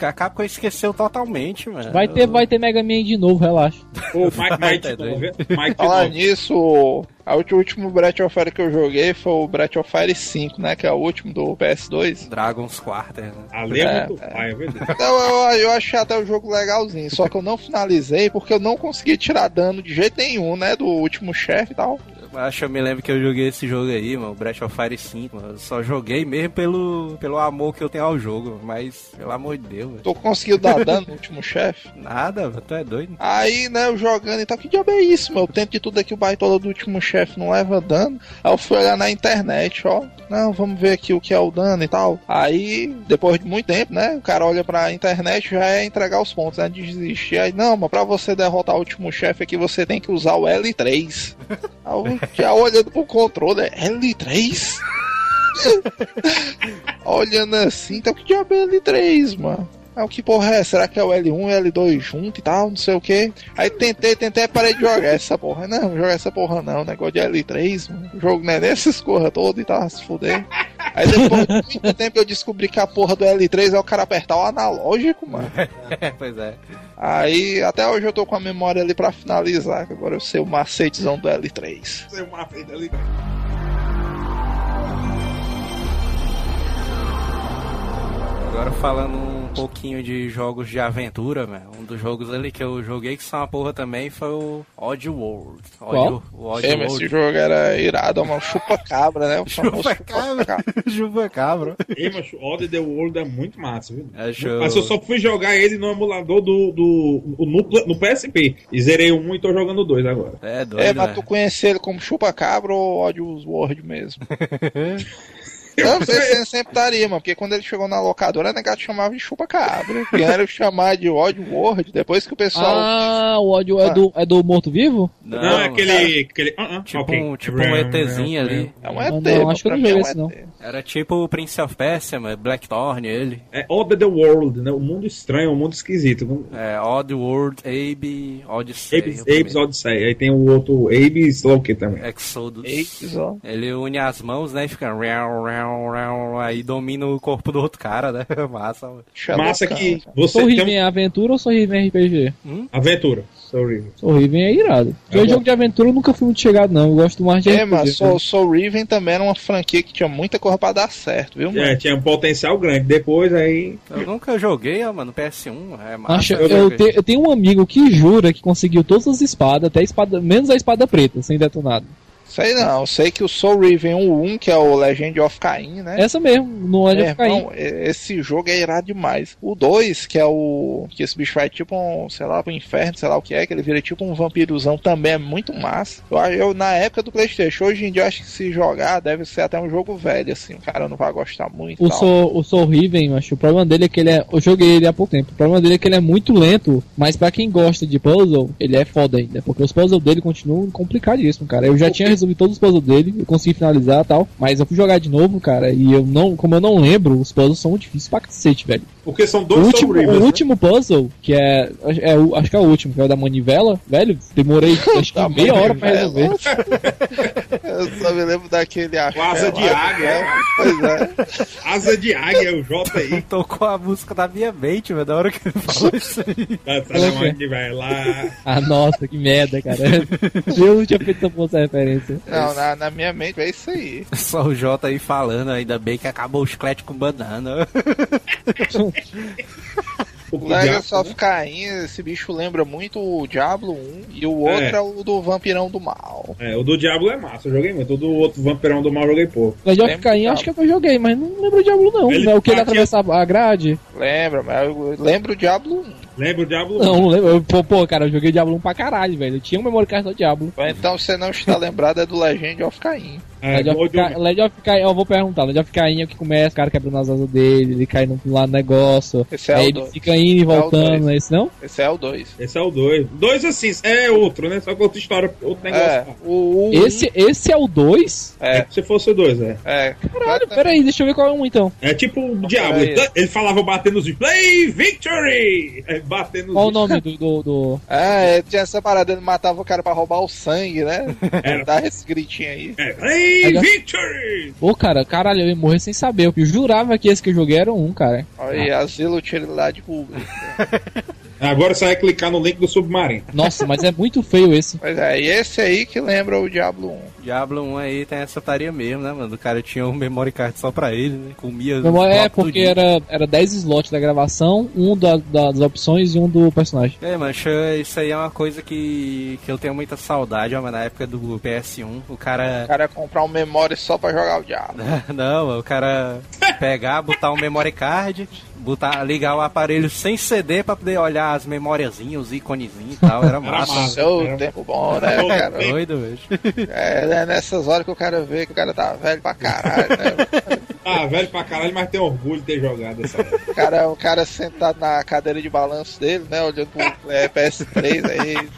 A Capcom esqueceu totalmente, mano. Vai ter, vai ter Mega Man de novo, relaxa. O Mike, Mike. Mike Falar nisso, a último Breath of Fire que eu joguei foi o Breath of Fire 5, né? Que é o último do PS2. Dragons Quarter, né? Ali é, É, muito é. pai, é verdade. Então eu, eu achei até o jogo legalzinho, só que eu não finalizei porque eu não consegui tirar dano de jeito nenhum, né? Do último chefe e tal. Eu Acho que eu me lembro que eu joguei esse jogo aí, mano, Breath of Fire 5, mano. Eu só joguei mesmo pelo, pelo amor que eu tenho ao jogo, mas, pelo amor de Deus, velho. Tô conseguindo dar dano no último chefe. Nada, velho, tu é doido. Aí, né, eu jogando e tal, que diabo é isso, meu? O tempo de tudo aqui, o baitola do último chefe não leva dano. Aí eu fui olhar na internet, ó. Não, vamos ver aqui o que é o dano e tal. Aí, depois de muito tempo, né, o cara olha pra internet já é entregar os pontos, né, de desistir. Aí, não, mas pra você derrotar o último chefe aqui, você tem que usar o L3. Aí eu já olhando pro controle, é L3? olhando assim, então que diabo é L3, mano? Ah, o que porra é? Será que é o L1 e o L2 junto e tal? Não sei o que. Aí tentei, tentei, parei de jogar essa porra. Não, não jogar essa porra não. Negócio de L3, mano. O jogo não é nessas corra todas e tal, se fuder. Aí depois de muito tempo eu descobri que a porra do L3 é o cara apertar o analógico, mano. pois é. Aí até hoje eu tô com a memória ali pra finalizar, que agora eu sei o macetezão do L3. Você é uma feita ali. Agora falando um pouquinho de jogos de aventura, mano. Um dos jogos ali que eu joguei que são uma porra também foi o Odd World. Odd, o Odd É, mas esse jogo era irado, mano. Chupa-cabra, né? Chupa-cabra. Chupa-cabra. Ei, mas o Odd the World é muito massa, viu? Acho- Mas eu só fui jogar ele no emulador do, do, no, no PSP. E zerei 1 e tô jogando 2 agora. É doido, É, mas né? tu conhecia ele como chupa-cabra ou Audios Word mesmo? Não, você, sempre estaria, mano, porque quando ele chegou na locadora, a negado chamava de chupa-cabra. Era chamar de Odd Word, depois que o pessoal. Ah, o ódio é do, é do morto-vivo? Não, Não, é aquele. aquele uh -uh, Tipo, ok. um, tipo um ETzinho ali. é um Ah, ET, não, mano, acho que eu não é joguei um esse, não. Era tipo o Prince of Persia, mas Blackthorn, ele. É Odd the World, né? O mundo estranho, o mundo esquisito. É, Odd World, Abe, Odyssey. Abe's. Abe's Odyssey. Aí tem o outro Abe's Loki também. Exodus. Ó. Ele une as mãos, né? E fica. Rau, rau, aí domina o corpo do outro cara, né? Massa. mano. Massa que você Riven é aventura ou Sou Riven é RPG? Aventura. Sorry. Sou Riven é irado. Porque É jogo de aventura eu nunca fui muito chegado, não. Eu gosto mais de É, RPG. mas Soul, Soul Riven também era uma franquia que tinha muita coisa pra dar certo, viu, mano? É, tinha um potencial grande. Depois aí. Eu nunca joguei, ó, mano, PS1. É massa. Acho, eu eu, te- eu tenho um amigo que jura que conseguiu todas as espadas, até a espada, menos a espada preta, sem detonado. Sei não, sei que o Soul Riven 1, que é o Legend of Cain, né? Essa mesmo, no Legend É, of Cain. esse jogo é irado demais. O 2, que é o. Que esse bicho vai tipo um, sei lá, pro inferno, sei lá o que é, que ele vira tipo um vampirozão também é muito massa. Eu, acho- eu, na época do Playstation, hoje em dia, eu acho que se jogar, deve ser até um jogo velho, assim. O cara não vai gostar muito. O. Soul, o Soul Riven, acho, o problema dele é que ele é. Eu joguei ele há pouco tempo. O problema dele é que ele é muito lento, mas pra quem gosta de puzzle, ele é foda ainda. Porque os puzzles dele continuam complicadíssimos, cara. Eu já tinha resolvido todos os puzzles dele, eu consegui finalizar e tal. Mas eu fui jogar de novo, cara, e eu não. Como eu não lembro, os puzzles são difíceis pra cacete, velho. Porque são O dois último, Soul Rivers, o né? último puzzle, que é, é o- Acho que é o último, que é o da manivela, velho, demorei acho que meia hora pra manivela. resolver. Eu só me lembro daquele axé asa de águia. né? Pois é. Asa de águia, o J aí. Tocou a música da minha mente, velho, da hora que ele falou isso aí. Tá, tá na mão de vai lá. Ah, nossa, que merda, cara. Eu não tinha feito essa referência. Não, na, na minha mente é isso aí. Só o Jota aí falando, ainda bem que acabou o chiclete com banana. O Legacy of? Cain, esse bicho lembra muito o Diablo 1 e o outro É. é, o do Vampirão do Mal. É, o do Diablo é massa, eu joguei muito. O do outro Vampirão do Mal eu joguei pouco. Legend of Lembro Cain, acho que eu joguei, mas não lembro o Diablo não. Ele é o que ele tá atravessava a grade? Lembra, mas eu lembro o Diablo 1. Lembra o Diablo? Não, não lembro. Pô, pô, cara, eu joguei Diablo 1 pra caralho, velho. Eu tinha um memory card do Diablo. Então você não está lembrado é do Legend of Cain. É, Legend, of Legend of Cain, eu vou perguntar. Legend of Cain é o que começa, o cara quebrando as asas dele, ele cai no lado do negócio. Esse é aí o ele dois. fica indo e o voltando, é isso não? Esse é o 2. Esse é o 2. Dois assim, é outro, né? Só que outra história, outro negócio. É, o 1. Esse, esse é o 2? É, Se fosse o 2, é. é. Caralho, peraí, deixa eu ver qual é o 1 então. É tipo o Diablo. Ele, falava batendo os Play Victory! É, batendo os Qual o nome do. do, do- É, tinha essa parada, ele matava o cara pra roubar o sangue, né? Era. Dá esse gritinho aí. É, Play Olha- Victory! Ô, cara, caralho, eu ia morrer sem saber. Eu jurava que esse que eu joguei era o 1, cara. Olha aí, asilo utilidade pública. Agora você vai clicar no link do Submarino. Nossa, mas é muito feio esse. Pois é, e esse aí que lembra o Diablo 1. Diablo 1 aí tem essa taria mesmo, né, mano? O cara tinha um memory card só pra ele, né? Comia. Memória- É, porque era, era 10 slots da gravação, um da, da- das opções e um do personagem. É, mancha, isso aí é uma coisa que, que eu tenho muita saudade, ó, mas na época do PS1, o O cara. cara ia comprar um memory só pra jogar o Diablo. Não, o cara pegar, botar um memory card, botar, ligar o aparelho sem CD pra poder olhar as memóriazinhas, os iconezinhos e tal, era massa. Era- tempo bom, né, Ô, cara? Doido, velho. É, né, nessas horas que o cara vê que o cara tá velho pra caralho, né? Ah, velho pra caralho, mas tem orgulho de ter jogado essa. O cara, o cara sentado na cadeira de balanço dele, né? Olhando pro é, PS3 aí.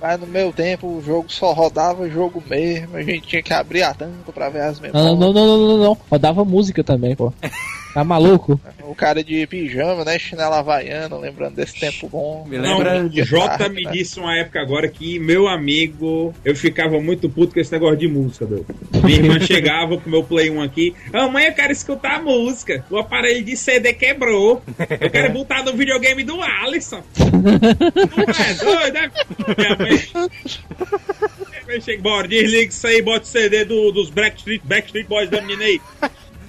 Mas no meu tempo o jogo só rodava jogo mesmo, a gente tinha que abrir a tampa pra ver as Não, memórias. não, não, não, não, não, não. Rodava música também, pô. Tá maluco? O cara de pijama, né? Chinela havaiana, lembrando desse tempo bom. Me Não, lembra. o Jota me disse uma época agora que meu amigo, eu ficava muito puto com esse negócio de música, doido. Minha irmã chegava com meu Play 1 aqui, ah, mãe, eu quero escutar a música. O aparelho de CD quebrou. Eu quero botar no videogame do Alisson. Não é doido, né? Minha mãe. Minha mãe chega, bora, desliga isso aí, bota o CD do, dos Backstreet, Backstreet Boys da menina aí.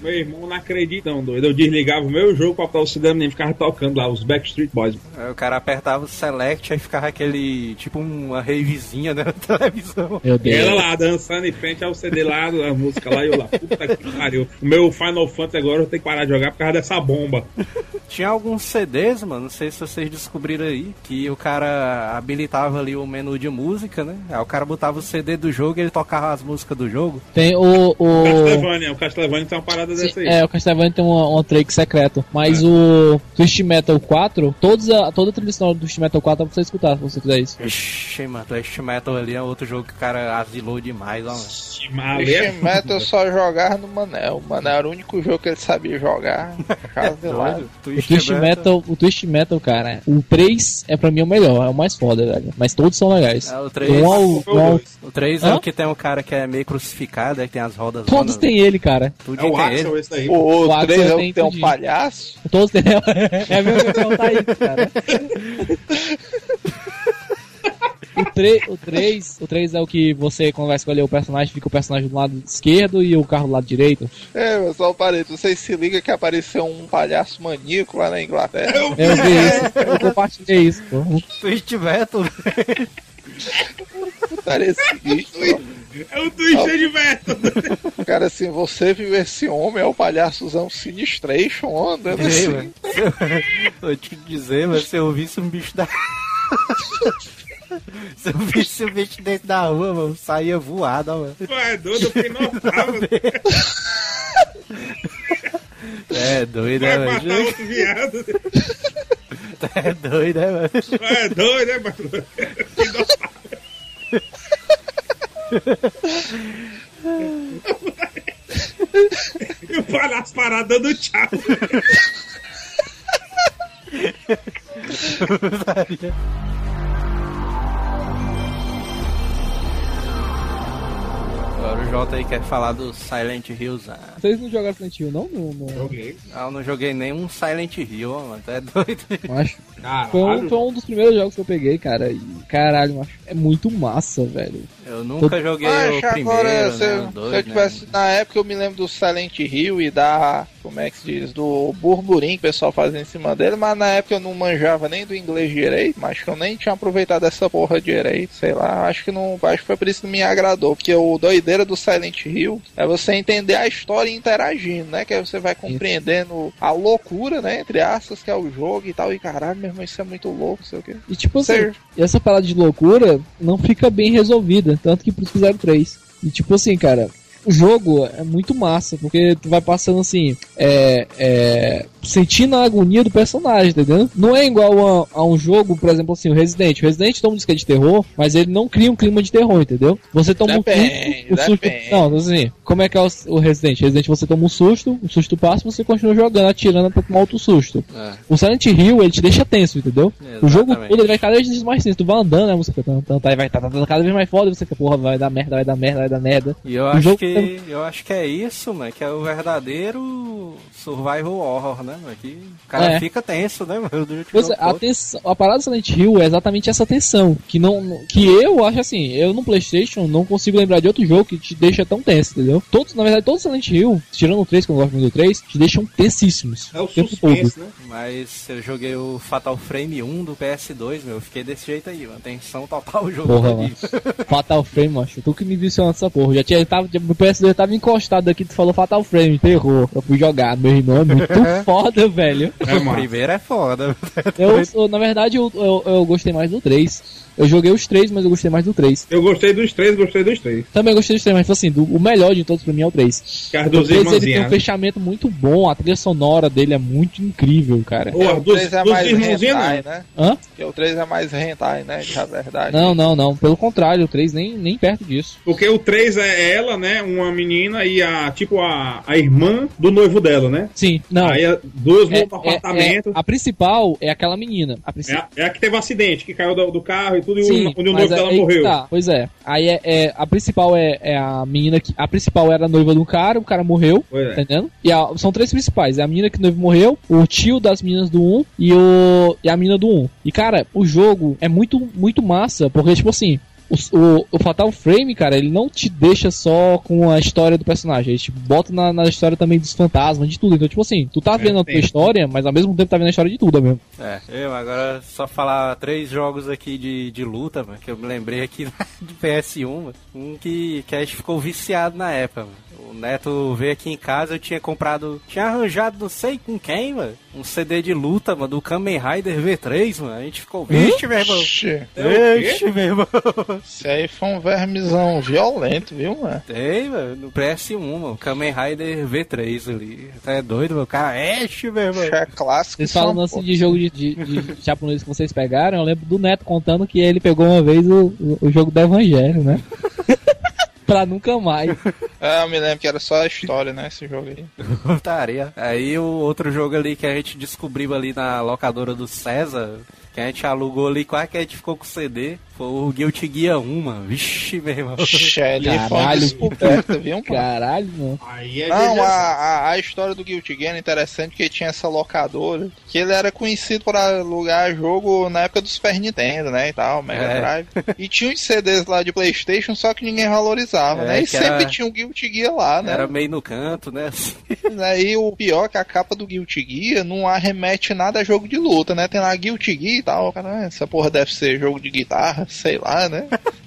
Meu irmão não acredita, não, doido. Eu desligava o meu jogo pra botar o menina e ficava tocando lá, os Backstreet Boys. Aí O cara apertava o select, aí ficava aquele. Tipo uma ravezinha né, na televisão. Meu E Deus. ela lá dançando em frente ao CD lá, a música lá, e eu lá, puta que pariu. O meu Final Fantasy agora eu tenho que parar de jogar por causa dessa bomba. Tinha alguns CDs, mano, não sei se vocês descobriram aí, que o cara habilitava ali o menu de música, né? Aí o cara botava o CD do jogo e ele tocava as músicas do jogo. Tem o. o... Castlevania, o Castlevania tem uma parada dessa aí. É, o Castlevania tem um, um trick secreto. Mas o Twist Metal 4, todos a, toda a trilha sonora do Twist Metal 4 dá pra você escutar se você fizer isso. Ixi, mano, Twist Metal ali é outro jogo que o cara asilou demais, ó, mano. É Metal só jogava no Manel. O Manel era o único jogo que ele sabia jogar. Lá. Doido. O Twist Metal, o Twist Metal, cara, o 3 é pra mim o melhor, é o mais foda, velho. Mas todos são legais. É, o 3, Um ao- um ao- o 3 é o que tem um cara que é meio crucificado, aí tem as rodas. Todos têm ele, cara. Tudo É tem ele. Esse daí. O, O 3 é o tem que tem um palhaço. Todos têm. é mesmo que eu ia perguntar isso, cara. O 3, o, 3, o 3 é o que você, quando vai escolher o personagem, fica o personagem do lado esquerdo e o carro do lado direito. É, só um parênteses. Vocês se ligam que apareceu um palhaço maníaco lá na Inglaterra? Eu vi isso, eu compartilhei isso, pô. Twist Metal. Putaria sinistra. É o Twitch de Verto. Cara, assim, você viu esse homem, é o palhaçozão sinistration andando Ei, assim. mano. Vou te dizer, mas se eu visse um bicho da. se eu visse um bicho dentro da rua, mano, saía voado, mano. Pô, é doido, eu fiquei. É doido, né, Vai matar mano? outro viado. É doido, né, mano? É doido, né, mano? E o palhaço parado dando tchau. Agora o Jota aí quer falar do Silent Hills. Ah, Vocês não jogaram Silent Hill, não? No, no... Joguei. eu não joguei nenhum Silent Hill, mano. É doido. Acho. Foi um, foi um dos primeiros jogos que eu peguei, cara. E caralho, macho, é muito massa, velho. Eu nunca joguei Mas o primeiro, agora, se, né, eu- o se dois, eu tivesse. né? Na época eu me lembro do Silent Hill e da. Como é que se diz? Do burburinho que o pessoal fazia em cima dele, mas na época eu não manjava nem do inglês direito, mas que eu nem tinha aproveitado essa porra direito, sei lá. Acho que não. Acho que foi por isso que não me agradou. Porque o doideira do Silent Hill é você entender a história interagindo, né? Que aí você vai compreendendo a loucura, né? Entre aspas, que é o jogo e tal. E caralho, meu irmão, isso é muito louco, sei o quê. E tipo assim, Ser- e essa parada de loucura não fica bem resolvida, tanto que por isso fizeram três. E tipo assim, cara, o jogo é muito massa, porque tu vai passando assim, é, é, sentindo a agonia do personagem, entendeu? Não é igual a, a um jogo, por exemplo, assim, o Resident. O Resident toma música de terror, mas ele não cria um clima de terror, entendeu? Você toma Depende, um susto, o susto. depende. Não, assim, como é que é o, o Resident? Resident você toma um susto, o susto passa, você continua jogando, atirando pra tomar outro susto. É, O Silent Hill, ele te deixa tenso, entendeu? O jogo exatamente. todo ele vai cada vez mais tenso. Tu vai andando, né, a música tan, tan, aí vai tá, tá, tá, cada vez mais foda, você fica, porra, vai dar merda, vai dar merda, vai dar merda. E eu O acho jogo que eu acho que é isso, mano, que é o verdadeiro survival horror, né? Que o cara É. fica tenso, né, Pois é, a, todo. tensão- a parada do Silent Hill é exatamente essa tensão. Que não. Que eu acho assim, eu no Playstation não consigo lembrar de outro jogo que te deixa tão tenso, entendeu? Todos, na verdade, todos os Silent Hill, tirando o 3, que eu não gosto muito do 3, te deixam tensíssimos. É o tempo suspense, né? Mas eu joguei o Fatal Frame 1 do PS2, meu, eu fiquei desse jeito aí, mano. Tensão total o jogo. Porra, todo. Fatal Frame, macho. Tu que me viciou nessa porra. Já tinha, tava, o PS2 tava encostado aqui, tu falou Fatal Frame, terror. Eu fui jogar, meu irmão é muito foda, velho. É, O primeiro é foda. Eu, eu- na verdade, eu, eu, eu gostei mais do 3. Eu joguei os três, mas eu gostei mais do 3. Eu gostei dos três, gostei dos três. Também gostei dos três, mas assim, do- o melhor de todos pra mim é o 3. Que as O duas 3 ele tem um né? fechamento muito bom, a trilha sonora dele é muito incrível, cara. Ô, É, as o duas, 3 é mais hentai, não. né? Hã? Porque o 3 é mais hentai, né? De verdade. Não, não, não. Pelo contrário, o 3 nem, nem perto disso. Porque o 3 é ela, né? Uma menina e a, tipo, a, a irmã do noivo dela, né? Sim, não. Aí a- duas É- vão pro é- apartamento. é- a principal é aquela menina. A É, a, é a que teve um acidente, que caiu do, do carro e tudo, e Sim, o, onde o noivo dela morreu. tá, pois é. Aí é, é- a principal é, é a menina que. A principal era a noiva do cara, o cara morreu. Pois Tá é. entendendo? E a- são três principais: é a menina que o noivo morreu, o tio das meninas do 1 e, o, e a menina do 1. E cara, o jogo é muito, muito massa, porque, tipo assim. O, o, o Fatal Frame, cara, ele não te deixa só com a história do personagem, ele te bota na, na história também dos fantasmas, de tudo. Então, tipo assim, tu tá vendo a tua história, mas ao mesmo tempo tá vendo a história de tudo mesmo. É, eu agora só falar três jogos aqui de, de luta, mano, que eu me lembrei aqui de PS1, mano. Um que, que a gente ficou viciado na época, mano. O Neto veio aqui em casa, eu tinha comprado, tinha arranjado não sei com quem, mano, um CD de luta, mano, do Kamen Rider V3, mano. A gente ficou, vixe, meu irmão. Oxi, Vixe, meu irmão. isso aí foi um vermezão violento, viu, mano? Tem, mano, no PS1, mano, Kamen Rider V3 ali. Tá é doido, meu? Cara, enche, meu irmão. Isso é clássico. Vocês pô. assim de jogo de, de, de japonês que vocês pegaram, eu lembro do Neto contando que ele pegou uma vez o, o, o jogo do Evangelho, né? pra nunca mais. É, eu me lembro que era só a história, né? Esse jogo aí. Putaria. Aí o outro jogo ali que a gente descobriu ali na locadora do César, que a gente alugou ali, quase que a gente ficou com o CD, foi o Guilty Gear 1, mano. Vixe, meu irmão. Foi uma Caralho. descoberta, viu, mano? Caralho, mano. Aí é Não, a, a, a história do Guilty Gear é interessante porque tinha essa locadora que ele era conhecido por alugar jogo na época do Super Nintendo, né, e tal, Mega É. Drive. E tinha uns CDs lá de Playstation, só que ninguém valorizava, É, né? E que sempre era- tinha um Guilty Gear lá, né? Era meio no canto, né? Aí o pior é que a capa do Guilty Gear não arremete nada a jogo de luta, né? Tem lá Guilty Gear, tal. Cara, ah, essa porra deve ser jogo de guitarra, sei lá, né?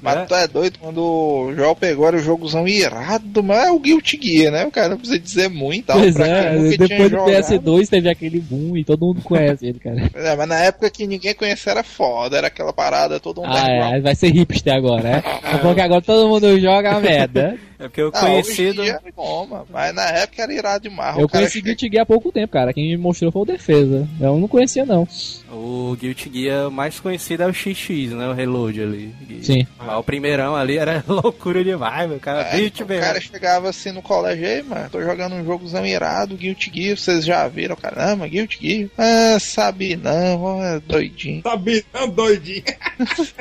Mas É. tu é doido quando o João pegou era o jogozão irado, mas é o Guilty Gear, né? O cara não precisa dizer muito tal. Pois é, depois do jogado. PS2 teve aquele boom e todo mundo conhece ele, cara. É, mas na época que ninguém conhecia era foda, era aquela parada todo um Ah, é, vai ser hipster agora, é? É porque agora todo mundo joga a merda. É porque o Ah, conhecido. dia mas na época era irado demais. Eu o cara conheci chega- Guilty Gear há pouco tempo, cara. Quem me mostrou foi o Defesa. Eu não conhecia, não. O Guilty Gear mais conhecido é o XX, né? O Reload ali. Sim. Mas o primeirão ali era loucura demais, meu cara. É, Beat o mesmo. cara chegava assim no colégio, ei, mano, tô jogando um jogozão irado, Guilty Gear, vocês já viram, caramba, Guilty Gear? Ah, sabe não, é doidinho. Sabe, não, doidinho.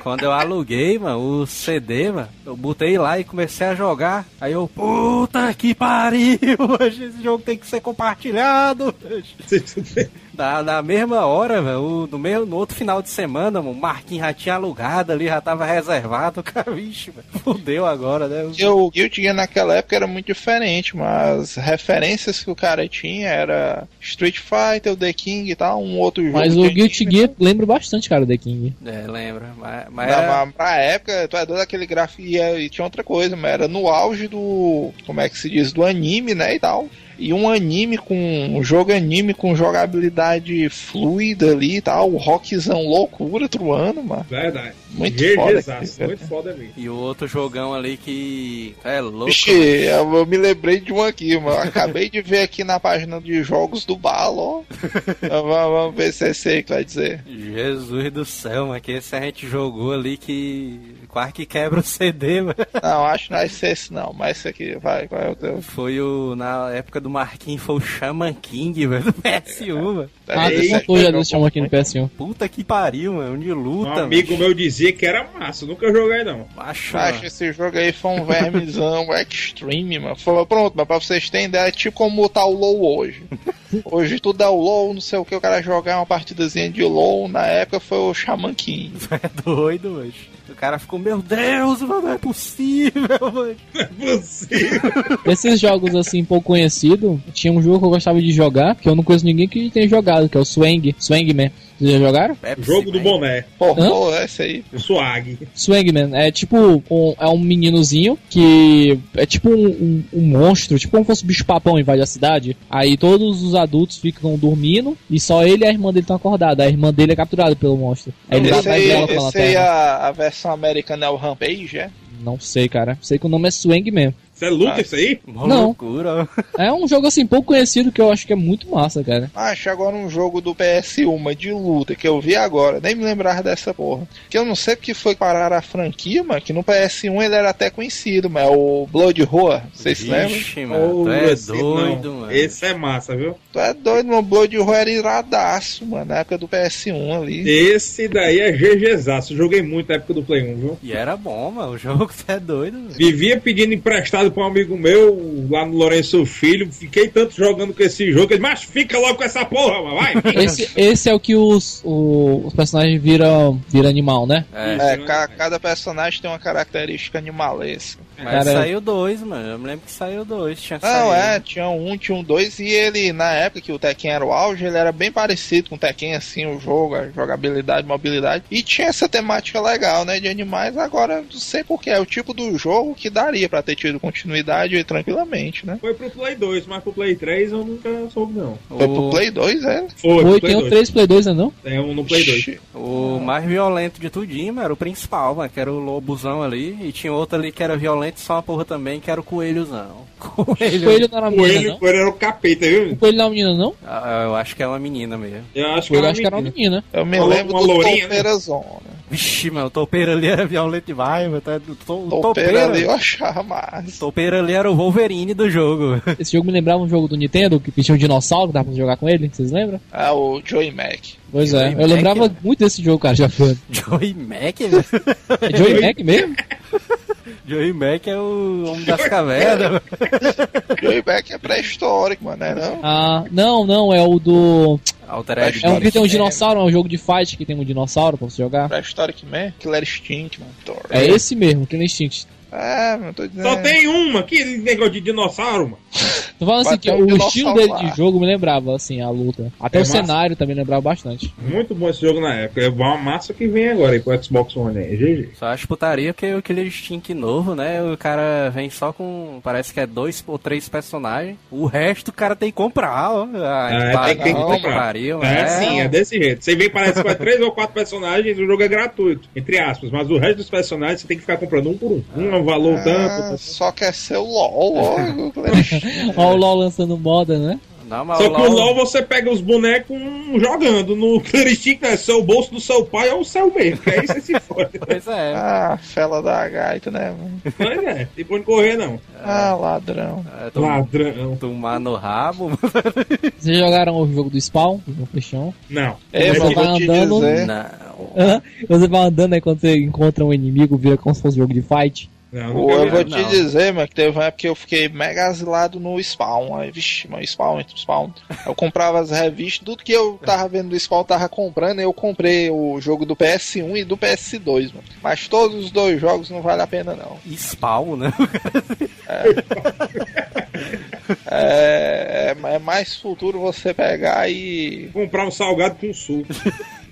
Quando eu aluguei, mano, o CD, mano, eu botei lá e comecei a jogar. Aí eu, puta que pariu! Esse jogo tem que ser compartilhado. Na, na mesma hora, velho, no, mesmo- no outro final de semana, mano, o Marquinhos já tinha alugado ali, já tava reservado. Cara, vixe, velho, fudeu agora, né? O Guilty Gear naquela época era muito diferente, mas referências que o cara tinha era Street Fighter, o The King e tal, um outro jogo. Mas o Guilty Gear lembra bastante, cara, The King. É, lembra. Mas, mas Não, era- mas pra época, tu é doido aquele gráfico e, e tinha outra coisa, mas era no auge do. Como é que se diz? Do anime, né? E tal. E um anime com. Um jogo anime com jogabilidade fluida ali e tal. O rockzão loucura truando, mano. Verdade. Muito foda. Muito foda mesmo. E o outro jogão ali que. É louco. Vixe, eu, eu me lembrei de um aqui, mano. Acabei de ver aqui na página de jogos do Balo, ó. vamos, vamos ver se é esse aí que vai dizer. Jesus do céu, mano, que esse a gente jogou ali que que quebra o CD, mano. Não, acho que não é esse, esse não, mas esse aqui, vai, qual é o teu? Foi o. Na época do Marquinhos, foi o Shaman King, velho, do PS1, mano. Ah, tu já desse chama aqui no PS1. Puta que pariu, mano, de Um luta, amigo mano. meu dizia que era massa, nunca joguei não. Acho que esse jogo aí foi um vermezão extreme, mano. Falou, pronto, mas pra vocês terem ideia, é tipo como tá o LoL hoje. Hoje tudo é o LoL, não sei o que, o cara jogar uma partidazinha de LoL, na época foi o Shaman King. É doido, mano. O cara ficou, meu Deus, mano, não é possível, mano. Você. Esses jogos assim, pouco conhecidos, tinha um jogo que eu gostava de jogar, que eu não conheço ninguém que tenha jogado, que é o Swang, Swangman. Vocês já jogaram? Pepsi, Jogo do man. boné. Pô, é esse aí. Swag. Swangman é tipo um, é um meninozinho que é tipo um, um- um monstro, tipo como se fosse um bicho papão invade a cidade. Aí todos os adultos ficam dormindo e só ele e a irmã dele estão acordados. A irmã dele é capturada pelo monstro. Aí ele vai atrás aí, dela pela esse aí terra. a, a versão americana é o Rampage, é? Não sei, cara. Sei que o nome é Swangman. Isso é luta Ah. isso aí? Uma Não. loucura. É um jogo assim pouco conhecido que eu acho que é muito massa, cara. Acho agora um jogo do PS1 mas de luta que eu vi agora, nem me lembrava dessa porra. Que eu não sei porque foi parar a franquia, mano, que no PS1 ele era até conhecido, mas é o Blood Roar, vocês se lembram? Vixe, mano, tu é esse doido, não. mano. Esse é massa, viu? Tu é doido, mano, Blood Roar era iradaço, mano, na época do PS1 ali. Esse daí é GGzaço. Joguei muito na época do Play 1, viu? E era bom, mano, o jogo, tu é doido, mano. Vivia pedindo emprestado pra um amigo meu lá no Lourenço Filho. Fiquei tanto jogando com esse jogo. Ele, mas fica logo com essa porra, mano. vai. fica." Esse, esse é o que os, o- os personagens viram, viram animal, né? É, É, ca- cada personagem tem uma característica animalesca. mas cara, saiu dois, mano. Eu me lembro que saiu dois. Tinha Não, saído. é, tinha um, tinha um dois, e ele, na época que o Tekken era o auge, ele era bem parecido com o Tekken, assim, o jogo, a jogabilidade, mobilidade, e tinha essa temática legal, né, de animais, agora não sei porquê, é o tipo do jogo que daria pra ter tido continuidade tranquilamente, né. Foi pro Play 2, mas pro Play 3 eu nunca soube, não. Foi pro O, Play 2, é? Foi, Foi, pro Play tem o 2. 3 Play 2, né não? Tem um no Play 2. Ixi, o mais violento de tudinho, mano, era o principal, mano, que era o lobuzão ali. E tinha outro ali que era violento só uma porra também, que era o coelhozão. Coelho. Coelho não era menina, Coelho, não? coelho era o capeta, O viu? coelho não é uma menina, não? Ah, eu acho que é uma menina mesmo. Eu acho O que era acho que era uma menina. menina. Eu me Uma- lembro uma do lourinha, né? Topeira Zona. Vixe, mano, o topeiro ali era violento demais, mano. tá- O to- o Topeira topeiro, ali eu achava massa. topeiro ali era o Wolverine do jogo. Esse jogo me lembrava um jogo do Nintendo, que tinha um dinossauro, que dava pra jogar com ele, vocês lembram? Ah, o Joey Mac. Pois Joey é, Mac, eu lembrava né? muito desse jogo, cara, já foi. Joey Mac. É Joey Mac mesmo? Joey Mac é o homem das cavernas. Joey Mac é pré-histórico, mano, é não? Ah, não, não, é o do. Altered É um que tem um dinossauro, é um jogo de fight que tem um dinossauro pra você jogar. Pré-histórico Man? Killer Instinct, mano. É esse mesmo, Killer Instinct. É, mano, tô dizendo. Só tem uma, que negócio de dinossauro, mano. Tô falando assim, que o estilo dele lá. de jogo me lembrava, assim, a luta. Até É o massa. cenário também lembrava bastante. Muito bom esse jogo na época. É uma massa que vem agora aí pro Xbox One aí. GG. Só acho putaria porque o Killer Instinct novo, né? O cara vem só com. Parece que é dois ou três personagens. O resto o cara tem que comprar, ó. Ah, É, pá, tem que comprar. pariu, É, sim, é desse jeito. Você vem parece que vai três ou quatro personagens, o jogo é gratuito, entre aspas, mas o resto dos personagens você tem que ficar comprando um por um. Um é um valor Ah, tanto. só quer ser o LOL, Cleristinho. Ó o LoL lançando moda, né? Não, mas Só o que o LOL- você pega os bonecos um jogando. No Clear Stick é seu bolso do seu pai ou o seu mesmo. Que é isso esse fora. Pois é. Ah, fela da gaita, né, mano? Mas é, tem pra onde correr não. Ah, ladrão. é tom- Ladrão. tomar no rabo. Vocês jogaram o jogo do Spawn, no Flechão? Não. É, Você vai vou te andando- dizer. Não. Você vai andando aí quando você encontra um inimigo, vira como se fosse um jogo de fight. Não, Pô, eu vou não. te dizer, mano, que teve uma época que eu fiquei mega asilado no Spawn. Aí, vixi, mano, Spawn, entre Spawn. Eu comprava as revistas, tudo que eu tava vendo do Spawn tava comprando. Eu comprei o jogo do PS1 e do PS2, mano. Mas todos os dois jogos não vale a pena, não. Spawn, né? É, é, é mais futuro você pegar e. Comprar um salgado com suco.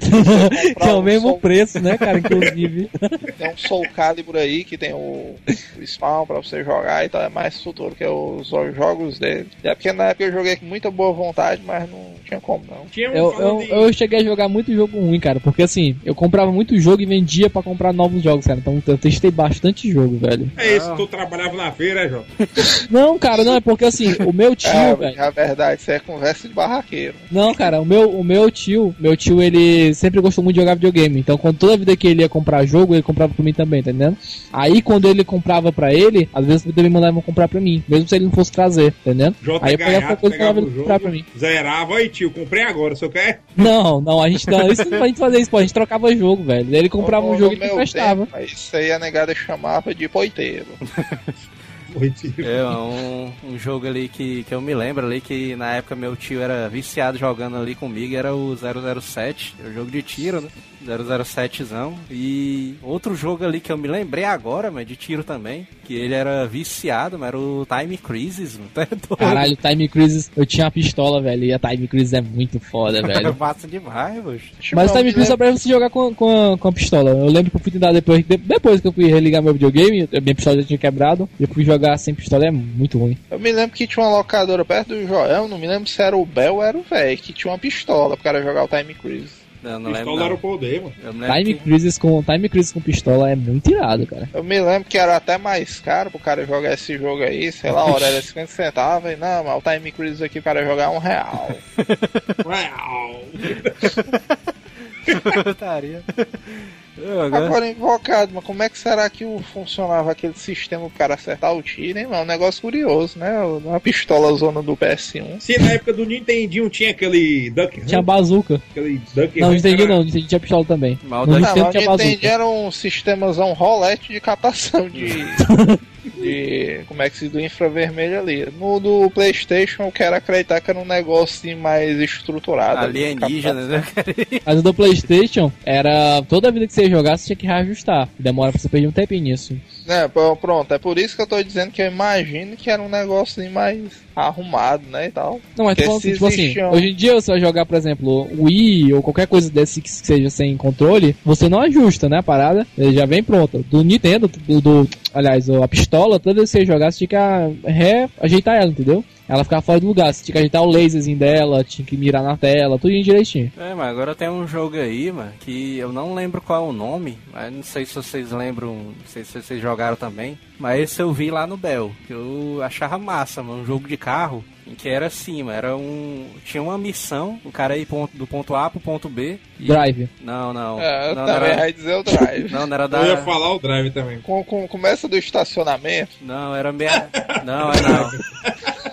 que é o um mesmo Soul- preço, né, cara? Inclusive. Tem um Soul Calibur aí que tem o, o Spawn pra você jogar e tal. É mais futuro que os, os jogos dele. É porque na época eu joguei com muita boa vontade, mas não tinha como não. Tinha um Eu, eu, de- eu cheguei a jogar muito jogo ruim, cara. Porque assim, eu comprava muito jogo e vendia pra comprar novos jogos, cara. Então eu testei bastante jogo, velho. É isso, tu trabalhava na feira, é, Jota? Não, cara, não, é porque assim, o meu tio, É, velho. a verdade, isso é conversa de barraqueiro. Não, cara, o meu, o meu tio, meu tio, ele sempre gostou muito de jogar videogame. Então, quando toda vida que ele ia comprar jogo, ele comprava pra mim também, tá entendendo? Aí, quando ele comprava pra ele, às vezes ele me mandava comprar pra mim, mesmo se ele não fosse trazer, tá entendendo? Jota Aí eu pegava coisa e pegava ele comprar pra mim. zerava, aí tio, comprei agora, você quer? Não, não, a gente não, isso não pode fazer isso, pô, a gente trocava jogo, velho. Ele comprava No- um jogo e não meu prestava. tempo, Isso aí a negada chamava de poiteiro. É um, um jogo ali que, que eu me lembro ali que na época meu tio era viciado jogando ali comigo, era o 007, o jogo de tiro, né? 007zão. E outro jogo ali que eu me lembrei agora, mas de tiro também, que ele era viciado, mas era o Time Crisis, mano. Tá doido. Caralho, Time Crisis, eu tinha uma pistola, velho, e a Time Crisis é muito foda, velho. massa demais, poxa. Mas o Time Crisis só pra você jogar com, com, a, com a pistola. Eu lembro que eu fui tentar depois, de- depois que eu fui religar meu videogame, a minha pistola já tinha quebrado, e eu fui jogar sem pistola, é muito ruim. Eu me lembro que tinha uma locadora perto do Joel, não me lembro se era o Bel ou era o velho, que tinha uma pistola pro cara jogar o Time Crisis. Não, não lembro. Pistola era o poder, mano. Time que- Crisis com Time Crisis com pistola é muito irado, cara. Eu me lembro que era até mais caro pro cara jogar esse jogo aí, sei lá, a hora era 50 centavos, e não, mas o Time Crisis aqui o cara jogar um real. Uau. Putaria. Eu agora- invocado, mas como é que será que o- funcionava aquele sistema pro cara acertar o tiro, hein, mano? É um negócio curioso, né? Uma pistola zona do PS1. Se na época do Nintendinho tinha aquele Duck Hunt, Tinha bazuca. aquele Duck Não, não Hunt, entendi era- não, não entendi tinha pistola também. Mal Não, Nintendo tinha eu entendi, bazuca. era um sistemazão rolete de captação de. de. como é que se do infravermelho ali. No do PlayStation eu quero acreditar que era um negócio assim, mais estruturado. ali, Alienígena, né? Mas o do Playstation era. Toda vida que você jogasse, você tinha que reajustar. Demora pra você perder um tempinho nisso. É, pronto, é por isso que eu tô dizendo que eu imagino que era um negócio mais arrumado, né, e tal. Não, mas falando assim, tipo assim, um- hoje em dia você vai jogar, por exemplo, Wii ou qualquer coisa desse que seja sem controle, você não ajusta, né, a parada, ele já vem pronta. Do Nintendo, do, do- aliás, a pistola, toda vez que você jogar, você tinha que a- reajeitar ela, entendeu? Ela ficava fora do lugar, você tinha que ajeitar o laserzinho dela, tinha que mirar na tela, tudo direitinho. É, mas agora tem um jogo aí, mano, que eu não lembro qual é o nome, mas não sei se vocês lembram, não sei se vocês jogaram também, mas esse eu vi lá no Bel, que eu achava massa, mano, um jogo de carro, em que era assim, mano, era um... tinha uma missão, o cara ia ponto- do ponto A pro ponto B... e- Drive. Não, não, É, não, não era... ia dizer o drive. Não, não era Eu ia da... falar o Drive também. Com, com, começa do estacionamento. Não, era meia... Não, é não.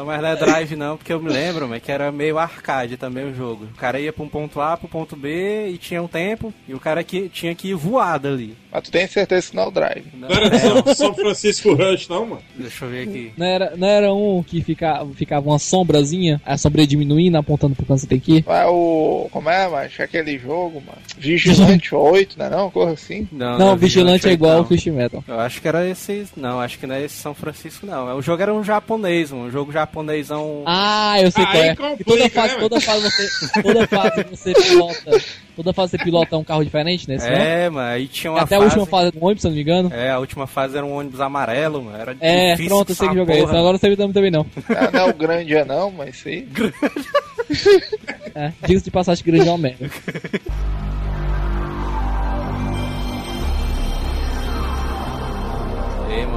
Não, mas não é drive não, porque eu me lembro, mas que era meio arcade também o jogo. O cara ia pra um ponto A, pro ponto B e tinha um tempo, e o cara que, tinha que ir voado ali. Mas tu tem certeza que não é o drive. Não, Não era São, São Francisco Rush, não, mano? Deixa eu ver aqui. Não era, não era um que fica, ficava uma sombrazinha, a sombra diminuindo, apontando pro canto que você tem que ir? É o. Como é, macho? Aquele jogo, mano. Vigilante 8, né? Não, coisa assim. Não, Não, é Vigilante é igual ao não. Fist Metal. Eu acho que era esse. Não, acho que não é esse São Francisco, não. O jogo era um japonês, um jogo japonesão. Ah, eu sei Aí qual é. complica, E toda né, fase, mano? toda fase você, toda fase você pilota, toda fase você pilota um carro diferente não? é, mano, aí tinha uma Até a fase. última fase do ônibus, se não me engano. É, a última fase era um ônibus amarelo, mano. Era É, difícil pronto, eu sei que jogo é esse. Agora não sei também não. Ah, não é o grande é não, mas sim. É, diga-se de passagem que grande é uma merda.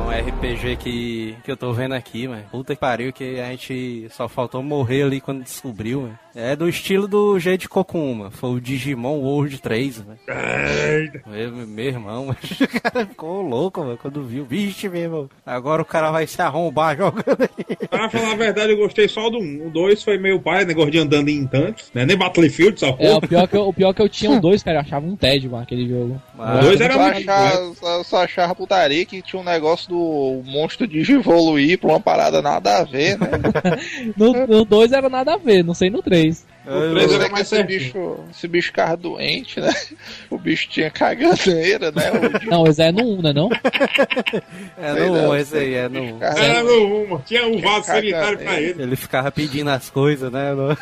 um RPG que, que eu tô vendo aqui, mano. Puta que pariu, que a gente só faltou morrer ali quando descobriu, mano. É do estilo do jeito de Kokuma. Foi o Digimon World 3, né? meu, meu irmão, o cara ficou louco, mano, quando viu. Vixe, meu irmão. Agora o cara vai se arrombar jogando aí. Pra falar a verdade, eu gostei só do 1. O 2 foi meio pai, né, negócio de andando em tanques, né? Nem Battlefield, só porra. É, o pior que eu, o pior que eu tinha o 2, cara, eu achava um tédio, mano, aquele jogo. Mas... O 2 era muito achar, Eu só achava putaria que tinha um negócio do monstro de evoluir pra uma parada nada a ver, né? no 2 era nada a ver, não sei no 3. Please. Era sei mais que esse bicho, esse bicho ficava doente, né? O bicho tinha caganeira, né? O Não, esse é no um, né não? É no não, 1, esse aí, é no 1. ficava- Era no 1, mano. Tinha um vaso Tinha sanitário pra ele. Ele ficava pedindo as coisas, né? no-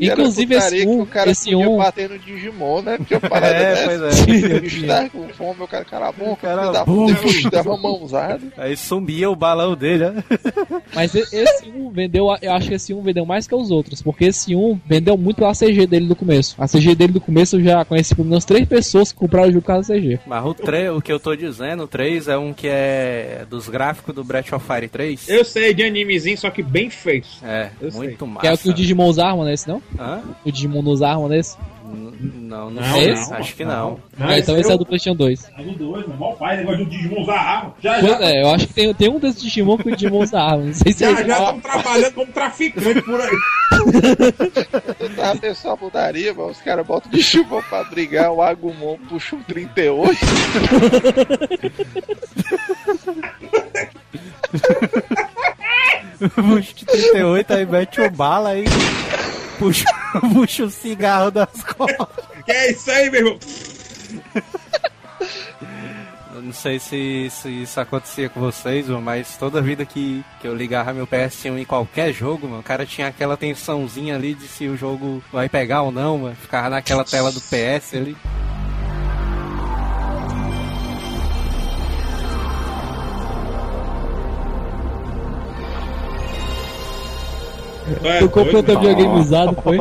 Inclusive esse que um, o cara esse podia um, bater no Digimon, né? Porque a parada É, dessa. pois é. O bicho tava com fome, o cara, cara bom, Cara cara da burro. puta, o bicho dava uma mãozada. Aí sumia o balão dele, né? Mas esse um vendeu, eu acho que esse um vendeu mais que os outros, porque esse um vendeu muito a CG dele do começo. A CG dele do começo eu já conheci pelo menos três pessoas que compraram o jogo por causa da CG. Mas o, 3, o que eu tô dizendo, o 3 é um que é dos gráficos do Breath of Fire 3. Eu sei de animezinho, só que bem feito. É, Eu sei. muito massa. Que é o que o Digimon usa arma nesse, não? Hã? O Digimon não usa arma nesse? Não, não, Não, sei. não, Acho que não. Ah, então esse é o do PlayStation 2. É do 2, meu. Mó pai, negócio do Digimon usar arma. Já, Pois já, é, eu acho que tem, tem um desses Digimon que o Digimon usa arma. Não sei se já, é já estão trabalhando como traficante por aí. Eu tava pensando a putaria, mas os caras botam de chuva pra brigar, o Agumon puxa um 38. Puxa de 38, aí mete o bala aí. Puxa, puxa o cigarro das costas. Que é isso aí, meu irmão? Eu não sei se, se isso acontecia com vocês, mano, mas toda vida que, que eu ligava meu PS1 em qualquer jogo, mano, o cara tinha aquela tensãozinha ali de se o jogo vai pegar ou não, mano. Ficava naquela tela do PS ali. É Tu comprou doido, videogame usado, foi?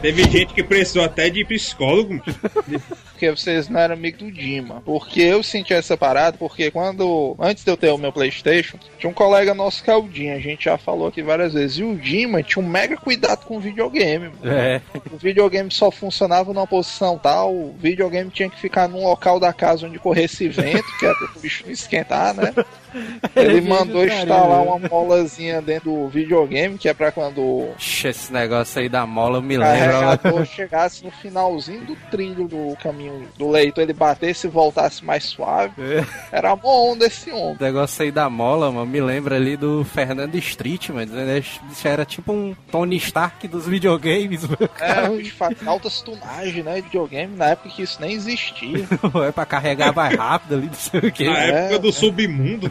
Teve gente que precisou até de psicólogo. mano. Porque vocês não eram amigo do Dima. Porque eu senti essa parada, porque quando. Antes de eu ter o meu Playstation, tinha um colega nosso que é o Dima. A gente já falou aqui várias vezes. E o Dima tinha um mega cuidado com o videogame. Mano. É, O videogame só funcionava numa posição tal. O videogame tinha que ficar num local da casa onde corresse vento, que era pro bicho não esquentar, né? Ele mandou instalar uma molazinha dentro do videogame, que é pra quando o Ixi, esse negócio aí da mola me lembra. carregador chegasse no finalzinho do trilho do caminho do leitor, ele batesse e voltasse mais suave. É. Era bom desse homem. O negócio aí da mola, mano, me lembra ali do Fernando Street, mano. Isso era tipo um Tony Stark dos videogames, mano. É, faz altas tunagens, né? de Videogame, na época que isso nem existia. É pra carregar mais rápido ali, não sei o que. Na É, época do é. submundo.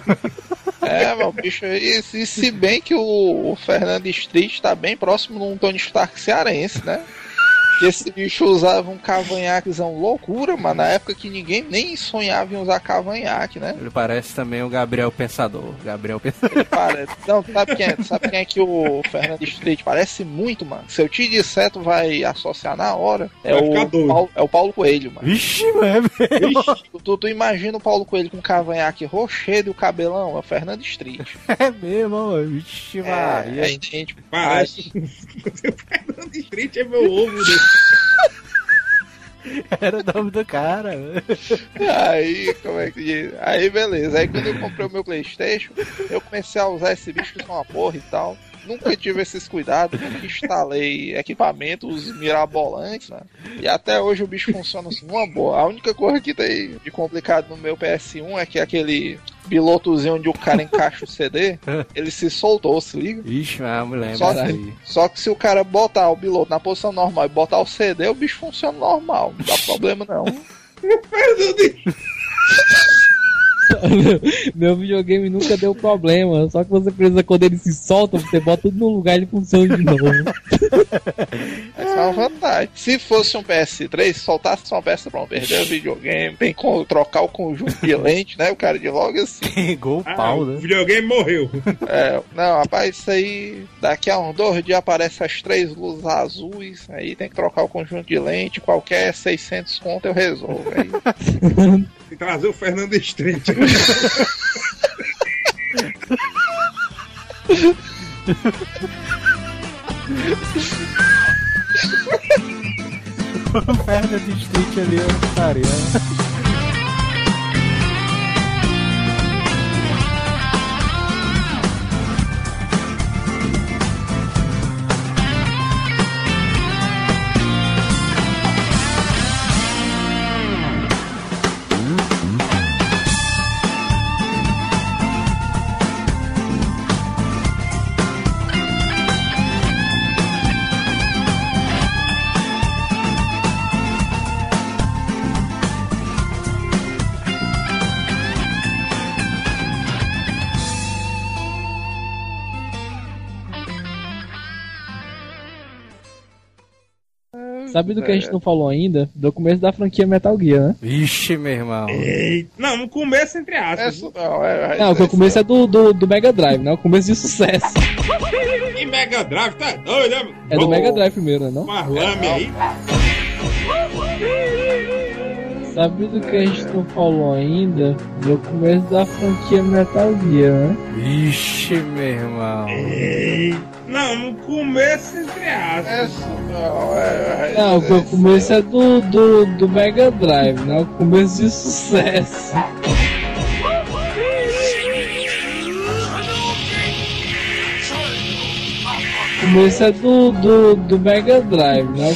É, meu bicho, e, e se bem que o, Fernando Street tá bem próximo de um Tony Stark cearense, né? Que esse bicho usava um cavanhaquezão loucura, mas na época que ninguém nem sonhava em usar cavanhaque, né? Ele parece também o Gabriel Pensador. Gabriel Pensador. Ele parece. Não, sabe quem é? Sabe quem é que o Fernando Street parece muito, mano? Se eu te disser, tu vai associar na hora. É, Vai o. Paulo, é o Paulo Coelho, mano. Vixe, mano. Tu, tu, tu imagina o Paulo Coelho com um cavanhaque rochedo e o cabelão? É o Fernando Street. É mesmo, mano. Vixe, É, Maria. é idêntico. Parece. O Fernando Street é meu ovo dele. Era o nome do cara. Aí, como é que diz? Aí, beleza. Aí, quando eu comprei o meu PlayStation, eu comecei a usar esse bicho que são uma porra e tal. Nunca tive esses cuidados, nunca instalei equipamentos mirabolantes, né? E até hoje o bicho funciona assim, uma boa. A única coisa que tem de complicado no meu PS1 é que aquele pilotozinho onde o cara encaixa o CD, ele se soltou, se liga? Ixi, ah, me lembro Só que, aí. só que se o cara botar o piloto na posição normal e botar o CD, o bicho funciona normal. Não dá problema não. Meu videogame nunca deu problema. Só que você precisa, quando ele se solta, você bota tudo no lugar e ele funciona de novo. Essa é uma vantagem. Se fosse um PS3, soltasse uma peça pra perder o videogame, tem que trocar o conjunto de lente, né? O cara de logo assim. Pegou o Ah, pau, o né? videogame morreu. É, não, rapaz, isso aí. Daqui a uns dois dias aparecem as três luzes azuis. Aí tem que trocar o conjunto de lente. Qualquer 600 conto eu resolvo. Aí, Tem que trazer o Fernando Street. Perna de street ali, eu estaria. Sabe do que a gente não falou ainda? Do começo da franquia Metal Gear, né? Vixe, meu irmão. Ei, Não, no começo, entre aspas. essa, não, é, Não, que o começo é do, do, do Mega Drive, né? O começo de sucesso. E Mega Drive, tá doido, né? É do Mega Drive primeiro, né? Não? Uma lame aí. Sabe do que a gente não falou ainda? Do começo da franquia Metal Gear, né? Vixe, meu irmão. Ei, Não, no começo, entre aspas. não, é, Não, que o começo é do, do, do Mega Drive, né? O começo de sucesso. O começo é do, do, do Mega Drive, né?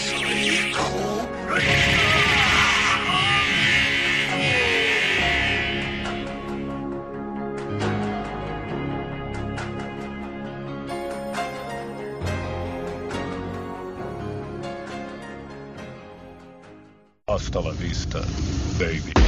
after, baby.